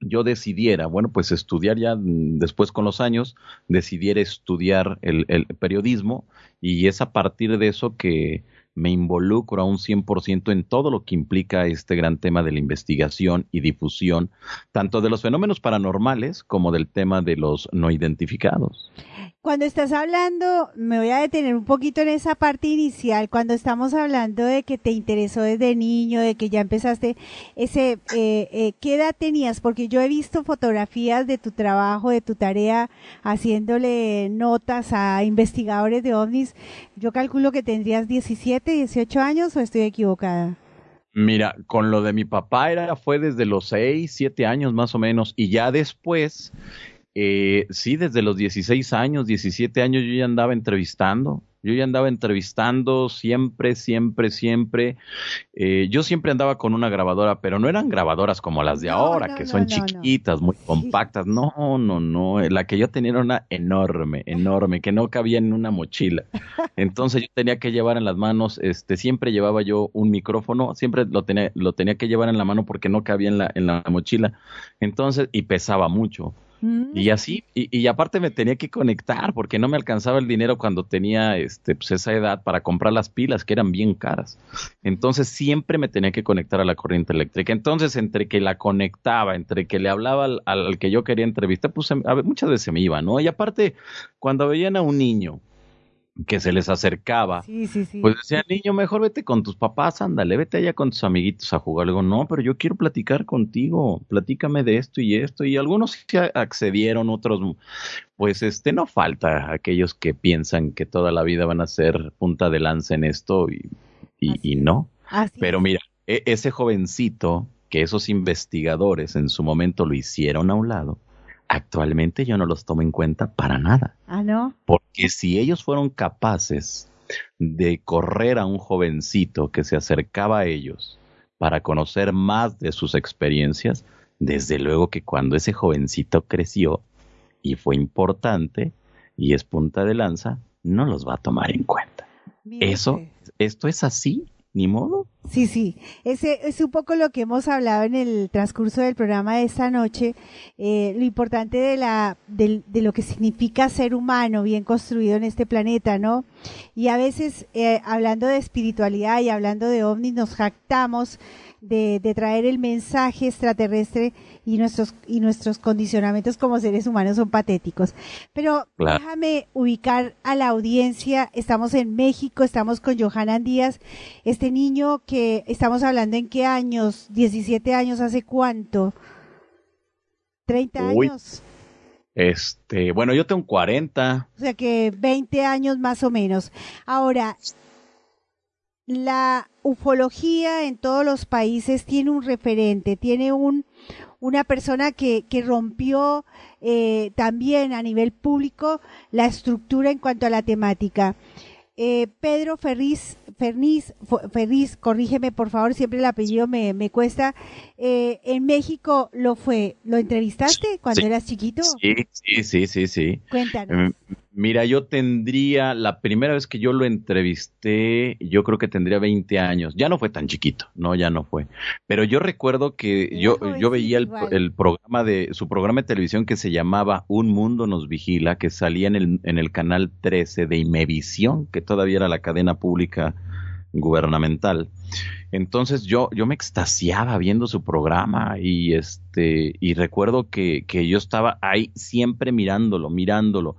yo decidiera, bueno, pues estudiar ya mm, después con los años, decidiera estudiar el, periodismo y es a partir de eso que me involucro a un 100% en todo lo que implica este gran tema de la investigación y difusión, tanto de los fenómenos paranormales como del tema de los no identificados. Cuando estás hablando, me voy a detener un poquito en esa parte inicial, cuando estamos hablando de que te interesó desde niño, de que ya empezaste ese, eh, eh, ¿qué edad tenías? Porque yo he visto fotografías de tu trabajo, de tu tarea, haciéndole notas a investigadores de ovnis. Yo calculo que tendrías 17, 18 años o estoy equivocada. Mira, con lo de mi papá era, fue desde los 6, 7 años más o menos, y ya después, eh, sí, desde los 16 años, 17 años yo ya andaba entrevistando, yo ya andaba entrevistando siempre, siempre, siempre. Eh, yo siempre andaba con una grabadora, pero no eran grabadoras como las de ahora, que son chiquitas, muy compactas. No, no, no. La que yo tenía era una enorme, enorme, que no cabía en una mochila. Entonces yo tenía que llevar en las manos, este, siempre llevaba yo un micrófono, siempre lo tenía, lo tenía que llevar en la mano porque no cabía en la, en la mochila. Entonces, y pesaba mucho. Y así, y, aparte me tenía que conectar porque no me alcanzaba el dinero cuando tenía este, pues esa edad para comprar las pilas que eran bien caras. Entonces siempre me tenía que conectar a la corriente eléctrica. Entonces entre que la conectaba, entre que le hablaba al, que yo quería entrevistar, pues muchas veces me iba, ¿no? Y aparte, cuando veían a un niño que se les acercaba, pues decía, niño, mejor vete con tus papás, ándale, vete allá con tus amiguitos a jugar. algo no, pero yo quiero platicar contigo, platícame de esto y esto. Y algunos sí accedieron, otros, pues este, no falta aquellos que piensan que toda la vida van a ser punta de lanza en esto y, y, no. pero mira, e, ese jovencito que esos investigadores en su momento lo hicieron a un lado, actualmente yo no los tomo en cuenta para nada. Ah, no. Porque si ellos fueron capaces de correr a un jovencito que se acercaba a ellos para conocer más de sus experiencias, desde luego que cuando ese jovencito creció y fue importante y es punta de lanza, no los va a tomar en cuenta. Eso, esto es así ni modo. Sí, sí, ese es un poco lo que hemos hablado en el transcurso del programa de esta noche, eh, lo importante de, la, de, lo que significa ser humano bien construido en este planeta, ¿no? Y a veces, eh, hablando de espiritualidad y hablando de ovnis, nos jactamos de, de traer el mensaje extraterrestre y nuestros, y nuestros condicionamientos como seres humanos son patéticos. Pero déjame ubicar a la audiencia. Estamos en México, estamos con Johanan Díaz, este niño que estamos hablando en qué años, 17 años, ¿hace cuánto? 30 años. Este, bueno, yo tengo 40. O sea que 20 años más o menos. Ahora, la ufología en todos los países tiene un referente, tiene un, una persona que, que rompió eh, también a nivel público la estructura en cuanto a la temática. Eh, Pedro Ferriz, Ferniz, Ferriz, corrígeme por favor, siempre el apellido me, me cuesta. Eh, en México lo fue, ¿lo entrevistaste cuando eras chiquito? Sí, sí, sí, sí, sí. Cuéntanos. Mira, yo tendría, la primera vez que yo lo entrevisté, yo creo que tendría 20 años. Ya no fue tan chiquito, no, ya no fue. Pero yo recuerdo que yo, yo veía el, el, programa de, su programa de televisión que se llamaba Un Mundo Nos Vigila, que salía en el, en el canal 13 de Imevisión, que todavía era la cadena pública gubernamental. Entonces yo, yo me extasiaba viendo su programa y este, y recuerdo que, que yo estaba ahí siempre mirándolo, mirándolo,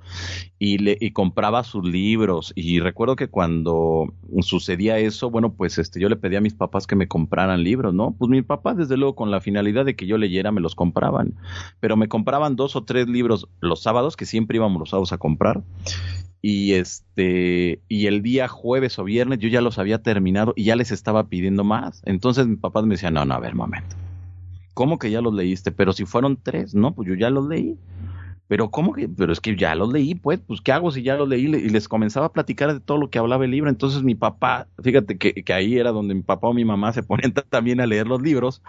y le, y compraba sus libros. Y recuerdo que cuando sucedía eso, bueno, pues este, yo le pedía a mis papás que me compraran libros, ¿no? Pues mi papá, desde luego, con la finalidad de que yo leyera, me los compraban. Pero me compraban dos o tres libros los sábados, que siempre íbamos los sábados a comprar y este y el día jueves o viernes yo ya los había terminado y ya les estaba pidiendo más. Entonces mi papá me decía, no, no, a ver, momento. ¿Cómo que ya los leíste? Pero si fueron tres, no, pues yo ya los leí pero ¿cómo que? Pero es que ya los leí, pues, pues ¿qué hago si ya los leí? Y les comenzaba a platicar de todo lo que hablaba el libro. Entonces mi papá, fíjate que, que ahí era donde mi papá o mi mamá se ponían también a leer los libros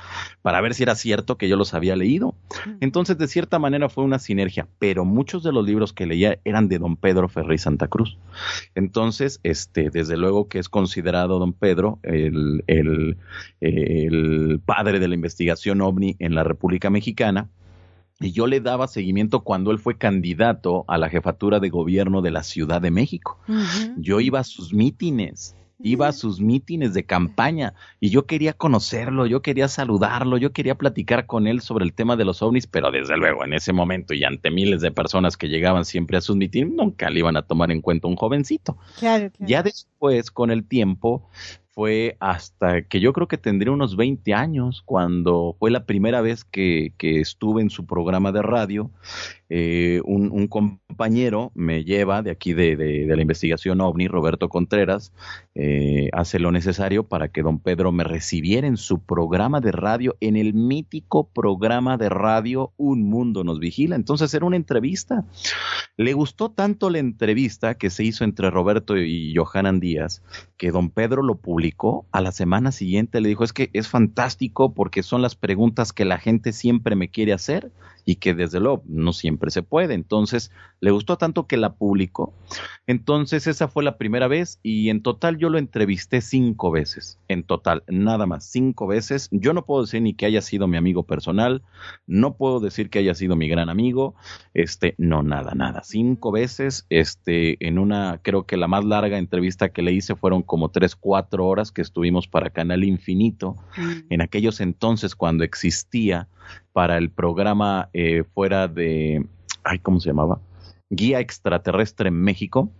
para ver si era cierto que yo los había leído. Entonces, de cierta manera fue una sinergia, pero muchos de los libros que leía eran de don Pedro Ferri Santa Cruz. Entonces, este, desde luego que es considerado don Pedro el, el, el padre de la investigación ovni en la República Mexicana y yo le daba seguimiento cuando él fue candidato a la jefatura de gobierno de la Ciudad de México. Yo iba a sus mítines, iba a sus mítines de campaña y yo quería conocerlo, yo quería saludarlo, yo quería platicar con él sobre el tema de los ovnis, pero desde luego en ese momento y ante miles de personas que llegaban siempre a sus mítines, nunca le iban a tomar en cuenta un jovencito. Ya después, con el tiempo, fue hasta que yo creo que tendría unos 20 años cuando fue la primera vez que, que, estuve en su programa de radio eh, un, compañero me lleva de aquí de, de, de la investigación OVNI, Roberto Contreras, eh, hace lo necesario para que don Pedro me recibiera en su programa de radio, en el mítico programa de radio Un Mundo Nos Vigila. Entonces era una entrevista. Le gustó tanto la entrevista que se hizo entre Roberto y Johanan Díaz, que don Pedro lo publicó a la semana siguiente. Le dijo, es que es fantástico porque son las preguntas que la gente siempre me quiere hacer y que desde luego no siempre se puede. Entonces, le gustó tanto que la publicó. Entonces, esa fue la primera vez y en total yo lo entrevisté cinco veces. En total, nada más, cinco veces. Yo no puedo decir ni que haya sido mi amigo personal, no puedo decir que haya sido mi gran amigo, este, no, nada, nada. Cinco veces, este, en una, creo que la más larga entrevista que le hice fueron como tres, cuatro horas que estuvimos para Canal Infinito, mm. en aquellos entonces cuando existía para el programa eh, fuera de, ay, ¿cómo se llamaba? Guía extraterrestre en México.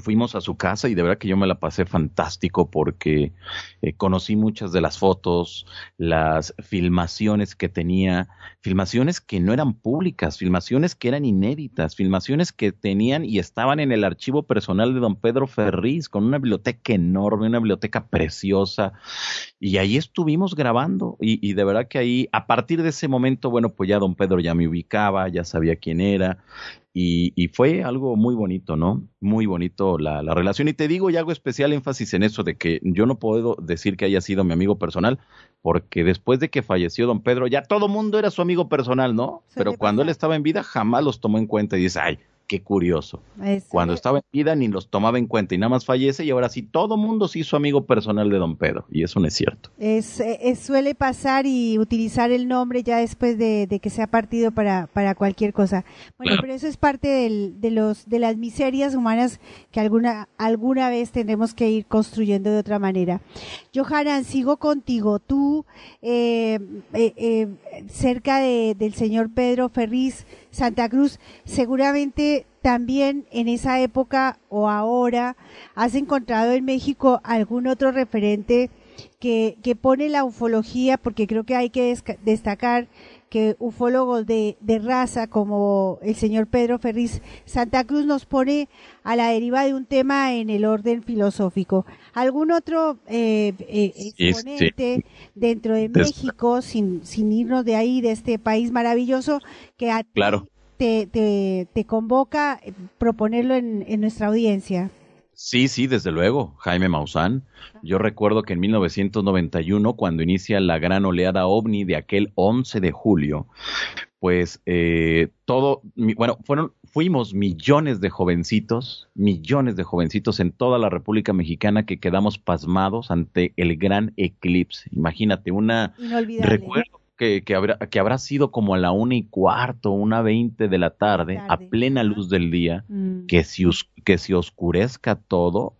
Fuimos a su casa y de verdad que yo me la pasé fantástico porque eh, conocí muchas de las fotos, las filmaciones que tenía, filmaciones que no eran públicas, filmaciones que eran inéditas, filmaciones que tenían y estaban en el archivo personal de don Pedro Ferriz con una biblioteca enorme, una biblioteca preciosa y ahí estuvimos grabando y, y de verdad que ahí a partir de ese momento, bueno, pues ya don Pedro ya me ubicaba, ya sabía quién era y, y, fue algo muy bonito, ¿no? Muy bonito la, la, relación. Y te digo, y hago especial énfasis en eso de que yo no puedo decir que haya sido mi amigo personal, porque después de que falleció don Pedro, ya todo mundo era su amigo personal, ¿no? Pero cuando él estaba en vida, jamás los tomó en cuenta y dice, ay, qué curioso. Eso. Cuando estaba en vida ni los tomaba en cuenta y nada más fallece y ahora sí todo mundo se hizo amigo personal de don Pedro y eso no es cierto. Es, es suele pasar y utilizar el nombre ya después de, de que se ha partido para, para cualquier cosa. Bueno, claro. pero eso es parte del, de los de las miserias humanas que alguna alguna vez tendremos que ir construyendo de otra manera. Johanan, sigo contigo. Tú eh, eh, eh, cerca de, del señor Pedro Ferriz Santa Cruz, seguramente también en esa época o ahora has encontrado en México algún otro referente que, que pone la ufología, porque creo que hay que destacar que ufólogos de, de, raza como el señor Pedro Ferriz Santa Cruz nos pone a la deriva de un tema en el orden filosófico. ¿Algún otro eh, eh, exponente sí, sí. dentro de México, sin, sin irnos de ahí, de este país maravilloso, que a claro. te, te, te, convoca proponerlo en, en nuestra audiencia? Sí, sí, desde luego, Jaime Maussan. Yo recuerdo que en 1991, cuando inicia la gran oleada ovni de aquel 11 de julio, pues eh, todo, bueno, fueron, fuimos millones de jovencitos, millones de jovencitos en toda la República Mexicana que quedamos pasmados ante el gran eclipse. Imagínate, una recuerdo que, que, habrá, que habrá sido como a la una y cuarto, una veinte de la tarde, tarde. a plena luz del día, mm. que, si, que se oscurezca todo.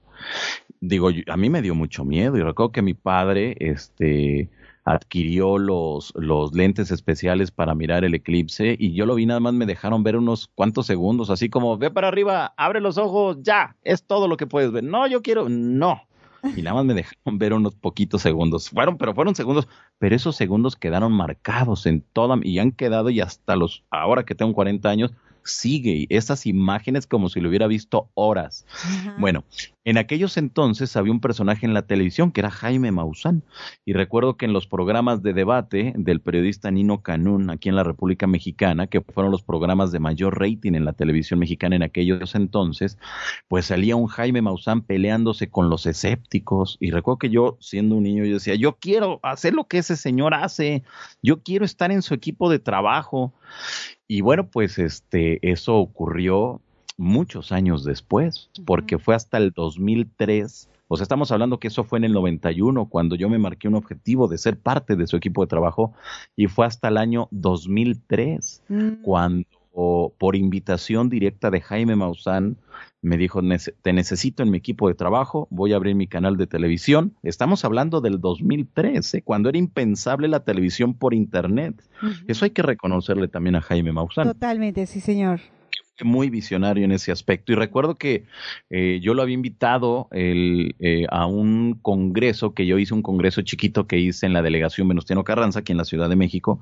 Digo, a mí me dio mucho miedo y recuerdo que mi padre, este, adquirió los, los lentes especiales para mirar el eclipse y yo lo vi nada más me dejaron ver unos cuantos segundos, así como ve para arriba, abre los ojos, ya, es todo lo que puedes ver. No, yo quiero, no. Y nada más me dejaron ver unos poquitos segundos. Fueron, pero fueron segundos, pero esos segundos quedaron marcados en toda y han quedado y hasta los, ahora que tengo 40 años, sigue esas imágenes como si lo hubiera visto horas. Ajá. Bueno, en aquellos entonces había un personaje en la televisión que era Jaime Maussan y recuerdo que en los programas de debate del periodista Nino Canún aquí en la República Mexicana, que fueron los programas de mayor rating en la televisión mexicana en aquellos entonces, pues salía un Jaime Maussan peleándose con los escépticos y recuerdo que yo siendo un niño yo decía, yo quiero hacer lo que ese señor hace, yo quiero estar en su equipo de trabajo y bueno, pues este, eso ocurrió muchos años después, porque fue hasta el 2003. O sea, estamos hablando que eso fue en el 91, cuando yo me marqué un objetivo de ser parte de su equipo de trabajo, y fue hasta el año 2003, mm. cuando por invitación directa de Jaime Maussan me dijo, te necesito en mi equipo de trabajo, voy a abrir mi canal de televisión. Estamos hablando del 2013, ¿eh? cuando era impensable la televisión por Internet. Uh -huh. Eso hay que reconocerle también a Jaime Maussan. Totalmente, sí, señor muy visionario en ese aspecto. Y recuerdo que eh, yo lo había invitado el, eh, a un congreso, que yo hice un congreso chiquito que hice en la delegación Venustiano Carranza, aquí en la Ciudad de México.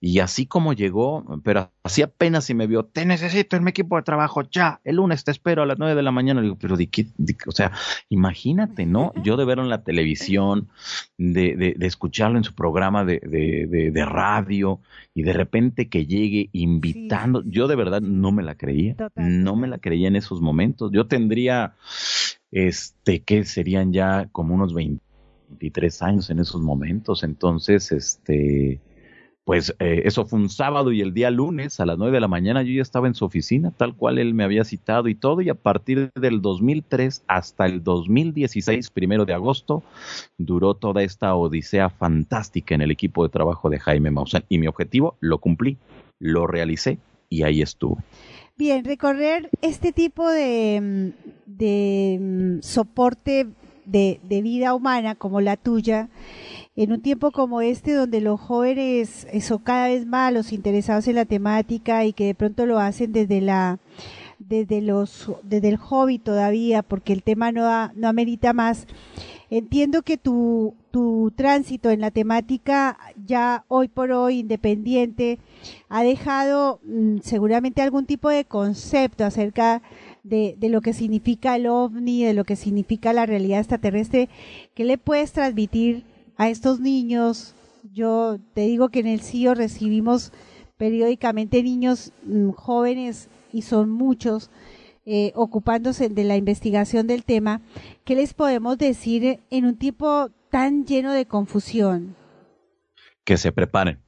Y así como llegó, pero así apenas si me vio, te necesito en mi equipo de trabajo ya, el lunes te espero a las nueve de la mañana. Le digo, pero de qué, o sea, imagínate, ¿no? Yo de verlo en la televisión, de, de, de escucharlo en su programa de, de, de radio y de repente que llegue invitando, yo de verdad no me la creía, no me la creía en esos momentos. Yo tendría, este, que serían ya como unos 23 años en esos momentos, entonces, este, pues eh, eso fue un sábado y el día lunes a las 9 de la mañana yo ya estaba en su oficina, tal cual él me había citado y todo, y a partir del 2003 hasta el 2016, primero de agosto, duró toda esta odisea fantástica en el equipo de trabajo de Jaime Maussan. Y mi objetivo lo cumplí, lo realicé y ahí estuvo. Bien, recorrer este tipo de, de mm, soporte de vida humana como la tuya, en un tiempo como este donde los jóvenes son cada vez más los interesados en la temática y que de pronto lo hacen desde la desde los desde el hobby todavía porque el tema no no amerita más. Entiendo que tu tu tránsito en la temática ya hoy por hoy independiente ha dejado mm, seguramente algún tipo de concepto acerca de, de, lo que significa el ovni, de lo que significa la realidad extraterrestre, ¿qué le puedes transmitir a estos niños. Yo te digo que en el CIO recibimos periódicamente niños mm, jóvenes y son muchos eh, ocupándose de la investigación del tema. ¿Qué les podemos decir en un tiempo tan lleno de confusión? Que se preparen,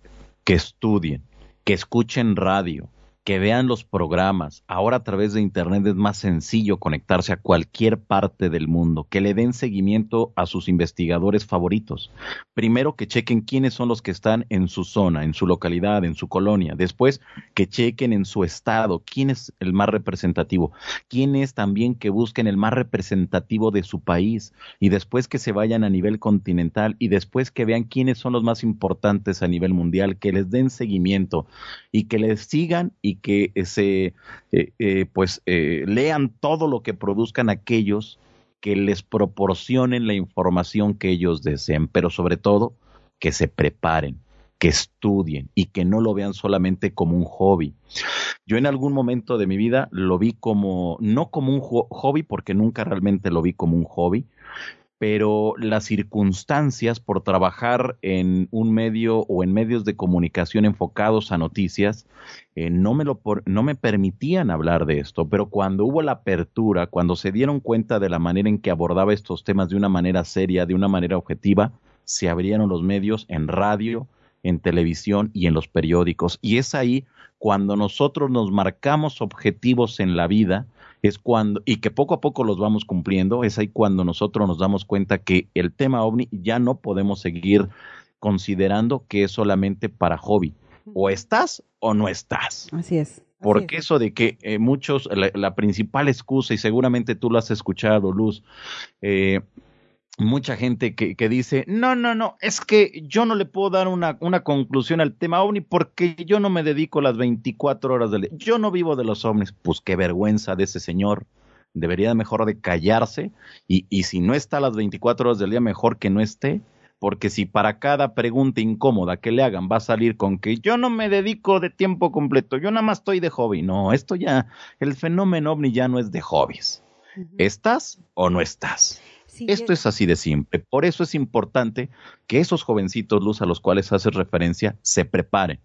que estudien, que escuchen radio, que vean los programas. Ahora a través de Internet es más sencillo conectarse a cualquier parte del mundo, que le den seguimiento a sus investigadores favoritos. Primero que chequen quiénes son los que están en su zona, en su localidad, en su colonia. Después que chequen en su estado quién es el más representativo. Quién es también que busquen el más representativo de su país. Y después que se vayan a nivel continental y después que vean quiénes son los más importantes a nivel mundial, que les den seguimiento y que les sigan que se eh, eh, pues eh, lean todo lo que produzcan aquellos que les proporcionen la información que ellos deseen, pero sobre todo que se preparen, que estudien y que no lo vean solamente como un hobby. Yo en algún momento de mi vida lo vi como, no como un hobby, porque nunca realmente lo vi como un hobby, pero las circunstancias por trabajar en un medio o en medios de comunicación enfocados a noticias eh, no, me lo no me permitían hablar de esto, pero cuando hubo la apertura, cuando se dieron cuenta de la manera en que abordaba estos temas de una manera seria, de una manera objetiva, se abrieron los medios en radio, en televisión y en los periódicos. Y es ahí cuando nosotros nos marcamos objetivos en la vida, es cuando, y que poco a poco los vamos cumpliendo, es ahí cuando nosotros nos damos cuenta que el tema ovni ya no podemos seguir considerando que es solamente para hobby. O estás o no estás. Así es. Porque eso de que eh, muchos, la, la, principal excusa, y seguramente tú lo has escuchado, Luz, eh, mucha gente que, que, dice, no, no, no, es que yo no le puedo dar una, una conclusión al tema ovni porque yo no me dedico las 24 horas del día. Yo no vivo de los ovnis. Pues qué vergüenza de ese señor. Debería mejor de callarse y, y si no está las 24 horas del día, mejor que no esté. Porque si para cada pregunta incómoda que le hagan va a salir con que yo no me dedico de tiempo completo, yo nada más estoy de hobby. No, esto ya, el fenómeno ovni ya no es de hobbies. Uh -huh. ¿Estás o no estás? Sí, Esto es así de simple. Por eso es importante que esos jovencitos, Luz, a los cuales haces referencia, se preparen.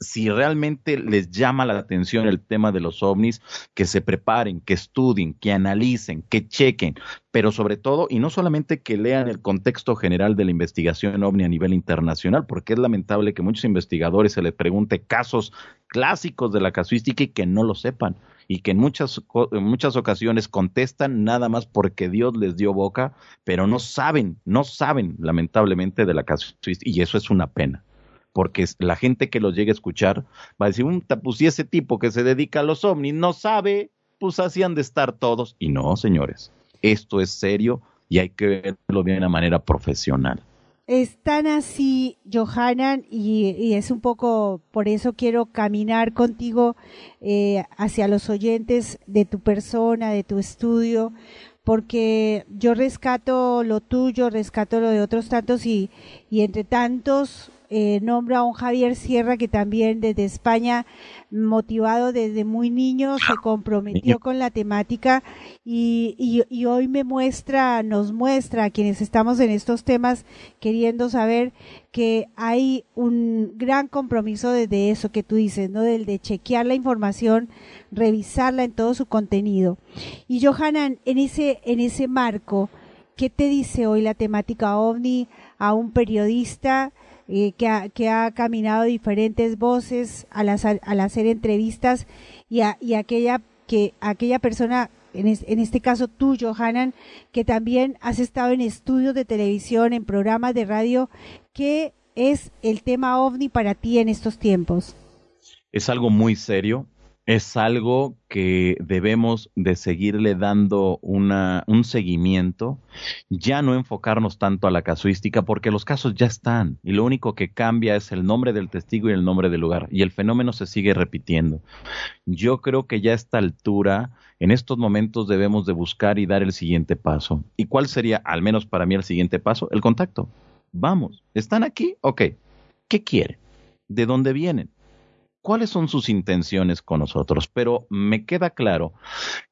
Si realmente les llama la atención el tema de los ovnis, que se preparen, que estudien, que analicen, que chequen, pero sobre todo, y no solamente que lean el contexto general de la investigación ovni a nivel internacional, porque es lamentable que muchos investigadores se les pregunte casos clásicos de la casuística y que no lo sepan y que en muchas, en muchas ocasiones contestan nada más porque Dios les dio boca, pero no saben, no saben lamentablemente de la casuística y eso es una pena. Porque la gente que los llegue a escuchar va a decir, un pues si ese tipo que se dedica a los ovnis no sabe, pues así han de estar todos. Y no, señores, esto es serio y hay que verlo de una manera profesional. Es tan así, Johanan, y, es un poco por eso quiero caminar contigo eh, hacia los oyentes de tu persona, de tu estudio, porque yo rescato lo tuyo, rescato lo de otros tantos y, y entre tantos eh, nombro a un Javier Sierra que también desde España, motivado desde muy niño, se comprometió con la temática y, y, hoy me muestra, nos muestra a quienes estamos en estos temas queriendo saber que hay un gran compromiso desde eso que tú dices, ¿no? Del de chequear la información, revisarla en todo su contenido. Y Johanan, en ese, en ese marco, ¿qué te dice hoy la temática ovni a un periodista eh, que, ha, que, ha, caminado diferentes voces al, al hacer entrevistas y, a, y aquella, que, aquella persona, en, en este caso tú, Johanan, que también has estado en estudios de televisión, en programas de radio, ¿qué es el tema ovni para ti en estos tiempos? Es algo muy serio, es algo que debemos de seguirle dando una, un seguimiento, ya no enfocarnos tanto a la casuística porque los casos ya están y lo único que cambia es el nombre del testigo y el nombre del lugar y el fenómeno se sigue repitiendo. Yo creo que ya a esta altura, en estos momentos debemos de buscar y dar el siguiente paso. ¿Y cuál sería, al menos para mí, el siguiente paso? El contacto. Vamos, ¿están aquí? Ok. ¿Qué quieren? ¿De dónde vienen? Cuáles son sus intenciones con nosotros, pero me queda claro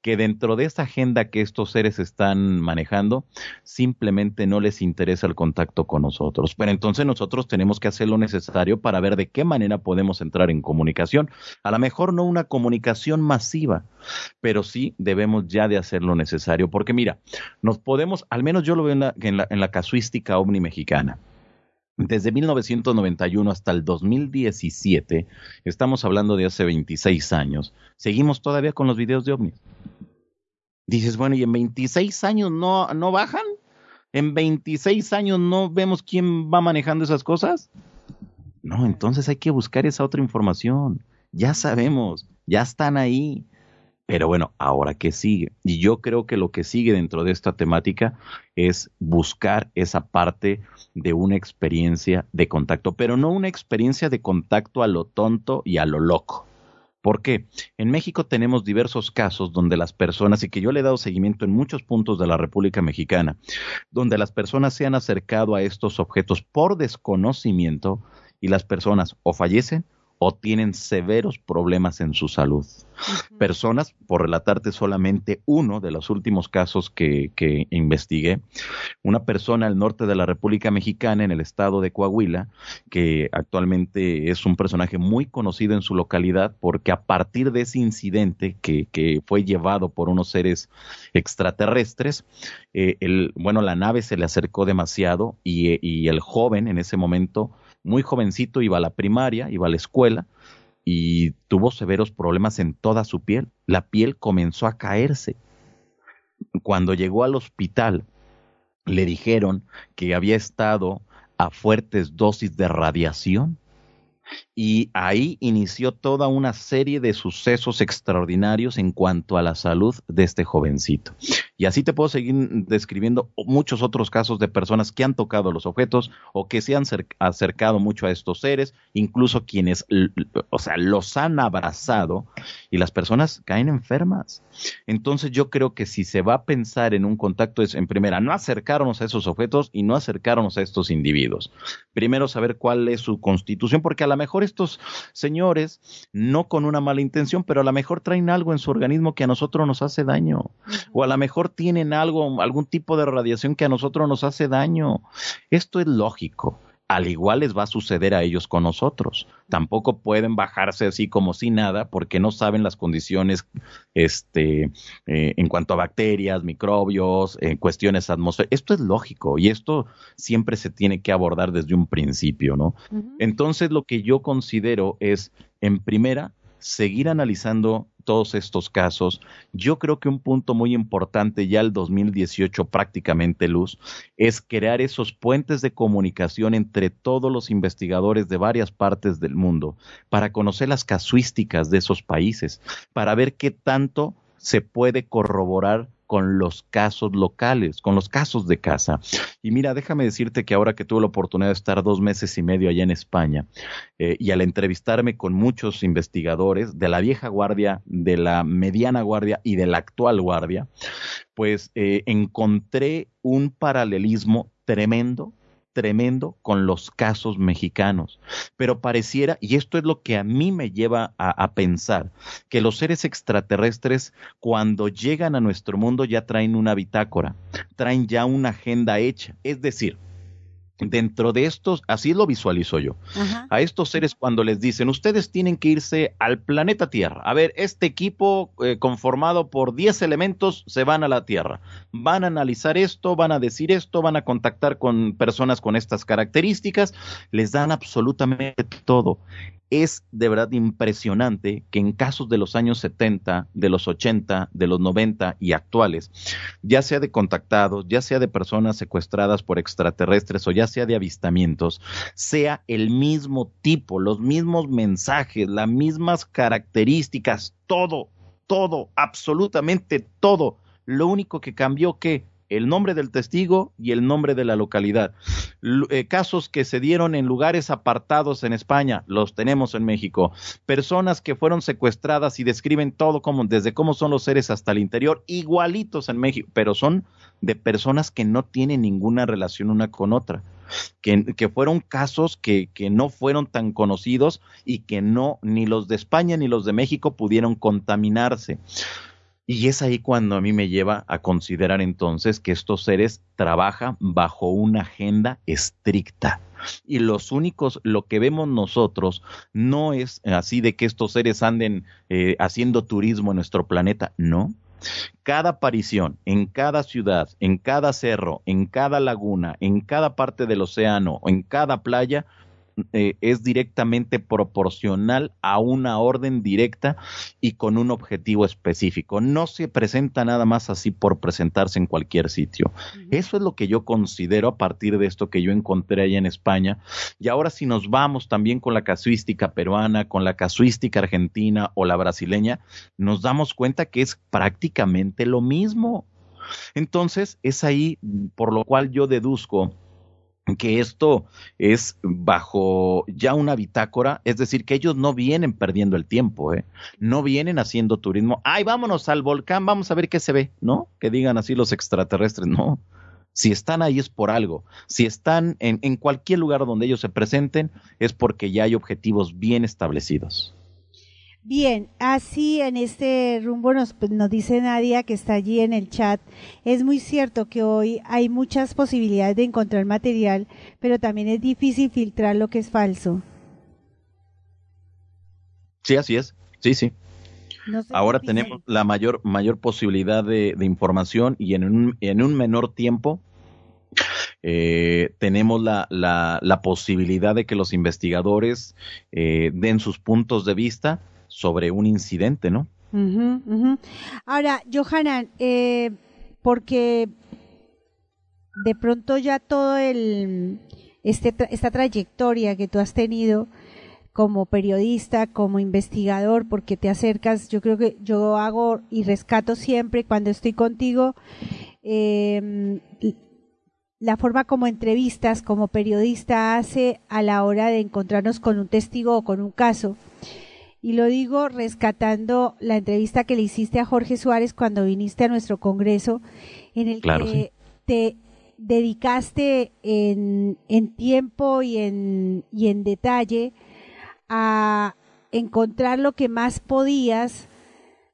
que dentro de esta agenda que estos seres están manejando, simplemente no les interesa el contacto con nosotros. Pero entonces nosotros tenemos que hacer lo necesario para ver de qué manera podemos entrar en comunicación. A lo mejor no una comunicación masiva, pero sí debemos ya de hacer lo necesario, porque mira, nos podemos, al menos yo lo veo en la, en la, en la casuística ovni mexicana desde 1991 hasta el 2017, estamos hablando de hace 26 años, seguimos todavía con los videos de ovnis. Dices, bueno, ¿y en 26 años no, no bajan? ¿En 26 años no vemos quién va manejando esas cosas? No, entonces hay que buscar esa otra información. Ya sabemos, ya están ahí. Pero bueno, ahora qué sigue. Y yo creo que lo que sigue dentro de esta temática es buscar esa parte de una experiencia de contacto, pero no una experiencia de contacto a lo tonto y a lo loco. ¿Por qué? En México tenemos diversos casos donde las personas, y que yo le he dado seguimiento en muchos puntos de la República Mexicana, donde las personas se han acercado a estos objetos por desconocimiento y las personas o fallecen o tienen severos problemas en su salud. Personas, por relatarte solamente uno de los últimos casos que, que, investigué, una persona al norte de la República Mexicana, en el estado de Coahuila, que actualmente es un personaje muy conocido en su localidad porque a partir de ese incidente que, que fue llevado por unos seres extraterrestres, eh, el, bueno, la nave se le acercó demasiado y, y el joven en ese momento muy jovencito, iba a la primaria, iba a la escuela y tuvo severos problemas en toda su piel. La piel comenzó a caerse. Cuando llegó al hospital, le dijeron que había estado a fuertes dosis de radiación y ahí inició toda una serie de sucesos extraordinarios en cuanto a la salud de este jovencito. Y así te puedo seguir describiendo muchos otros casos de personas que han tocado los objetos o que se han acercado mucho a estos seres, incluso quienes, o sea, los han abrazado y las personas caen enfermas. Entonces yo creo que si se va a pensar en un contacto es, en primera, no acercarnos a esos objetos y no acercarnos a estos individuos. Primero saber cuál es su constitución, porque a lo mejor estos señores, no con una mala intención, pero a lo mejor traen algo en su organismo que a nosotros nos hace daño. O a lo mejor tienen algo, algún tipo de radiación que a nosotros nos hace daño. Esto es lógico al igual les va a suceder a ellos con nosotros. Tampoco pueden bajarse así como si nada porque no saben las condiciones este, eh, en cuanto a bacterias, microbios, en cuestiones atmosféricas. Esto es lógico y esto siempre se tiene que abordar desde un principio, ¿no? Entonces lo que yo considero es, en primera, seguir analizando todos estos casos. Yo creo que un punto muy importante ya el 2018 prácticamente, Luz, es crear esos puentes de comunicación entre todos los investigadores de varias partes del mundo para conocer las casuísticas de esos países, para ver qué tanto se puede corroborar con los casos locales, con los casos de casa. Y mira, déjame decirte que ahora que tuve la oportunidad de estar dos meses y medio allá en España eh, y al entrevistarme con muchos investigadores de la vieja guardia, de la mediana guardia y de la actual guardia, pues eh, encontré un paralelismo tremendo tremendo con los casos mexicanos. Pero pareciera, y esto es lo que a mí me lleva a, pensar, que los seres extraterrestres cuando llegan a nuestro mundo ya traen una bitácora, traen ya una agenda hecha. Es decir, dentro de estos, así lo visualizo yo, a estos seres cuando les dicen, ustedes tienen que irse al planeta Tierra. A ver, este equipo eh, conformado por 10 elementos se van a la Tierra. Van a analizar esto, van a decir esto, van a contactar con personas con estas características, les dan absolutamente todo es de verdad impresionante que en casos de los años 70, de los 80, de los 90 y actuales, ya sea de contactados, ya sea de personas secuestradas por extraterrestres o ya sea de avistamientos, sea el mismo tipo, los mismos mensajes, las mismas características, todo, todo, absolutamente todo. Lo único que cambió que el nombre del testigo y el nombre de la localidad. Eh, casos que se dieron en lugares apartados en España, los tenemos en México. Personas que fueron secuestradas y describen todo desde cómo son los seres hasta el interior, igualitos en México, pero son de personas que no tienen ninguna relación una con otra. Que, fueron casos que, que no fueron tan conocidos y que no, ni los de España ni los de México pudieron contaminarse. Y es ahí cuando a mí me lleva a considerar entonces que estos seres trabajan bajo una agenda estricta. Y los únicos, lo que vemos nosotros, no es así de que estos seres anden eh, haciendo turismo en nuestro planeta, no. Cada aparición en cada ciudad, en cada cerro, en cada laguna, en cada parte del océano, en cada playa, eh, es directamente proporcional a una orden directa y con un objetivo específico. No se presenta nada más así por presentarse en cualquier sitio. Eso es lo que yo considero a partir de esto que yo encontré allá en España. Y ahora si nos vamos también con la casuística peruana, con la casuística argentina o la brasileña, nos damos cuenta que es prácticamente lo mismo. Entonces, es ahí por lo cual yo deduzco que esto es bajo ya una bitácora, es decir, que ellos no vienen perdiendo el tiempo, ¿eh? no vienen haciendo turismo, ay, vámonos al volcán, vamos a ver qué se ve, ¿no? Que digan así los extraterrestres, no. Si están ahí es por algo. Si están en, en cualquier lugar donde ellos se presenten, es porque ya hay objetivos bien establecidos. Bien, así en este rumbo nos, pues, nos dice Nadia que está allí en el chat. Es muy cierto que hoy hay muchas posibilidades de encontrar material, pero también es difícil filtrar lo que es falso. Sí, así es. Sí, sí. Ahora tenemos la mayor, mayor posibilidad de, información y en un, en un menor tiempo eh, tenemos la, la, la, posibilidad de que los investigadores eh, den sus puntos de vista sobre un incidente, ¿no? Ahora, Johanan, eh, porque de pronto ya todo el este, esta trayectoria que tú has tenido como periodista, como investigador, porque te acercas, yo creo que yo hago y rescato siempre cuando estoy contigo em, la forma como entrevistas, como periodista hace a la hora de encontrarnos con un testigo o con un caso y lo digo rescatando la entrevista que le hiciste a Jorge Suárez cuando viniste a nuestro congreso, en el que te dedicaste en, en tiempo y en, y en detalle a encontrar lo que más podías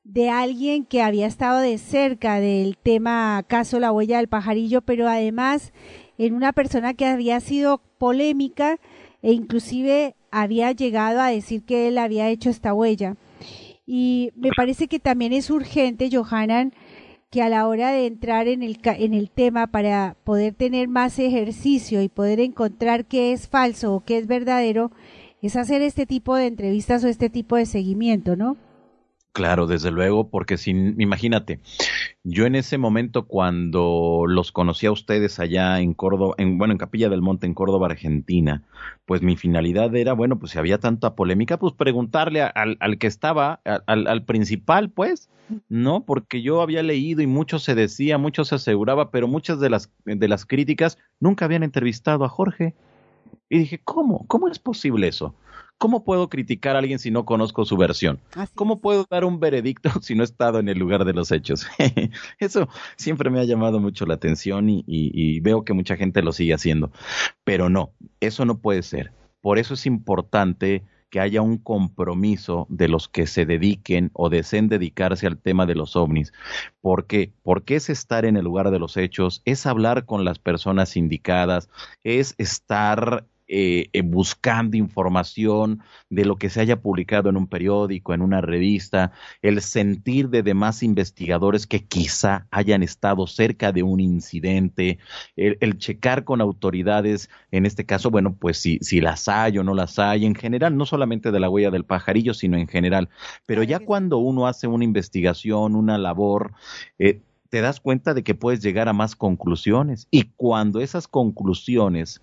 de alguien que había estado de cerca del tema caso La huella del pajarillo, pero además en una persona que había sido polémica e inclusive había llegado a decir que él había hecho esta huella. Y me parece que también es urgente, Johanan, que a la hora de entrar en el, en el tema para poder tener más ejercicio y poder encontrar qué es falso o qué es verdadero, es hacer este tipo de entrevistas o este tipo de seguimiento, ¿no? Claro, desde luego, porque sin, imagínate, yo en ese momento cuando los conocí a ustedes allá en Córdoba, en, bueno, en Capilla del Monte, en Córdoba, Argentina, pues mi finalidad era, bueno, pues si había tanta polémica, pues preguntarle al, que estaba, al, al principal, pues, ¿no? Porque yo había leído y mucho se decía, mucho se aseguraba, pero muchas de las, de las críticas nunca habían entrevistado a Jorge. Y dije, ¿cómo? ¿Cómo es posible eso? ¿Cómo puedo criticar a alguien si no conozco su versión? ¿Cómo puedo dar un veredicto si no he estado en el lugar de los hechos? Eso siempre me ha llamado mucho la atención y, y, veo que mucha gente lo sigue haciendo. Pero no, eso no puede ser. Por eso es importante que haya un compromiso de los que se dediquen o deseen dedicarse al tema de los ovnis. ¿Por qué? Porque es estar en el lugar de los hechos, es hablar con las personas indicadas, es estar eh, eh, buscando información de lo que se haya publicado en un periódico, en una revista, el sentir de demás investigadores que quizá hayan estado cerca de un incidente, el, checar con autoridades, en este caso, bueno, pues si, si las hay o no las hay, en general, no solamente de la huella del pajarillo, sino en general. Pero ya cuando uno hace una investigación, una labor, eh, te das cuenta de que puedes llegar a más conclusiones. Y cuando esas conclusiones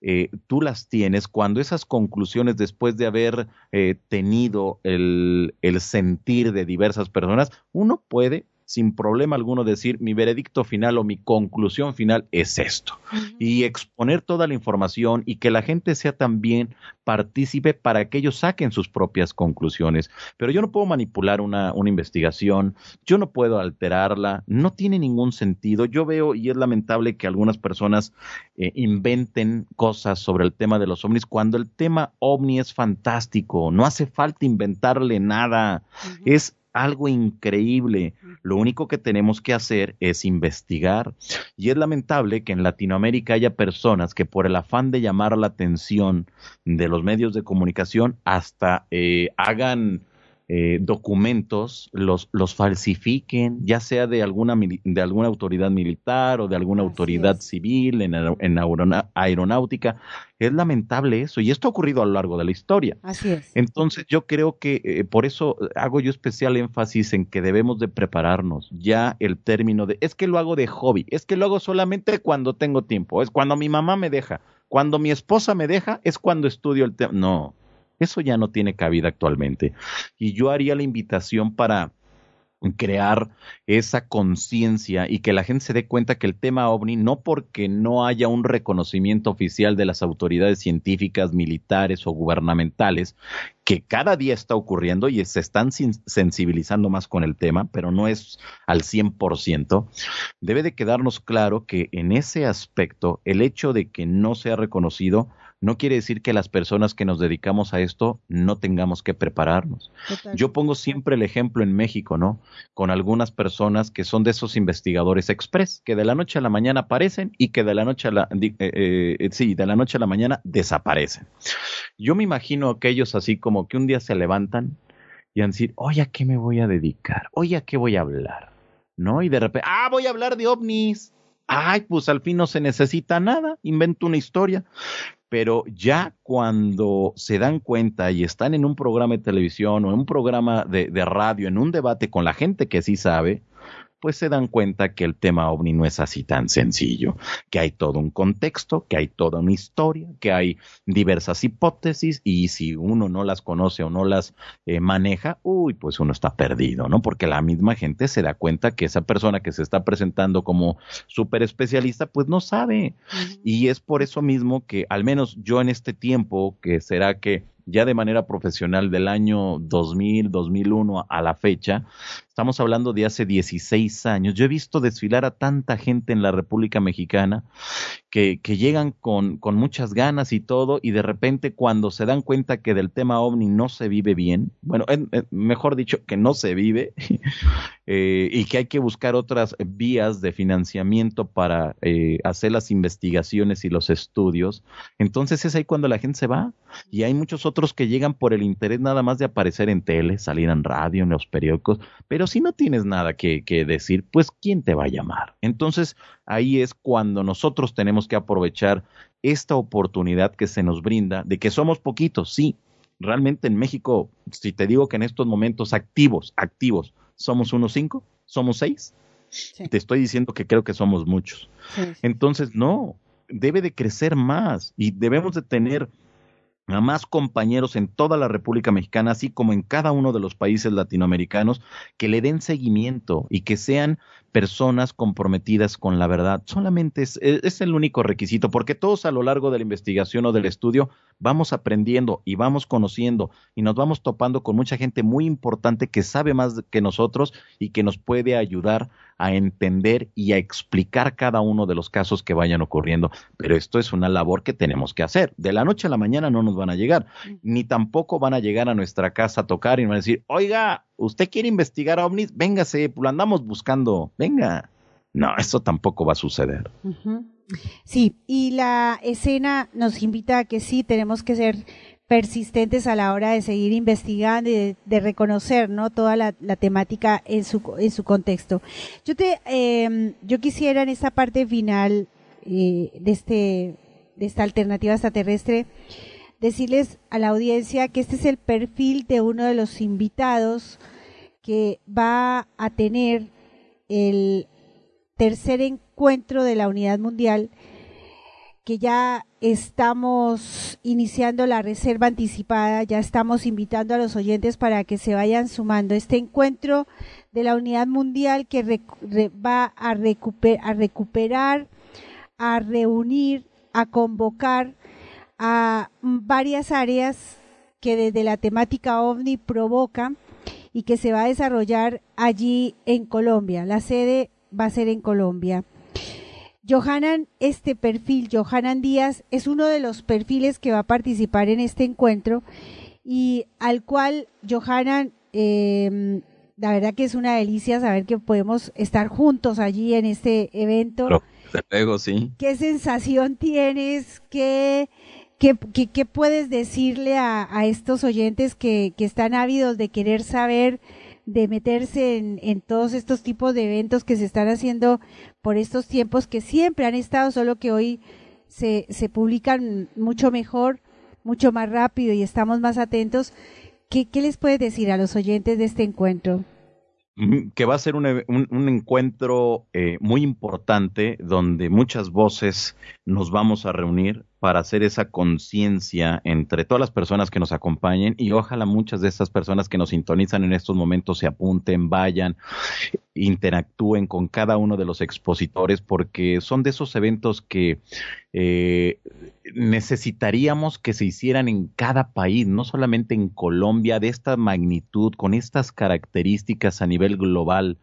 eh, tú las tienes, cuando esas conclusiones, después de haber eh, tenido el, el sentir de diversas personas, uno puede sin problema alguno decir mi veredicto final o mi conclusión final es esto. Y exponer toda la información y que la gente sea también partícipe para que ellos saquen sus propias conclusiones. Pero yo no puedo manipular una, una investigación, yo no puedo alterarla, no tiene ningún sentido. Yo veo, y es lamentable que algunas personas eh, inventen cosas sobre el tema de los ovnis, cuando el tema ovni es fantástico, no hace falta inventarle nada. Es algo increíble. Lo único que tenemos que hacer es investigar. Y es lamentable que en Latinoamérica haya personas que por el afán de llamar la atención de los medios de comunicación hasta eh, hagan eh, documentos los, los falsifiquen, ya sea de alguna, de alguna autoridad militar o de alguna autoridad civil en, en aeronáutica. Es lamentable eso y esto ha ocurrido a lo largo de la historia. Así es. Entonces yo creo que eh, por eso hago yo especial énfasis en que debemos de prepararnos. Ya el término de es que lo hago de hobby, es que lo hago solamente cuando tengo tiempo, es cuando mi mamá me deja, cuando mi esposa me deja, es cuando estudio el tema. No, eso ya no tiene cabida actualmente. Y yo haría la invitación para crear esa conciencia y que la gente se dé cuenta que el tema ovni, no porque no haya un reconocimiento oficial de las autoridades científicas, militares o gubernamentales, que cada día está ocurriendo y se están sensibilizando más con el tema, pero no es al 100%, debe de quedarnos claro que en ese aspecto el hecho de que no sea reconocido no quiere decir que las personas que nos dedicamos a esto no tengamos que prepararnos. Yo pongo siempre el ejemplo en México, ¿no? Con algunas personas que son de esos investigadores express, que de la noche a la mañana aparecen y que de la noche a la, eh, eh, sí, de la noche a la mañana desaparecen. Yo me imagino aquellos así como que un día se levantan y van a decir, oye, ¿a qué me voy a dedicar? Oye, ¿a qué voy a hablar? ¿No? Y de repente, ah, voy a hablar de ovnis. Ay, pues al fin no se necesita nada, invento una historia. Pero ya cuando se dan cuenta y están en un programa de televisión o en un programa de, de, radio, en un debate con la gente que sí sabe, pues se dan cuenta que el tema ovni no es así tan sencillo, que hay todo un contexto, que hay toda una historia, que hay diversas hipótesis y si uno no las conoce o no las eh, maneja, uy, pues uno está perdido, ¿no? Porque la misma gente se da cuenta que esa persona que se está presentando como súper especialista, pues no sabe. Y es por eso mismo que al menos yo en este tiempo, que será que ya de manera profesional del año 2000, 2001 a la fecha, estamos hablando de hace 16 años. Yo he visto desfilar a tanta gente en la República Mexicana que, que llegan con, con muchas ganas y todo, y de repente cuando se dan cuenta que del tema ovni no se vive bien, bueno, mejor dicho, que no se vive, eh, y que hay que buscar otras vías de financiamiento para eh, hacer las investigaciones y los estudios, entonces es ahí cuando la gente se va, y hay muchos otros que llegan por el interés nada más de aparecer en tele, salir en radio, en los periódicos, pero si no tienes nada que, que decir, pues ¿quién te va a llamar? Entonces ahí es cuando nosotros tenemos que aprovechar esta oportunidad que se nos brinda de que somos poquitos, sí, realmente en México, si te digo que en estos momentos activos, activos, somos unos cinco, somos seis, te estoy diciendo que creo que somos muchos. Entonces, no, debe de crecer más y debemos de tener a más compañeros en toda la República Mexicana, así como en cada uno de los países latinoamericanos, que le den seguimiento y que sean personas comprometidas con la verdad. Solamente es, es, el único requisito, porque todos a lo largo de la investigación o del estudio vamos aprendiendo y vamos conociendo y nos vamos topando con mucha gente muy importante que sabe más que nosotros y que nos puede ayudar a entender y a explicar cada uno de los casos que vayan ocurriendo. Pero esto es una labor que tenemos que hacer. De la noche a la mañana no nos van a llegar, ni tampoco van a llegar a nuestra casa a tocar y van a decir, oiga, ¿usted quiere investigar ovnis? Véngase, lo andamos buscando, venga. No, eso tampoco va a suceder. Sí, y la escena nos invita a que sí, tenemos que ser persistentes a la hora de seguir investigando y de, reconocer no toda la, temática en su en su contexto. Yo te em, yo quisiera en esta parte final eh, de este de esta alternativa extraterrestre decirles a la audiencia que este es el perfil de uno de los invitados que va a tener el tercer encuentro de la Unidad Mundial, que ya estamos iniciando la reserva anticipada, ya estamos invitando a los oyentes para que se vayan sumando. Este encuentro de la Unidad Mundial que va a, a recuperar, a reunir, a convocar a varias áreas que desde la temática ovni provoca y que se va a desarrollar allí en Colombia. La sede va a ser en Colombia. Johanan, este perfil, Johanan Díaz, es uno de los perfiles que va a participar en este encuentro y al cual Johanan, em, la verdad que es una delicia saber que podemos estar juntos allí en este evento. luego, sí. ¿Qué sensación tienes? ¿Qué, ¿Qué, qué, puedes decirle a, a estos oyentes que, que, están ávidos de querer saber, de meterse en, en, todos estos tipos de eventos que se están haciendo por estos tiempos que siempre han estado, solo que hoy se, se publican mucho mejor, mucho más rápido y estamos más atentos? ¿Qué, qué les puedes decir a los oyentes de este encuentro? que va a ser un, un, encuentro eh, muy importante donde muchas voces nos vamos a reunir para hacer esa conciencia entre todas las personas que nos acompañen y ojalá muchas de estas personas que nos sintonizan en estos momentos se apunten, vayan, interactúen con cada uno de los expositores porque son de esos eventos que eh, necesitaríamos que se hicieran en cada país, no solamente en Colombia, de esta magnitud, con estas características a nivel global.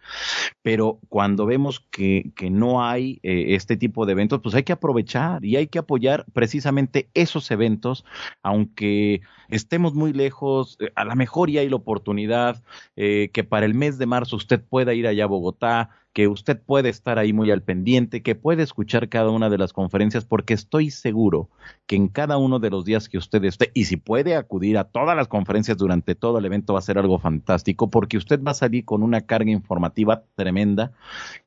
Pero cuando vemos que, que no hay eh, este tipo de eventos, pues hay que aprovechar y hay que apoyar precisamente esos eventos, aunque estemos muy lejos, eh, a lo mejor ya hay la oportunidad eh, que para el mes de marzo usted pueda ir allá a Bogotá, que usted puede estar ahí muy al pendiente, que puede escuchar cada una de las conferencias, porque estoy seguro que en cada uno de los días que usted esté, y si puede acudir a todas las conferencias durante todo el evento, va a ser algo fantástico, porque usted va a salir con una carga informativa tremenda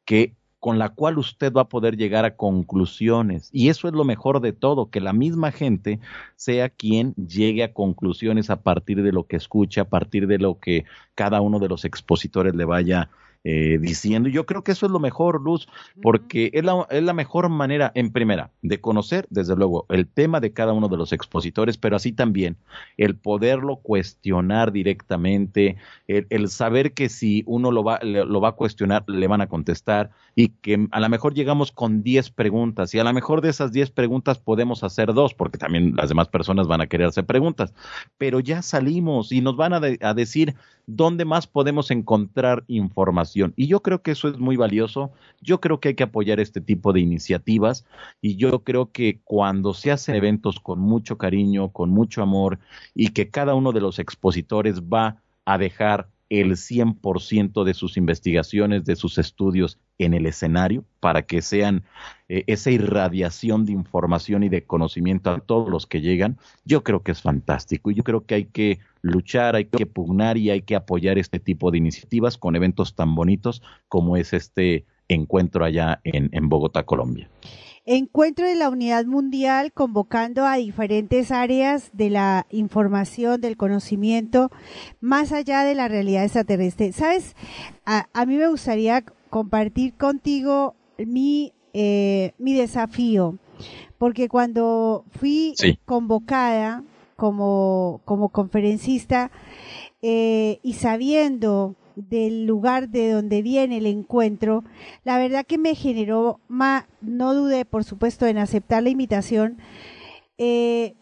que con la cual usted va a poder llegar a conclusiones. Y eso es lo mejor de todo, que la misma gente sea quien llegue a conclusiones a partir de lo que escucha, a partir de lo que cada uno de los expositores le vaya eh, diciendo. Yo creo que eso es lo mejor, Luz, porque es, la, es la mejor manera, en primera, de conocer, desde luego, el tema de cada uno de los expositores, pero así también el poderlo cuestionar directamente, el, saber que si uno lo va, lo va a cuestionar, le van a contestar y que a lo mejor llegamos con 10 preguntas y a lo mejor de esas 10 preguntas podemos hacer dos, porque también las demás personas van a querer hacer preguntas, pero ya salimos y nos van a, a decir dónde más podemos encontrar información. Y yo creo que eso es muy valioso. Yo creo que hay que apoyar este tipo de iniciativas y yo creo que cuando se hacen eventos con mucho cariño, con mucho amor y que cada uno de los expositores va a dejar el 100% de sus investigaciones, de sus estudios en el escenario, para que sean eh, esa irradiación de información y de conocimiento a todos los que llegan, yo creo que es fantástico. Y yo creo que hay que luchar, hay que pugnar y hay que apoyar este tipo de iniciativas con eventos tan bonitos como es este encuentro allá en, Bogotá, Colombia. Encuentro de la Unidad Mundial convocando a diferentes áreas de la información, del conocimiento, más allá de la realidad extraterrestre. Sabes, a, a mí me gustaría compartir contigo mi, eh, mi desafío, porque cuando fui Sí. convocada como, como conferencista eh, y sabiendo del lugar de donde viene el encuentro, la verdad que me generó, ma- no dudé por supuesto en aceptar la invitación, eh,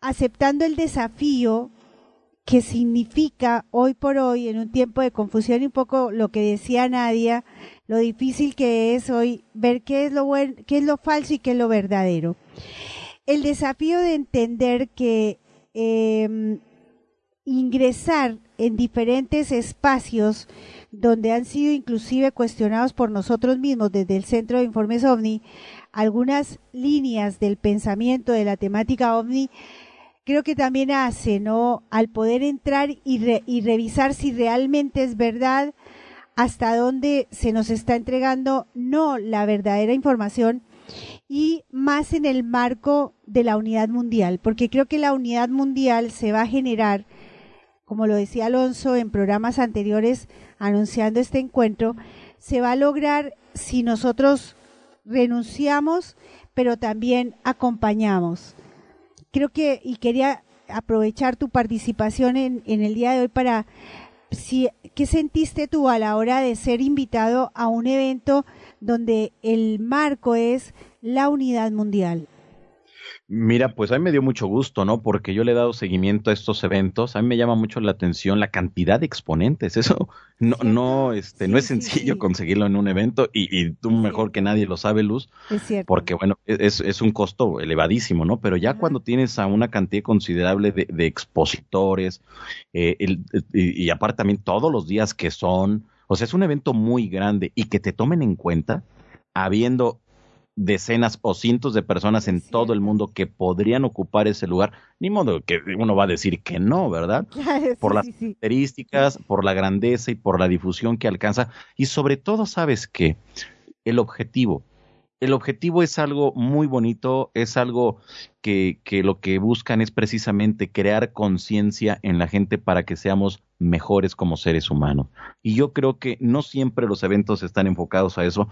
aceptando el desafío que significa hoy por hoy, en un tiempo de confusión y un poco lo que decía Nadia, lo difícil que es hoy ver qué es lo bueno, qué es lo falso y qué es lo verdadero. El desafío de entender que eh, ingresar en diferentes espacios donde han sido inclusive cuestionados por nosotros mismos desde el Centro de Informes OVNI, algunas líneas del pensamiento de la temática OVNI, creo que también hace, ¿no? Al poder entrar y, re- y revisar si realmente es verdad, hasta dónde se nos está entregando no la verdadera información y más en el marco de la unidad mundial, porque creo que la unidad mundial se va a generar, como lo decía Alonso en programas anteriores anunciando este encuentro, se va a lograr si nosotros renunciamos, pero también acompañamos. Creo que, y quería aprovechar tu participación en, en el día de hoy para si, ¿qué sentiste tú a la hora de ser invitado a un evento donde el marco es la unidad mundial? Mira, pues a mí me dio mucho gusto, ¿no? Porque yo le he dado seguimiento a estos eventos. A mí me llama mucho la atención la cantidad de exponentes. Eso no, no, este, no es sencillo conseguirlo en un evento y, y tú mejor que nadie lo sabe, Luz, Es cierto. porque bueno, es, es un costo elevadísimo, ¿no? Pero ya cuando tienes a una cantidad considerable de, de expositores eh, el- y, y aparte también todos los días que son, o sea, es un evento muy grande y que te tomen en cuenta habiendo decenas o cientos de personas en todo el mundo que podrían ocupar ese lugar, ni modo que uno va a decir que no, ¿verdad? por las características, por la grandeza y por la difusión que alcanza. Y sobre todo, sabes que el objetivo, el objetivo es algo muy bonito, es algo que, que lo que buscan es precisamente crear conciencia en la gente para que seamos mejores como seres humanos. Y yo creo que no siempre los eventos están enfocados a eso,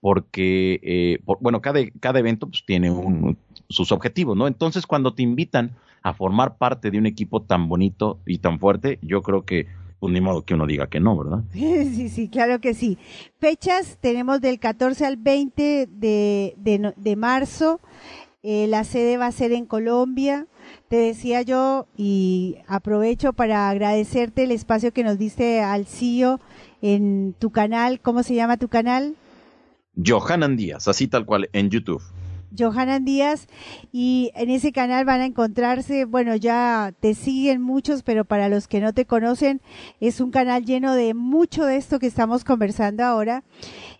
porque, eh, bueno, cada, cada evento pues, tiene un- sus objetivos, ¿no? Entonces, cuando te invitan a formar parte de un equipo tan bonito y tan fuerte, yo creo que, pues ni modo que uno diga que no, ¿verdad? Sí, sí, claro que sí. Fechas tenemos del 14 al 20 de, de, marzo. Eh, la sede va a ser en Colombia. Te decía yo y aprovecho para agradecerte el espacio que nos diste al CIO en tu canal. ¿Cómo se llama tu canal? Johanan Díaz, así tal cual, en YouTube. Johanan Díaz y en ese canal van a encontrarse, bueno, ya te siguen muchos, pero para los que no te conocen, es un canal lleno de mucho de esto que estamos conversando ahora.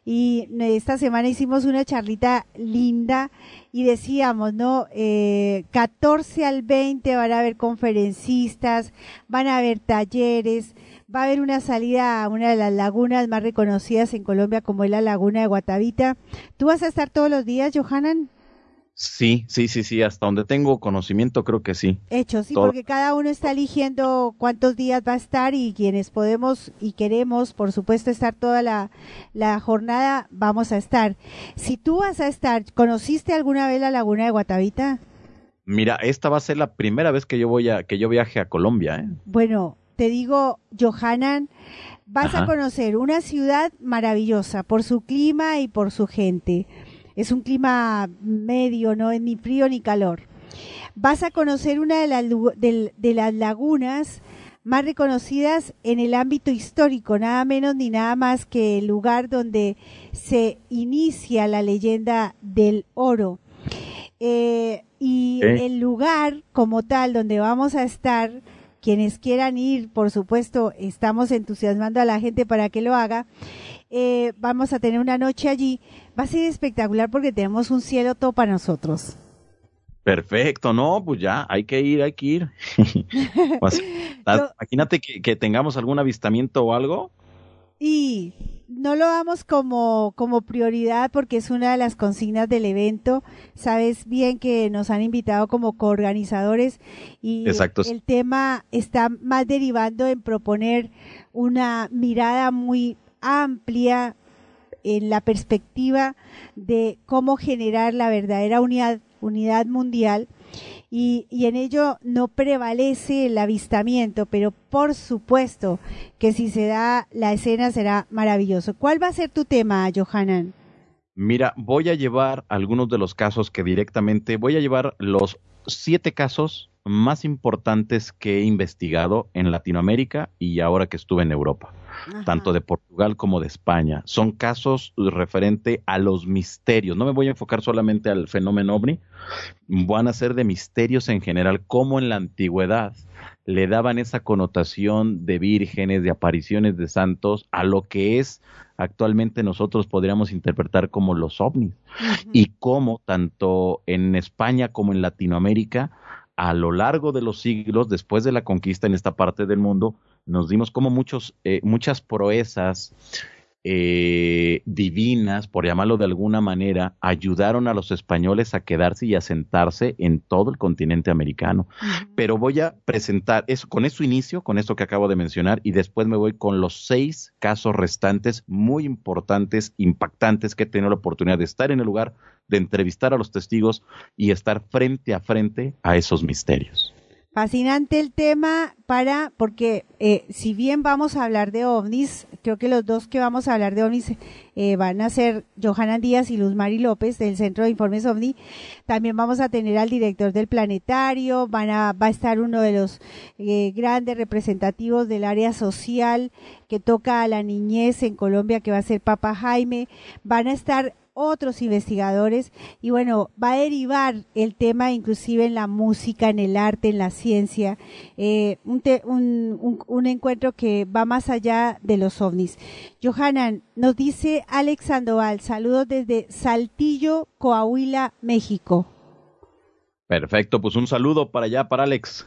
Y esta semana hicimos una charlita linda y decíamos, ¿no? Eh, 14 al 20 van a haber conferencistas, van a haber talleres, va a haber una salida a una de las lagunas más reconocidas en Colombia como es la laguna de Guatavita. ¿Tú vas a estar todos los días, Johanan? Sí, sí, sí, sí, hasta donde tengo conocimiento creo que sí. Hecho, sí, Todo- porque cada uno está eligiendo cuántos días va a estar y quienes podemos y queremos, por supuesto, estar toda la, la jornada, vamos a estar. Si tú vas a estar, ¿conociste alguna vez la laguna de Guatavita? Mira, esta va a ser la primera vez que yo voy a, que yo viaje a Colombia, ¿eh? Bueno, te digo, Johanan, vas a conocer una ciudad maravillosa por su clima y por su gente. Es un clima medio, no es ni frío ni calor. Vas a conocer una de las, de las lagunas más reconocidas en el ámbito histórico, nada menos ni nada más que el lugar donde se inicia la leyenda del oro. Eh, y el lugar como tal donde vamos a estar, quienes quieran ir, por supuesto, estamos entusiasmando a la gente para que lo haga. Eh, vamos a tener una noche allí. Va a ser espectacular porque tenemos un cielo todo para nosotros. Perfecto, no, pues ya, hay que ir, hay que ir. Pues, Imagínate que, que tengamos algún avistamiento o algo. y no lo damos como, como prioridad porque es una de las consignas del evento. Sabes bien que nos han invitado como coorganizadores y Exacto. el tema está más derivando en proponer una mirada muy amplia en la perspectiva de cómo generar la verdadera unidad, unidad mundial y, y, en ello no prevalece el avistamiento, pero por supuesto que si se da la escena será maravilloso. ¿Cuál va a ser tu tema, Johanan? Mira, voy a llevar algunos de los casos que directamente, voy a llevar los siete casos más importantes que he investigado en Latinoamérica y ahora que estuve en Europa. Ajá. tanto de Portugal como de España. Son casos referente a los misterios. No me voy a enfocar solamente al fenómeno ovni, van a ser de misterios en general, como en la antigüedad le daban esa connotación de vírgenes, de apariciones de santos, a lo que es actualmente nosotros podríamos interpretar como los ovnis. Uh -huh. Y cómo tanto en España como en Latinoamérica, a lo largo de los siglos, después de la conquista en esta parte del mundo, nos dimos como muchos, eh, muchas proezas eh, divinas, por llamarlo de alguna manera, ayudaron a los españoles a quedarse y a sentarse en todo el continente americano. Uh -huh. Pero voy a presentar eso, con eso inicio, con esto que acabo de mencionar, y después me voy con los seis casos restantes muy importantes, impactantes, que he tenido la oportunidad de estar en el lugar, de entrevistar a los testigos y estar frente a frente a esos misterios. Fascinante el tema para, porque eh, si bien vamos a hablar de ovnis, creo que los dos que vamos a hablar de ovnis eh, van a ser Johanan Díaz y Luz Mari López del Centro de Informes OVNI. También vamos a tener al director del planetario, van a, va a estar uno de los eh, grandes representativos del área social que toca a la niñez en Colombia, que va a ser Papa Jaime. Van a estar otros investigadores y bueno, va a derivar el tema inclusive en la música, en el arte, en la ciencia, eh, un, te, un, un, un, encuentro que va más allá de los ovnis. Johanan, nos dice Alex Sandoval, saludos desde Saltillo, Coahuila, México. Perfecto, pues un saludo para allá, para Alex.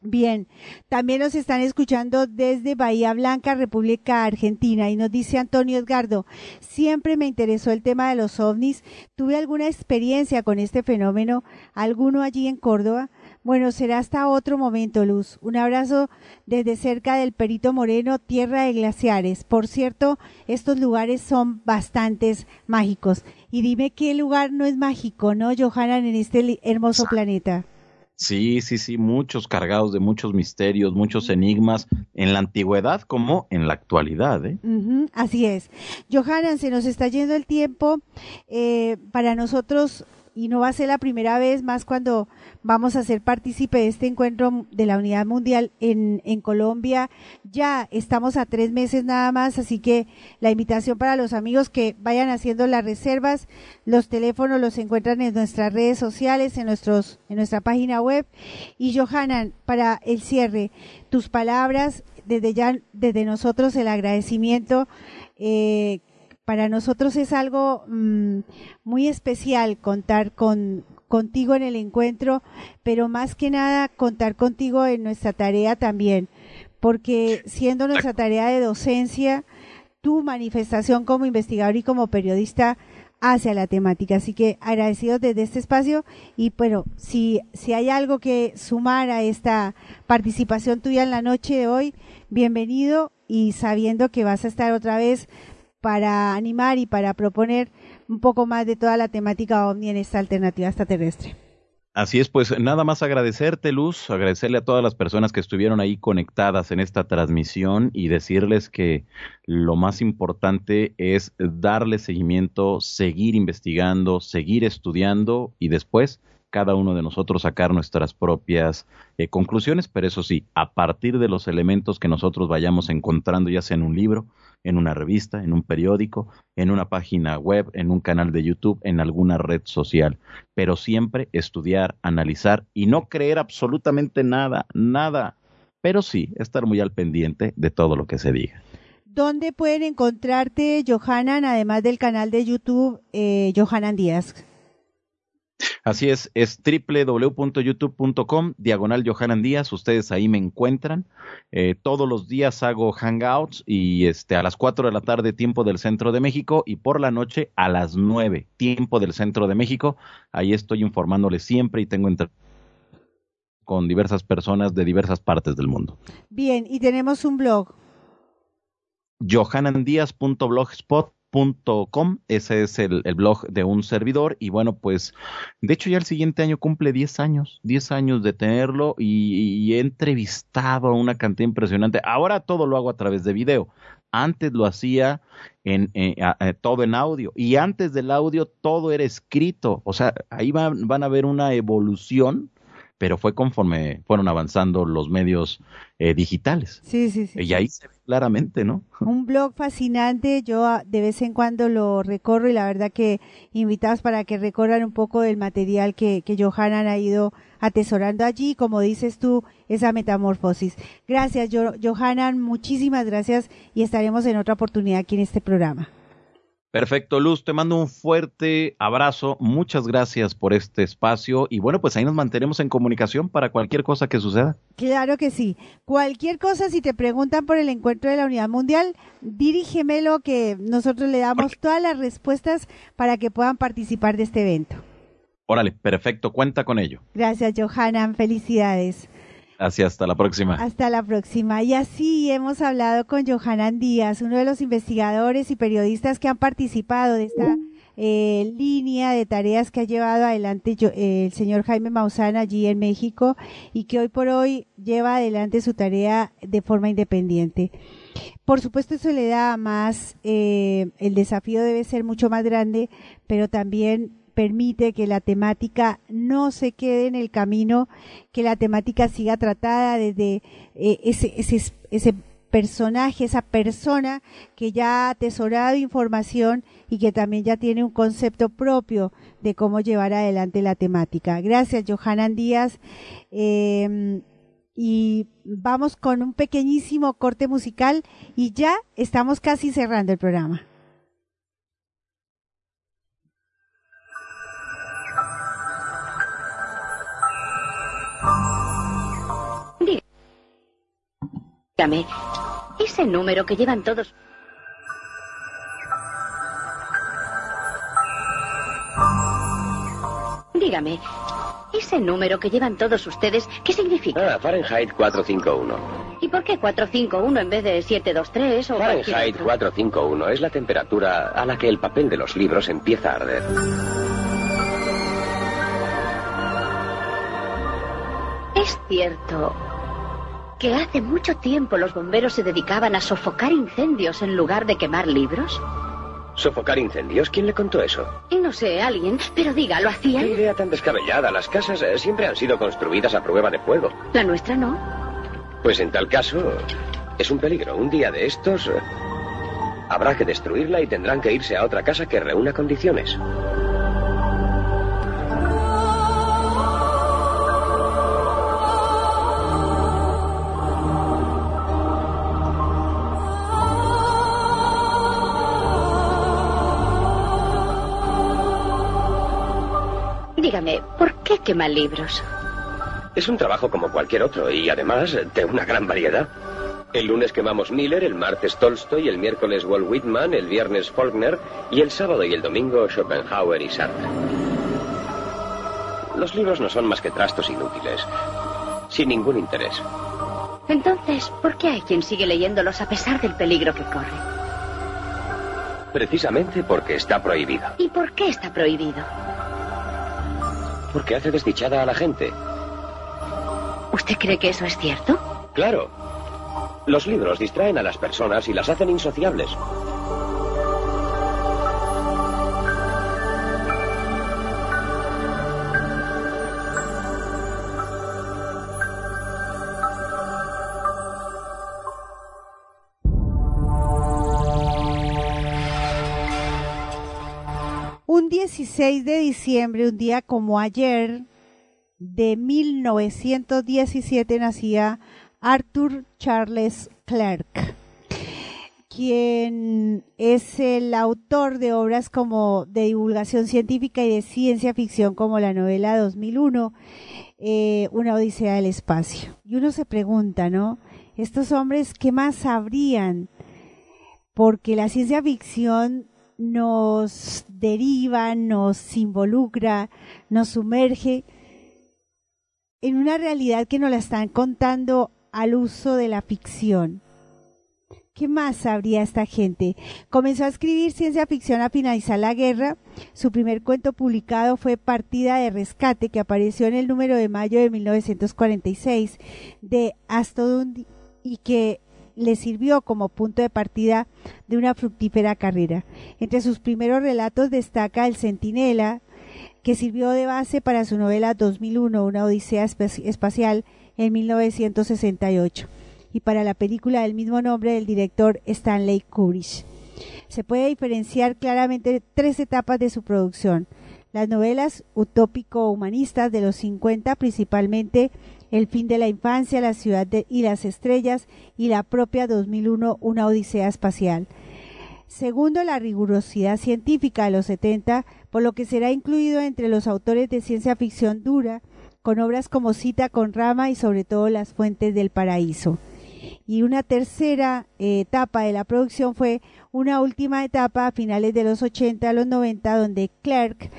Bien, también nos están escuchando desde Bahía Blanca, República Argentina, y nos dice Antonio Edgardo, siempre me interesó el tema de los ovnis, tuve alguna experiencia con este fenómeno, alguno allí en Córdoba. Bueno, será hasta otro momento, Luz. Un abrazo desde cerca del Perito Moreno, tierra de glaciares. Por cierto, estos lugares son bastantes mágicos. Y dime qué lugar no es mágico, ¿no, Johanan, en este hermoso planeta? Sí, sí, sí, muchos cargados de muchos misterios, muchos enigmas en la antigüedad como en la actualidad. ¿eh? Uh -huh, así es. Johanan, se nos está yendo el tiempo. Eh, para nosotros, y no va a ser la primera vez, más cuando vamos a ser partícipe de este encuentro de la Unidad Mundial en, Colombia. Ya estamos a tres meses nada más, así que la invitación para los amigos que vayan haciendo las reservas, los teléfonos los encuentran en nuestras redes sociales, en, nuestros, en nuestra página web. Y Johanan, para el cierre, tus palabras, desde ya, desde nosotros el agradecimiento. Eh, para nosotros es algo mmm, muy especial contar con contigo en el encuentro, pero más que nada contar contigo en nuestra tarea también, porque siendo nuestra tarea de docencia, tu manifestación como investigador y como periodista hacia la temática. Así que agradecidos desde este espacio y bueno, si, si hay algo que sumar a esta participación tuya en la noche de hoy, bienvenido y sabiendo que vas a estar otra vez para animar y para proponer un poco más de toda la temática ovni en esta alternativa extraterrestre. Así es, pues nada más agradecerte, Luz, agradecerle a todas las personas que estuvieron ahí conectadas en esta transmisión y decirles que lo más importante es darle seguimiento, seguir investigando, seguir estudiando y después cada uno de nosotros sacar nuestras propias eh, conclusiones, pero eso sí, a partir de los elementos que nosotros vayamos encontrando, ya sea en un libro, en una revista, en un periódico, en una página web, en un canal de YouTube, en alguna red social, pero siempre estudiar, analizar y no creer absolutamente nada, nada, pero sí estar muy al pendiente de todo lo que se diga. ¿Dónde pueden encontrarte, Johanan, además del canal de YouTube eh, Johanan Díaz? Así es, es www.youtube.com, diagonal Johanan Díaz, ustedes ahí me encuentran. Eh, todos los días hago hangouts y este, a las 4 de la tarde, tiempo del centro de México, y por la noche a las 9, tiempo del centro de México. Ahí estoy informándoles siempre y tengo entre con diversas personas de diversas partes del mundo. Bien, y tenemos un blog. johanandiaz.blogspot Com, ese es el, el, blog de un servidor y bueno pues de hecho ya el siguiente año cumple 10 años 10 años de tenerlo y, he entrevistado a una cantidad impresionante. Ahora todo lo hago a través de video. Antes lo hacía en, eh, eh, todo en audio y antes del audio todo era escrito. O sea ahí van a ver una evolución pero fue conforme fueron avanzando los medios eh, digitales. Sí, sí, sí. Y ahí se ve claramente, ¿no? Un blog fascinante, yo ah, de vez en cuando lo recorro y la verdad que invitados para que recorran un poco del material que, que Johanan ha ido atesorando allí, como dices tú, esa metamorfosis. Gracias, Johanan, muchísimas gracias y estaremos en otra oportunidad aquí en este programa. Perfecto, Luz, te mando un fuerte abrazo, muchas gracias por este espacio y bueno, pues ahí nos mantenemos en comunicación para cualquier cosa que suceda. Claro que sí, cualquier cosa, si te preguntan por el encuentro de la Unidad Mundial, dirígemelo que nosotros le damos todas las respuestas para que puedan participar de este evento. Órale, perfecto, cuenta con ello. Gracias, Johanan, felicidades. Así hasta la próxima. Hasta la próxima. Y así hemos hablado con Johanan Díaz, uno de los investigadores y periodistas que han participado de esta eh, línea de tareas que ha llevado adelante yo, eh, el señor Jaime Maussan allí en México y que hoy por hoy lleva adelante su tarea de forma independiente. Por supuesto, eso le da más, eh, el desafío debe ser mucho más grande, pero también permite que la temática no se quede en el camino, que la temática siga tratada desde eh, ese, ese, ese personaje, esa persona que ya ha atesorado información y que también ya tiene un concepto propio de cómo llevar adelante la temática. Gracias, Johanan Díaz. Eh, y vamos con un pequeñísimo corte musical y ya estamos casi cerrando el programa. Dígame, ese número que llevan todos. Dígame, ese número que llevan todos ustedes, ¿qué significa? Ah, Fahrenheit 451. ¿Y por qué 451 en vez de 723 o Fahrenheit 451 es la temperatura a la que el papel de los libros empieza a arder. Es cierto que hace mucho tiempo los bomberos se dedicaban a sofocar incendios en lugar de quemar libros? ¿Sofocar incendios? ¿Quién le contó eso? No sé, alguien, pero diga, ¿lo hacían? ¿Qué idea tan descabellada? Las casas eh, siempre han sido construidas a prueba de fuego. La nuestra no. Pues en tal caso, es un peligro. Un día de estos, eh, habrá que destruirla y tendrán que irse a otra casa que reúna condiciones. Dígame, ¿por qué quema libros? Es un trabajo como cualquier otro y además de una gran variedad. El lunes quemamos Miller, el martes Tolstoy, el miércoles Walt Whitman, el viernes Faulkner y el sábado y el domingo Schopenhauer y Sartre. Los libros no son más que trastos inútiles, sin ningún interés. Entonces, ¿por qué hay quien sigue leyéndolos a pesar del peligro que corre? Precisamente porque está prohibido. ¿Y por qué está prohibido? Porque hace desdichada a la gente. ¿Usted cree que eso es cierto? Claro. Los libros distraen a las personas y las hacen insociables. 16 de diciembre, un día como ayer, de 1917 nacía Arthur Charles Clarke, quien es el autor de obras como de divulgación científica y de ciencia ficción como la novela 2001, eh, Una Odisea del Espacio. Y uno se pregunta, ¿no? Estos hombres, ¿qué más sabrían? Porque la ciencia ficción nos deriva, nos involucra, nos sumerge en una realidad que nos la están contando al uso de la ficción. ¿Qué más sabría esta gente? Comenzó a escribir ciencia ficción a finalizar la guerra. Su primer cuento publicado fue Partida de Rescate, que apareció en el número de mayo de 1946 de Astodund y que le sirvió como punto de partida de una fructífera carrera. Entre sus primeros relatos destaca El Centinela, que sirvió de base para su novela 2001, Una Odisea Espacial, en 1968 y para la película del mismo nombre del director Stanley Kubrick. Se puede diferenciar claramente tres etapas de su producción. Las novelas utópico-humanistas de los 50, principalmente El fin de la infancia, La ciudad y las estrellas y la propia 2001, Una odisea espacial. Segundo, la rigurosidad científica de los 70, por lo que será incluido entre los autores de ciencia ficción dura, con obras como Cita con Rama y sobre todo Las Fuentes del Paraíso. Y una tercera eh, etapa de la producción fue una última etapa a finales de los 80 a los 90, donde Clark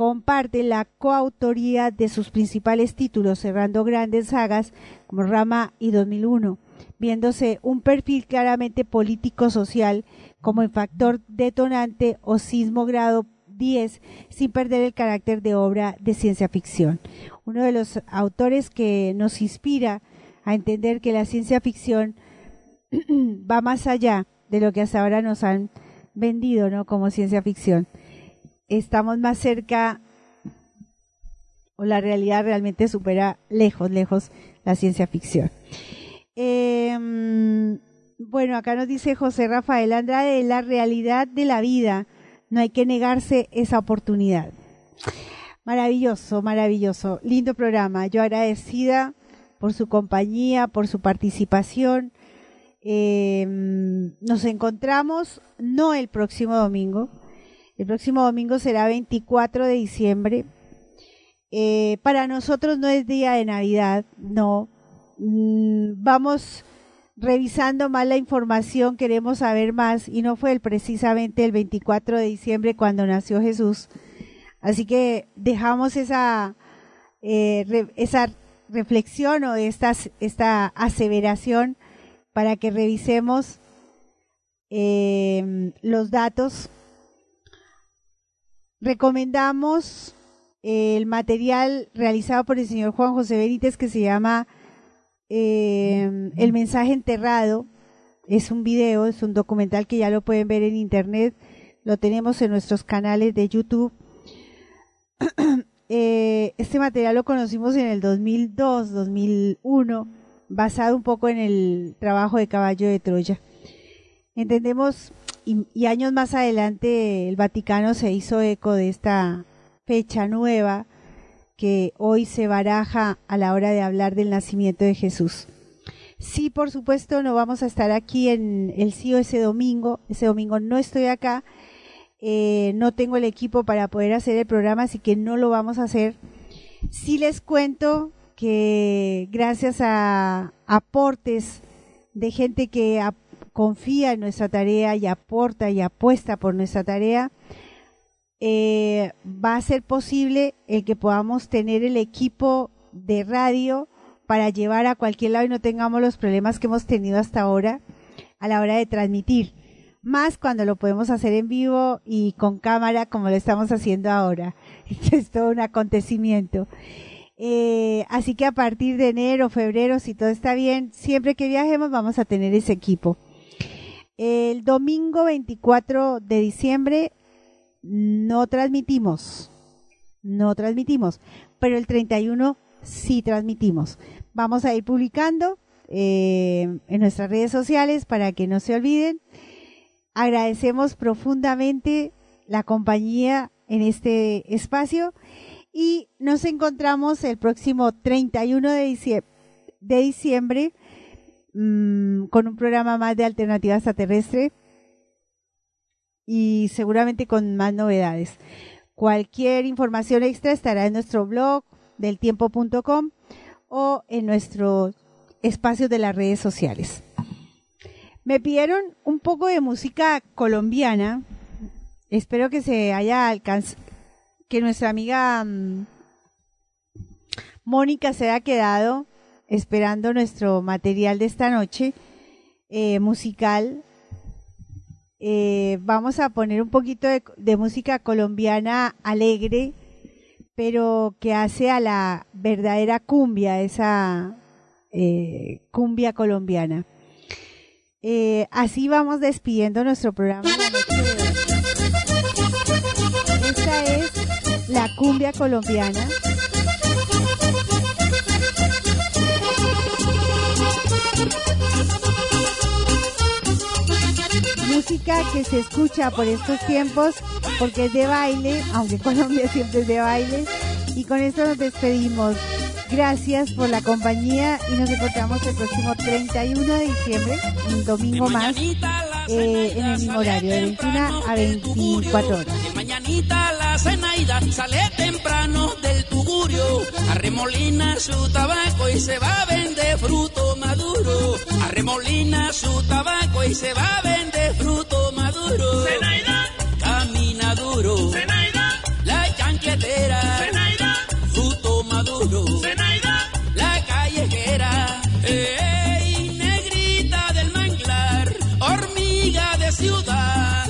comparte la coautoría de sus principales títulos, cerrando grandes sagas como Rama y 2001, viéndose un perfil claramente político-social como el factor detonante o sismo grado 10, sin perder el carácter de obra de ciencia ficción. Uno de los autores que nos inspira a entender que la ciencia ficción va más allá de lo que hasta ahora nos han vendido, ¿no? Como ciencia ficción. Estamos más cerca o la realidad realmente supera lejos, lejos la ciencia ficción. Em, bueno, acá nos dice José Rafael Andrade, la realidad de la vida, no hay que negarse esa oportunidad. Maravilloso, maravilloso, lindo programa. Yo agradecida por su compañía, por su participación. Em, nos encontramos no el próximo domingo, el próximo domingo será 24 de diciembre. Eh, para nosotros no es día de Navidad, no. Mm, vamos revisando más la información, queremos saber más y no fue el, precisamente el 24 de diciembre cuando nació Jesús. Así que dejamos esa, eh, esa reflexión o esta, esta aseveración para que revisemos eh, los datos. Recomendamos el material realizado por el señor Juan José Benítez que se llama eh, El mensaje enterrado. Es un video, es un documental que ya lo pueden ver en internet. Lo tenemos en nuestros canales de YouTube. Eh, este material lo conocimos en el 2002, 2001, basado un poco en el trabajo de Caballo de Troya. Entendemos, y, años más adelante el Vaticano se hizo eco de esta fecha nueva que hoy se baraja a la hora de hablar del nacimiento de Jesús. Sí, por supuesto, no vamos a estar aquí en el CIO ese domingo. Ese domingo no estoy acá eh, no tengo el equipo para poder hacer el programa, así que no lo vamos a hacer. Sí les cuento que gracias a aportes de gente que confía en nuestra tarea y aporta y apuesta por nuestra tarea, eh, va a ser posible el que podamos tener el equipo de radio para llevar a cualquier lado y no tengamos los problemas que hemos tenido hasta ahora a la hora de transmitir más cuando lo podemos hacer en vivo y con cámara como lo estamos haciendo ahora. es todo un acontecimiento. Eh, así que a partir de enero, febrero, si todo está bien, siempre que viajemos vamos a tener ese equipo. El domingo 24 de diciembre no transmitimos, no transmitimos, pero el 31 sí transmitimos. Vamos a ir publicando eh, en nuestras redes sociales para que no se olviden agradecemos profundamente la compañía en este espacio y nos encontramos el próximo 31 de diciembre, de diciembre mm, con un programa más de Alternativa Extraterrestre y seguramente con más novedades. Cualquier información extra estará en nuestro blog deltiempo.com o en nuestros espacios de las redes sociales. Me pidieron un poco de música colombiana. Espero que se haya alcanzado, que nuestra amiga mm, Mónica se haya quedado esperando nuestro material de esta noche eh, musical. Eh, vamos a poner un poquito de, música colombiana alegre, pero que hace a la verdadera cumbia, esa eh, cumbia colombiana. así vamos despidiendo nuestro programa. Esta es la cumbia colombiana. Música que se escucha por estos tiempos porque es de baile, aunque Colombia siempre es de baile. Y con esto nos despedimos. Gracias por la compañía y nos encontramos el próximo 31 de diciembre, un domingo más, eh, en el mismo horario, de 21 a 24 horas. mañanita la cenaida sale temprano del arremolina su tabaco y se va a vender fruto maduro. Arremolina su tabaco y se va a vender fruto maduro. Zenaida, camina duro. Zenaida, la chanquetera. Zenaida, fruto maduro. Zenaida, la callejera. Ey, negrita del manglar, hormiga de ciudad.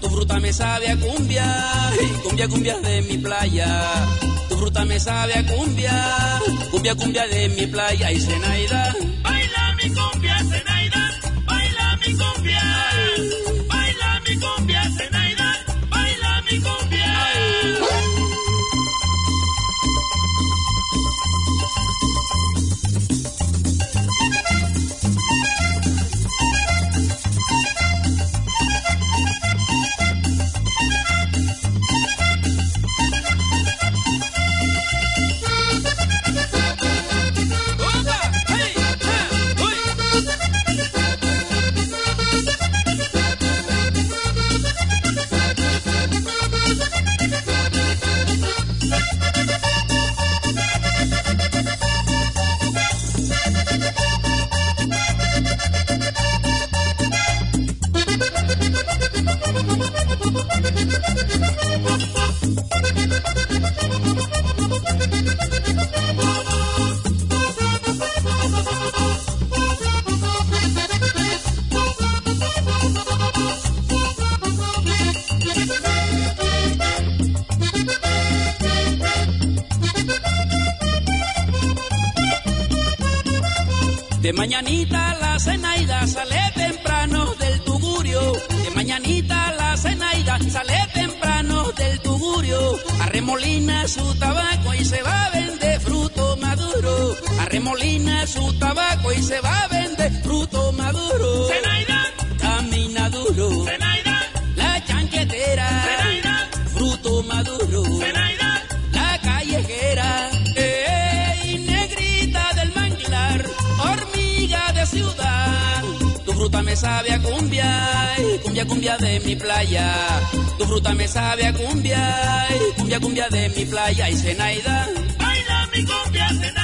Tu fruta me sabe a cumbia, cumbia, cumbia de mi playa. Tu fruta me sabe a cumbia, cumbia, cumbia de mi playa y Zenaida. Baila mi cumbia, mañanita la cenaida sale temprano del tugurio. De mañanita la cenaida sale temprano del tugurio. Arremolina su tabaco y se va a vender fruto maduro. Arremolina su tabaco y se va a vender cumbia, de mi playa. Tu fruta me sabe a cumbia, ey, cumbia, cumbia de mi playa y Zenaida. Baila mi cumbia, Zenaida.